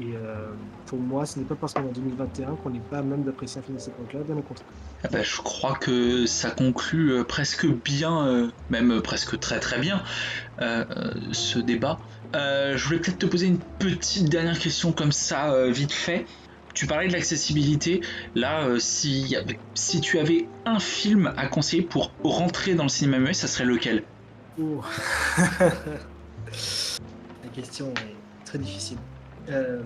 Et euh, pour moi, ce n'est pas parce qu'on est en 2021 qu'on n'est pas à même d'apprécier un film de cette époque-là, bien au contraire. Ah bah, je crois que ça conclut euh, presque bien, euh, même presque très très bien, euh, ce débat. Je voulais peut-être te poser une petite dernière question comme ça, vite fait. Tu parlais de l'accessibilité. Là, si, si tu avais un film à conseiller pour rentrer dans le cinéma muet, ça serait lequel? Oh. La question est très difficile. Euh,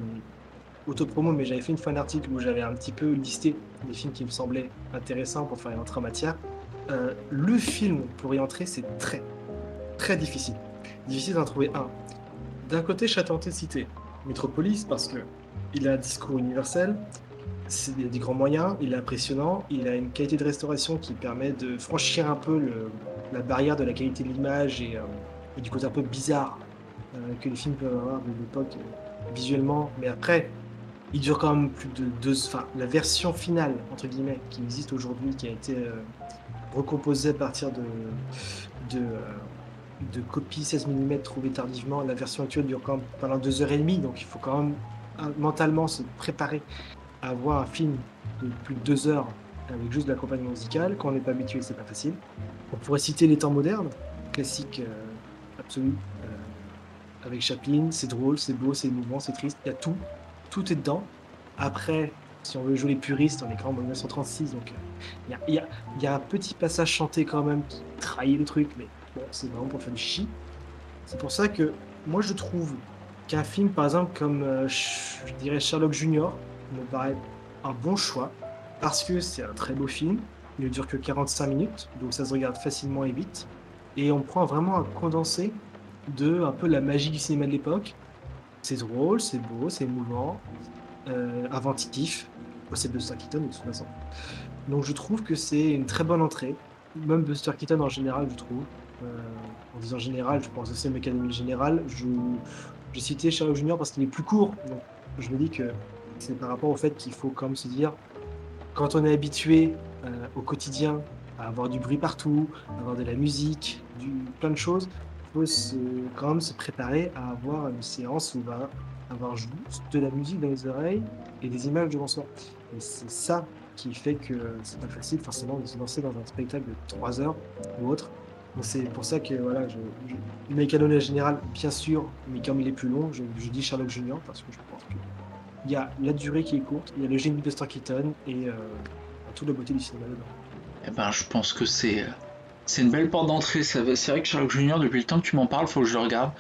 autopromo, mais j'avais fait une fois un article où j'avais un petit peu listé des films qui me semblaient intéressants pour faire entrer en matière. Euh, le film pour y entrer, c'est très, très difficile. Difficile d'en trouver un. d'un côté, je serais tenté de citer Metropolis parce que il a un discours universel, c'est des, des grands moyens, il est impressionnant, il a une qualité de restauration qui permet de franchir un peu la barrière de la qualité de l'image et, euh, du côté un peu bizarre euh, que les films peuvent avoir de l'époque visuellement. Mais après, il dure quand même plus de deux. Enfin, la version finale, entre guillemets, qui existe aujourd'hui, qui a été euh, recomposée à partir de, de, euh, copies 16 mm trouvées tardivement, la version actuelle dure quand même pendant deux heures et demie, donc il faut quand même euh, mentalement se préparer à voir un film de plus de deux heures avec juste de l'accompagnement musical. Quand on n'est pas habitué, c'est pas facile. On pourrait citer les temps modernes, classique euh, absolu, avec Chaplin. C'est drôle, c'est beau, c'est émouvant, c'est triste. Il y a tout, tout est dedans. Après, si on veut jouer les puristes, on est quand même en 1936, donc euh, il y, a, un petit passage chanté quand même qui trahit le truc, mais bon, c'est vraiment pour faire du chichi. C'est pour ça que moi je trouve qu'un film, par exemple, comme euh, je dirais Sherlock Junior, me paraît un bon choix parce que c'est un très beau film. Il ne dure que 45 minutes, donc ça se regarde facilement et vite. Et on prend vraiment un condensé de un peu la magie du cinéma de l'époque. C'est drôle, c'est beau, c'est émouvant, euh, inventif. C'est Buster Keaton de toute façon. Donc je trouve que c'est une très bonne entrée. Même Buster Keaton en général, je trouve. Euh, en disant général, je pense aussi à Académie Générale. J'ai cité Sherlock Junior parce qu'il est plus court. Je me dis que c'est par rapport au fait qu'il faut quand même se dire, quand on est habitué euh, au quotidien à avoir du bruit partout, à avoir de la musique, du, plein de choses, faut quand même se préparer à avoir une séance où on va avoir juste de la musique dans les oreilles et des images devant soi. Et c'est ça qui fait que c'est pas facile forcément de se lancer dans un spectacle de 3 heures ou autre. Donc c'est pour ça que voilà, je, je, Mécano général, bien sûr, mais comme il est plus long, je, dis Sherlock Junior parce que je pense que il y a la durée qui est courte, il y a le génie de Buster Keaton et euh, toute la beauté du cinéma dedans. Eh ben, je pense que c'est c'est une belle porte d'entrée. C'est vrai que Sherlock Junior, depuis le temps que tu m'en parles, faut que je le regarde.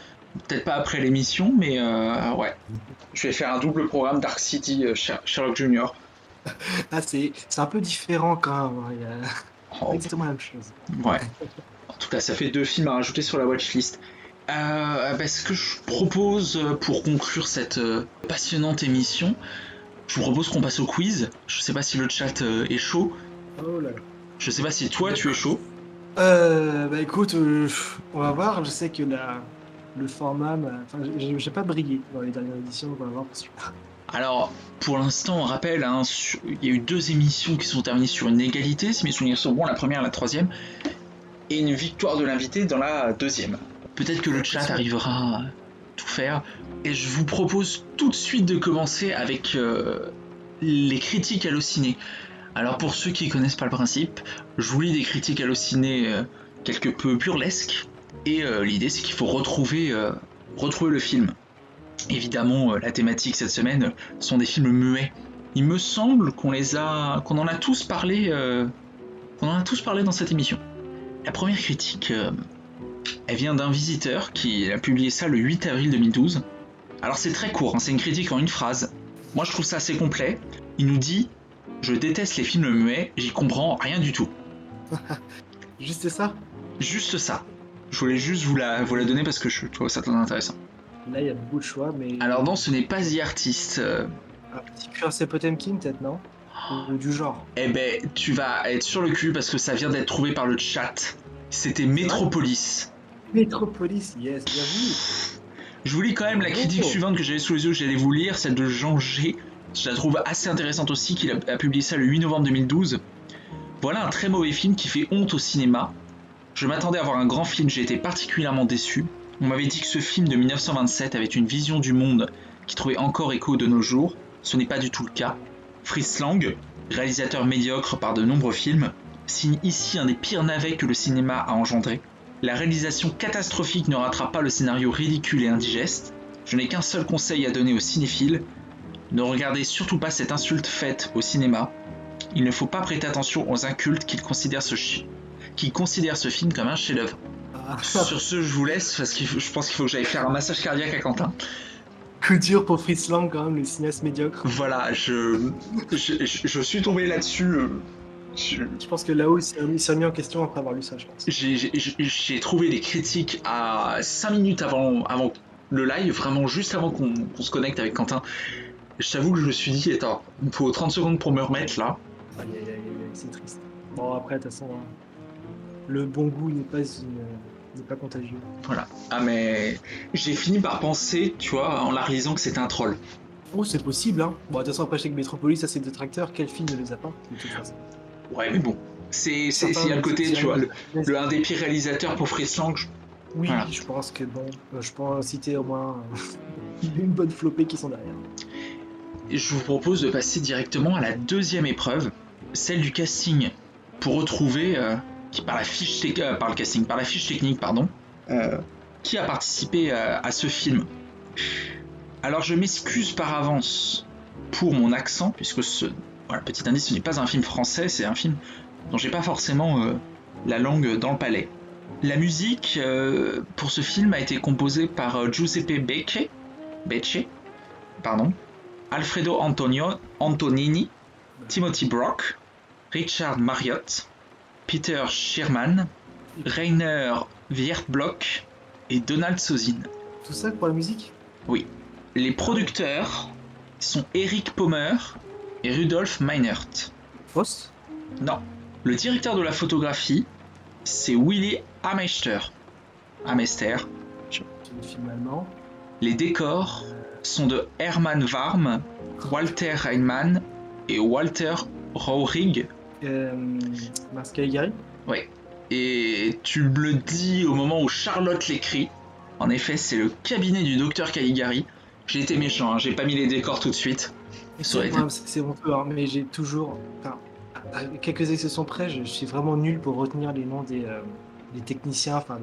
Peut-être pas après l'émission, mais euh, ouais. Je vais faire un double programme Dark City euh, Sher- Sherlock Junior. Ah, c'est un peu différent quand même. hein, Il y a Oh, exactement la même chose. ouais. En tout cas, ça fait deux films à rajouter sur la watchlist. Euh, bah, ce que je propose pour conclure cette passionnante émission, je vous propose qu'on passe au quiz. Je sais pas si le chat est chaud. Oh là là. Je sais pas si toi tu es chaud. Euh, bah écoute, euh, on va voir. Je sais que la, le format, m'a- enfin, j'ai pas brillé dans les dernières éditions, donc on va voir pour celui-là. Alors, pour l'instant, on rappelle, hein, sur- il y a eu deux émissions qui sont terminées sur une égalité, si mes souvenirs sont bons, la première et la troisième, et une victoire de l'invité dans la deuxième. Peut-être que le chat arrivera à tout faire, et je vous propose tout de suite de commencer avec euh, les critiques hallucinées. Alors, pour ceux qui connaissent pas le principe, je vous lis des critiques hallucinées euh, quelque peu burlesques, et euh, l'idée c'est qu'il faut retrouver, euh, le film. Évidemment, la thématique cette semaine sont des films muets. Il me semble qu'on les a, qu'on en a tous parlé, qu'on en a tous parlé dans cette émission. La première critique, elle vient d'un visiteur qui a publié ça le 8 avril 2012. Alors c'est très court, hein, c'est une critique en une phrase. Moi je trouve ça assez complet. Il nous dit Je déteste les films muets, j'y comprends rien du tout. Juste ça? Juste ça. Je voulais juste vous la, vous la donner parce que je trouve ça très intéressant. Là, il y a beaucoup de choix, mais. Alors non, ce n'est pas The Artist. euh, Un petit cuirassé Potemkin, peut-être, non? Ou du genre. Eh ben, tu vas être sur le cul parce que ça vient d'être trouvé par le chat. C'était Metropolis. Métropolis, yes, bien vu. Je vous lis quand même la critique suivante que j'avais sous les yeux, j'allais vous lire, celle de Jean G. Je la trouve assez intéressante aussi, qu'il a, publié ça le 8 novembre 2012. Voilà un très mauvais film qui fait honte au cinéma. Je m'attendais à voir un grand film, j'ai été particulièrement déçu. On m'avait dit que ce film de 1927 avait une vision du monde qui trouvait encore écho de nos jours. Ce n'est pas du tout le cas. Fritz Lang, réalisateur médiocre par de nombreux films, signe ici un des pires navets que le cinéma a engendré. La réalisation catastrophique ne rattrape pas le scénario ridicule et indigeste. Je n'ai qu'un seul conseil à donner aux cinéphiles. Ne regardez surtout pas cette insulte faite au cinéma. Il ne faut pas prêter attention aux incultes qui considèrent ce, qui considèrent ce film comme un chef-d'œuvre. Ah, Sur ce, je vous laisse parce que je pense qu'il faut que j'aille faire un massage cardiaque à Quentin. coup dur pour Fritz Lang, quand même, le cinéaste médiocre. Voilà, je, je, je- je suis tombé là-dessus. euh, je- Je pense que là-haut, il s'est remis en question après avoir lu ça, je pense. J'ai trouvé des critiques à 5 minutes avant, avant le live, vraiment juste avant qu'on qu'on se connecte avec Quentin, je t'avoue que je me suis dit, attends, il me faut 30 secondes pour me remettre là. Aïe, aïe, aïe, aïe, c'est triste. Bon, après, de toute façon, hein, le bon goût n'est pas, une- n'est pas contagieux. Voilà. Ah mais j'ai fini par penser, tu vois, en la réalisant que c'était un troll. Oh, c'est possible, hein. Bon, de toute façon, après, je sais que Metropolis, ça, c'est détracteur. Quel film ne les a pas, de toute façon Ouais, mais bon. C'est, c'est, Certains il y a le côté, tu vois, le, le un des pires réalisateurs pour Fritz Lang. je- Oui, Voilà. je pense que bon, euh, je peux en citer au moins une bonne flopée qui sont derrière. Je vous propose de passer directement à la deuxième épreuve, celle du casting, pour retrouver, euh, qui par la fiche euh, par le casting, par la fiche technique, pardon, euh, qui a participé à ce film. Alors je m'excuse par avance pour mon accent, puisque ce, voilà, petit indice, ce n'est pas un film français, c'est un film dont j'ai pas forcément euh, la langue dans le palais. La musique pour ce film a été composée par Giuseppe Becce, Becce, pardon, Alfredo Antonio Antonini, Timothy Brock, Richard Marriott, Peter Sherman, Rainer Wiertblock et Donald Sozin. Tout ça pour la musique? Les producteurs sont Eric Pommer et Rudolf Meinert. Fausse Non, le directeur de la photographie, c'est Willy film allemand. Les décors sont de Hermann Warm, Walter Heinemann et Walter Raurig. Euh, Mars Caligari Et tu me le dis au moment où Charlotte l'écrit. En effet, c'est le cabinet du docteur Caligari. J'ai été méchant, hein, j'ai pas mis les décors tout de suite. Été- c'est c'est honteux, hein, mais j'ai toujours. Enfin, à à quelques exceptions près, je, je suis vraiment nul pour retenir les noms des, euh, des techniciens, enfin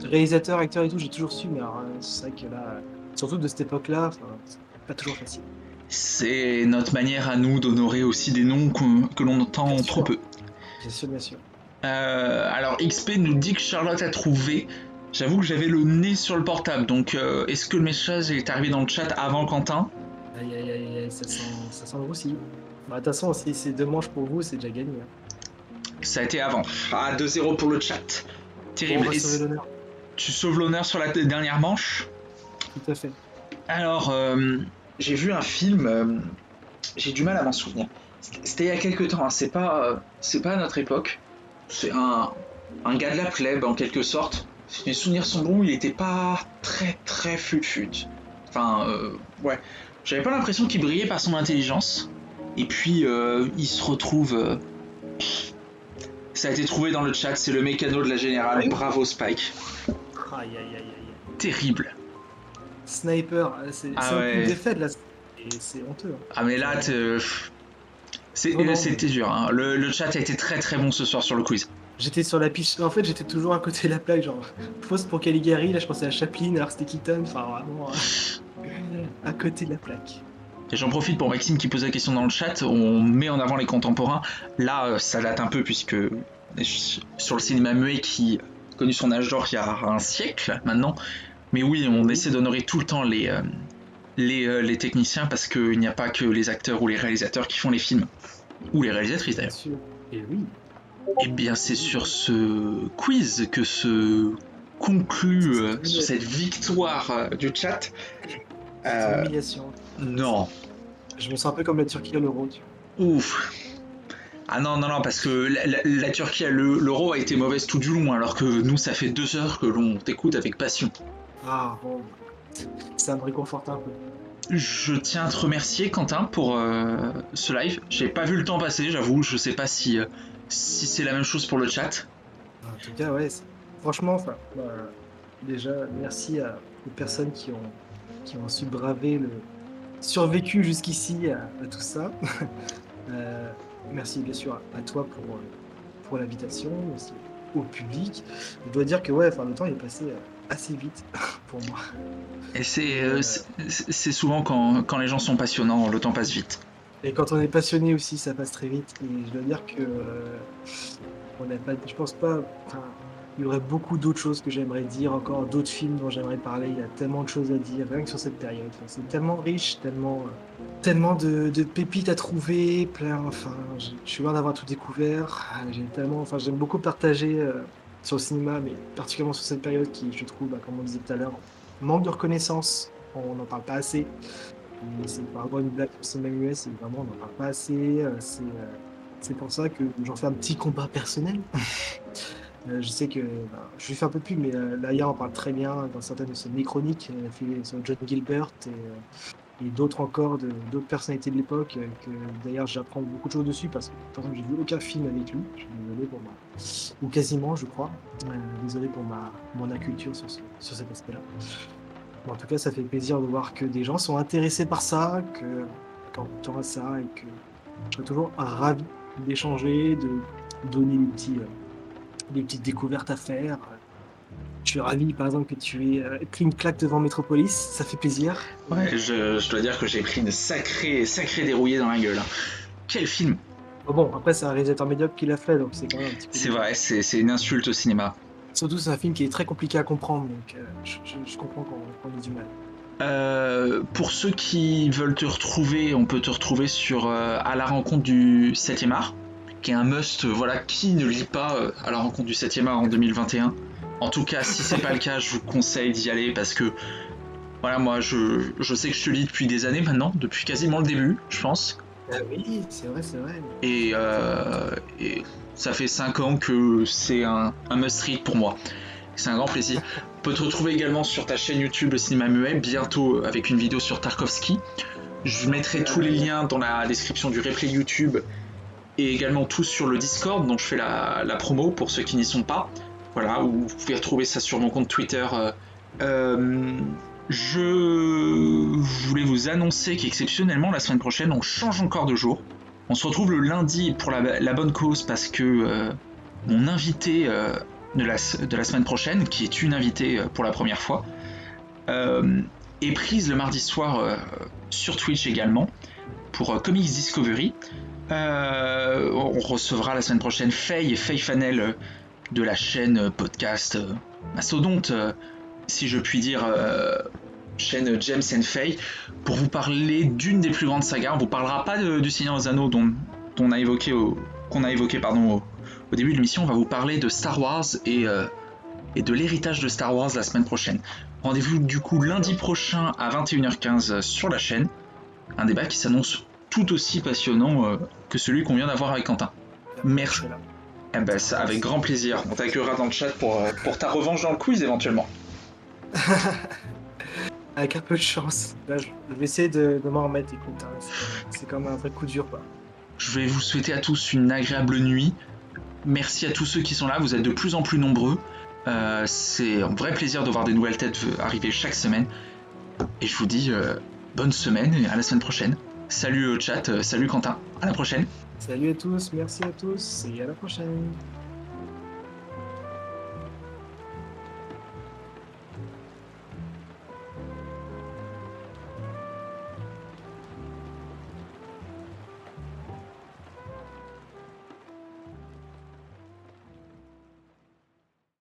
des réalisateurs, acteurs et tout. J'ai toujours su, mais euh, c'est vrai que là, euh, surtout de cette époque-là, c'est pas toujours facile. C'est notre manière à nous d'honorer aussi des noms que l'on entend Bien trop sûr. peu. Bien sûr, bien sûr. Euh, alors XP nous dit que Charlotte a trouvé. J'avoue que j'avais le nez sur le portable, donc euh, est-ce que le message est arrivé dans le chat avant Quentin? Aïe aïe aïe, aïe, ça sent, ça sent le roussi. Bah, de toute façon, si c'est deux manches pour vous, c'est déjà gagné. hein. Ça a été avant. Ah, 2-0 pour le chat. Terrible. tu sauves l'honneur sur la dernière manche? Tout à fait. Alors, euh, j'ai vu un film, euh, j'ai du mal à m'en souvenir. C'était il y a quelques temps, hein, c'est pas, euh, c'est pas à notre époque. C'est un, un gars de la plèbe en quelque sorte. Si mes souvenirs sont bons, il était pas très très fut-fut. Enfin, euh, ouais. J'avais pas l'impression qu'il brillait par son intelligence. Et puis, euh, il se retrouve. euh, Ça a été trouvé dans le chat, c'est le mécano de la générale. Bravo Spike. Aïe aïe aïe aïe. aïe. Terrible. Sniper, euh, c'est Ah c'est un ouais. coup de défaite là. Et c'est honteux. hein. Ah mais là, c'était dur. hein. Le, le chat a été très très bon ce soir sur le quiz. J'étais sur la piche. En fait, j'étais toujours à côté de la plaque, genre fausse pour Caligari. Là, je pensais à Chaplin, alors c'était Keaton. Enfin, vraiment euh, à côté de la plaque. Et j'en profite pour Maxime qui pose la question dans le chat. On met en avant les contemporains. Là, euh, ça date un peu puisque sur le cinéma muet qui a connu son âge d'or il y a un siècle maintenant. Mais oui, on essaie d'honorer tout le temps les, euh, les, euh, les techniciens parce qu'il n'y a pas que les acteurs ou les réalisateurs qui font les films. Ou les réalisatrices Bien d'ailleurs. sûr. Et oui. Eh bien, c'est sur ce quiz que se conclut euh, sur cette victoire du chat. Humiliation. non. Je me sens un peu comme la Turquie à l'euro. Ouf. Ah non, non, non, parce que la, la- la Turquie, le- l'euro a été mauvaise tout du long, alors que nous, ça fait deux heures que l'on t'écoute avec passion. Ah, bon. Ça me réconforte un peu. Je tiens à te remercier, Quentin, pour euh, ce live. J'ai pas vu le temps passer, j'avoue. Je sais pas si, euh, si c'est la même chose pour le chat. En tout cas, ouais. Franchement, enfin, bah, déjà, merci à- aux personnes qui ont, qui ont su braver le. survécu jusqu'ici à, à tout ça. Euh, merci bien sûr à, à toi pour, pour l'invitation, aussi au public. Je dois dire que ouais, enfin, le temps est passé assez vite pour moi. Et c'est euh, c'est souvent quand, quand les gens sont passionnants, le temps passe vite. Et quand on est passionné aussi, ça passe très vite. Et je dois dire que euh, on n'a pas, je pense pas. il y aurait beaucoup d'autres choses que j'aimerais dire, encore d'autres films dont j'aimerais parler. Il y a tellement de choses à dire, rien que sur cette période. Enfin, c'est tellement riche, tellement, euh, tellement de, de pépites à trouver, plein. Enfin, je, je suis loin d'avoir tout découvert. Ah, J'ai tellement, enfin, j'aime beaucoup partager euh, sur le cinéma, mais particulièrement sur cette période qui, je trouve, bah, comme on disait tout à l'heure, manque de reconnaissance. On n'en parle pas assez. C'est par rapport une blague pour cinéma US, c'est vraiment, on n'en parle pas assez. C'est c'est pour ça que j'en fais un petit combat personnel. Euh, je sais que bah, je lui fais un peu pub, mais euh, Laïa en parle très bien dans certaines de ses chroniques. Sur John Gilbert et, euh, d'autres encore, d'autres personnalités de l'époque. que d'ailleurs, j'apprends beaucoup de choses dessus parce que, par exemple, j'ai vu aucun film avec lui. Je suis désolé pour moi. Ou quasiment, je crois. désolé pour ma, mon sur, sur cet aspect-là. en tout cas, ça fait plaisir de voir que des gens sont intéressés par ça, que quand ça et que je serais toujours ravi d'échanger, de donner des, petits, euh, des petites découvertes à faire. Je suis ravi, par exemple, que tu aies euh, pris une claque devant Metropolis, ça fait plaisir. Ouais, je, dois dire que j'ai pris une sacrée, sacrée dérouillée dans la gueule. Hein. Quel film Bon, après, c'est un réalisateur médiocre qui l'a fait, donc c'est quand même un petit peu. C'est vrai, c'est une insulte au cinéma. Surtout, c'est un film qui est très compliqué à comprendre, donc euh, je, comprends qu'on ait du mal. Euh, pour ceux qui veulent te retrouver, on peut te retrouver sur euh, à la rencontre du 7e art, qui est un must. Voilà, qui ne lit pas à la rencontre du 7e art en 2021 En tout cas, si c'est pas le cas, je vous conseille d'y aller parce que voilà, moi je, je, sais que je te lis depuis des années maintenant, depuis quasiment le début, je pense. Ah oui, c'est vrai, c'est vrai. Et, et, ça fait 5 ans que c'est un, un must-read pour moi. C'est un grand plaisir. On peut te retrouver également sur ta chaîne YouTube Le Cinéma Muet, bientôt avec une vidéo sur Tarkovsky. Je mettrai tous les liens dans la description du replay YouTube et également tous sur le Discord dont je fais la, promo pour ceux qui n'y sont pas. Voilà, où vous pouvez retrouver ça sur mon compte Twitter. Euh, euh, je voulais vous annoncer qu'exceptionnellement la semaine prochaine on change encore de jour. On se retrouve le lundi pour la, bonne cause parce que euh, mon invité de la, de la semaine prochaine, qui est une invitée euh, pour la première fois, euh, est prise le mardi soir euh, sur Twitch également pour Comics Discovery. on recevra la semaine prochaine Faye Faye Fanel de la chaîne podcast Mastodonte, si je puis dire, chaîne James and Faye, pour vous parler d'une des plus grandes sagas. On vous parlera pas du Seigneur des Anneaux dont, on a évoqué qu'on a évoqué pardon, au début de l'émission, on va vous parler de Star Wars et, euh, et de l'héritage de Star Wars la semaine prochaine. Rendez-vous du coup lundi prochain à 21h15 sur la chaîne. Un débat qui s'annonce tout aussi passionnant euh, que celui qu'on vient d'avoir avec Quentin. Merci. Eh ben, ça, avec grand plaisir. On t'accueillera dans le chat pour, euh, pour ta revanche dans le quiz éventuellement. avec un peu de chance. je vais essayer de, m'en remettre, écoute. Hein. C'est comme un vrai coup dur. Quoi. Je vais vous souhaiter à tous une agréable nuit. Merci à tous ceux qui sont là, vous êtes de plus en plus nombreux. Euh, c'est un vrai plaisir de voir des nouvelles têtes arriver chaque semaine. Et je vous dis euh, bonne semaine et à la semaine prochaine. Salut au chat, euh, salut Quentin, à la prochaine. Salut à tous, merci à tous et à la prochaine.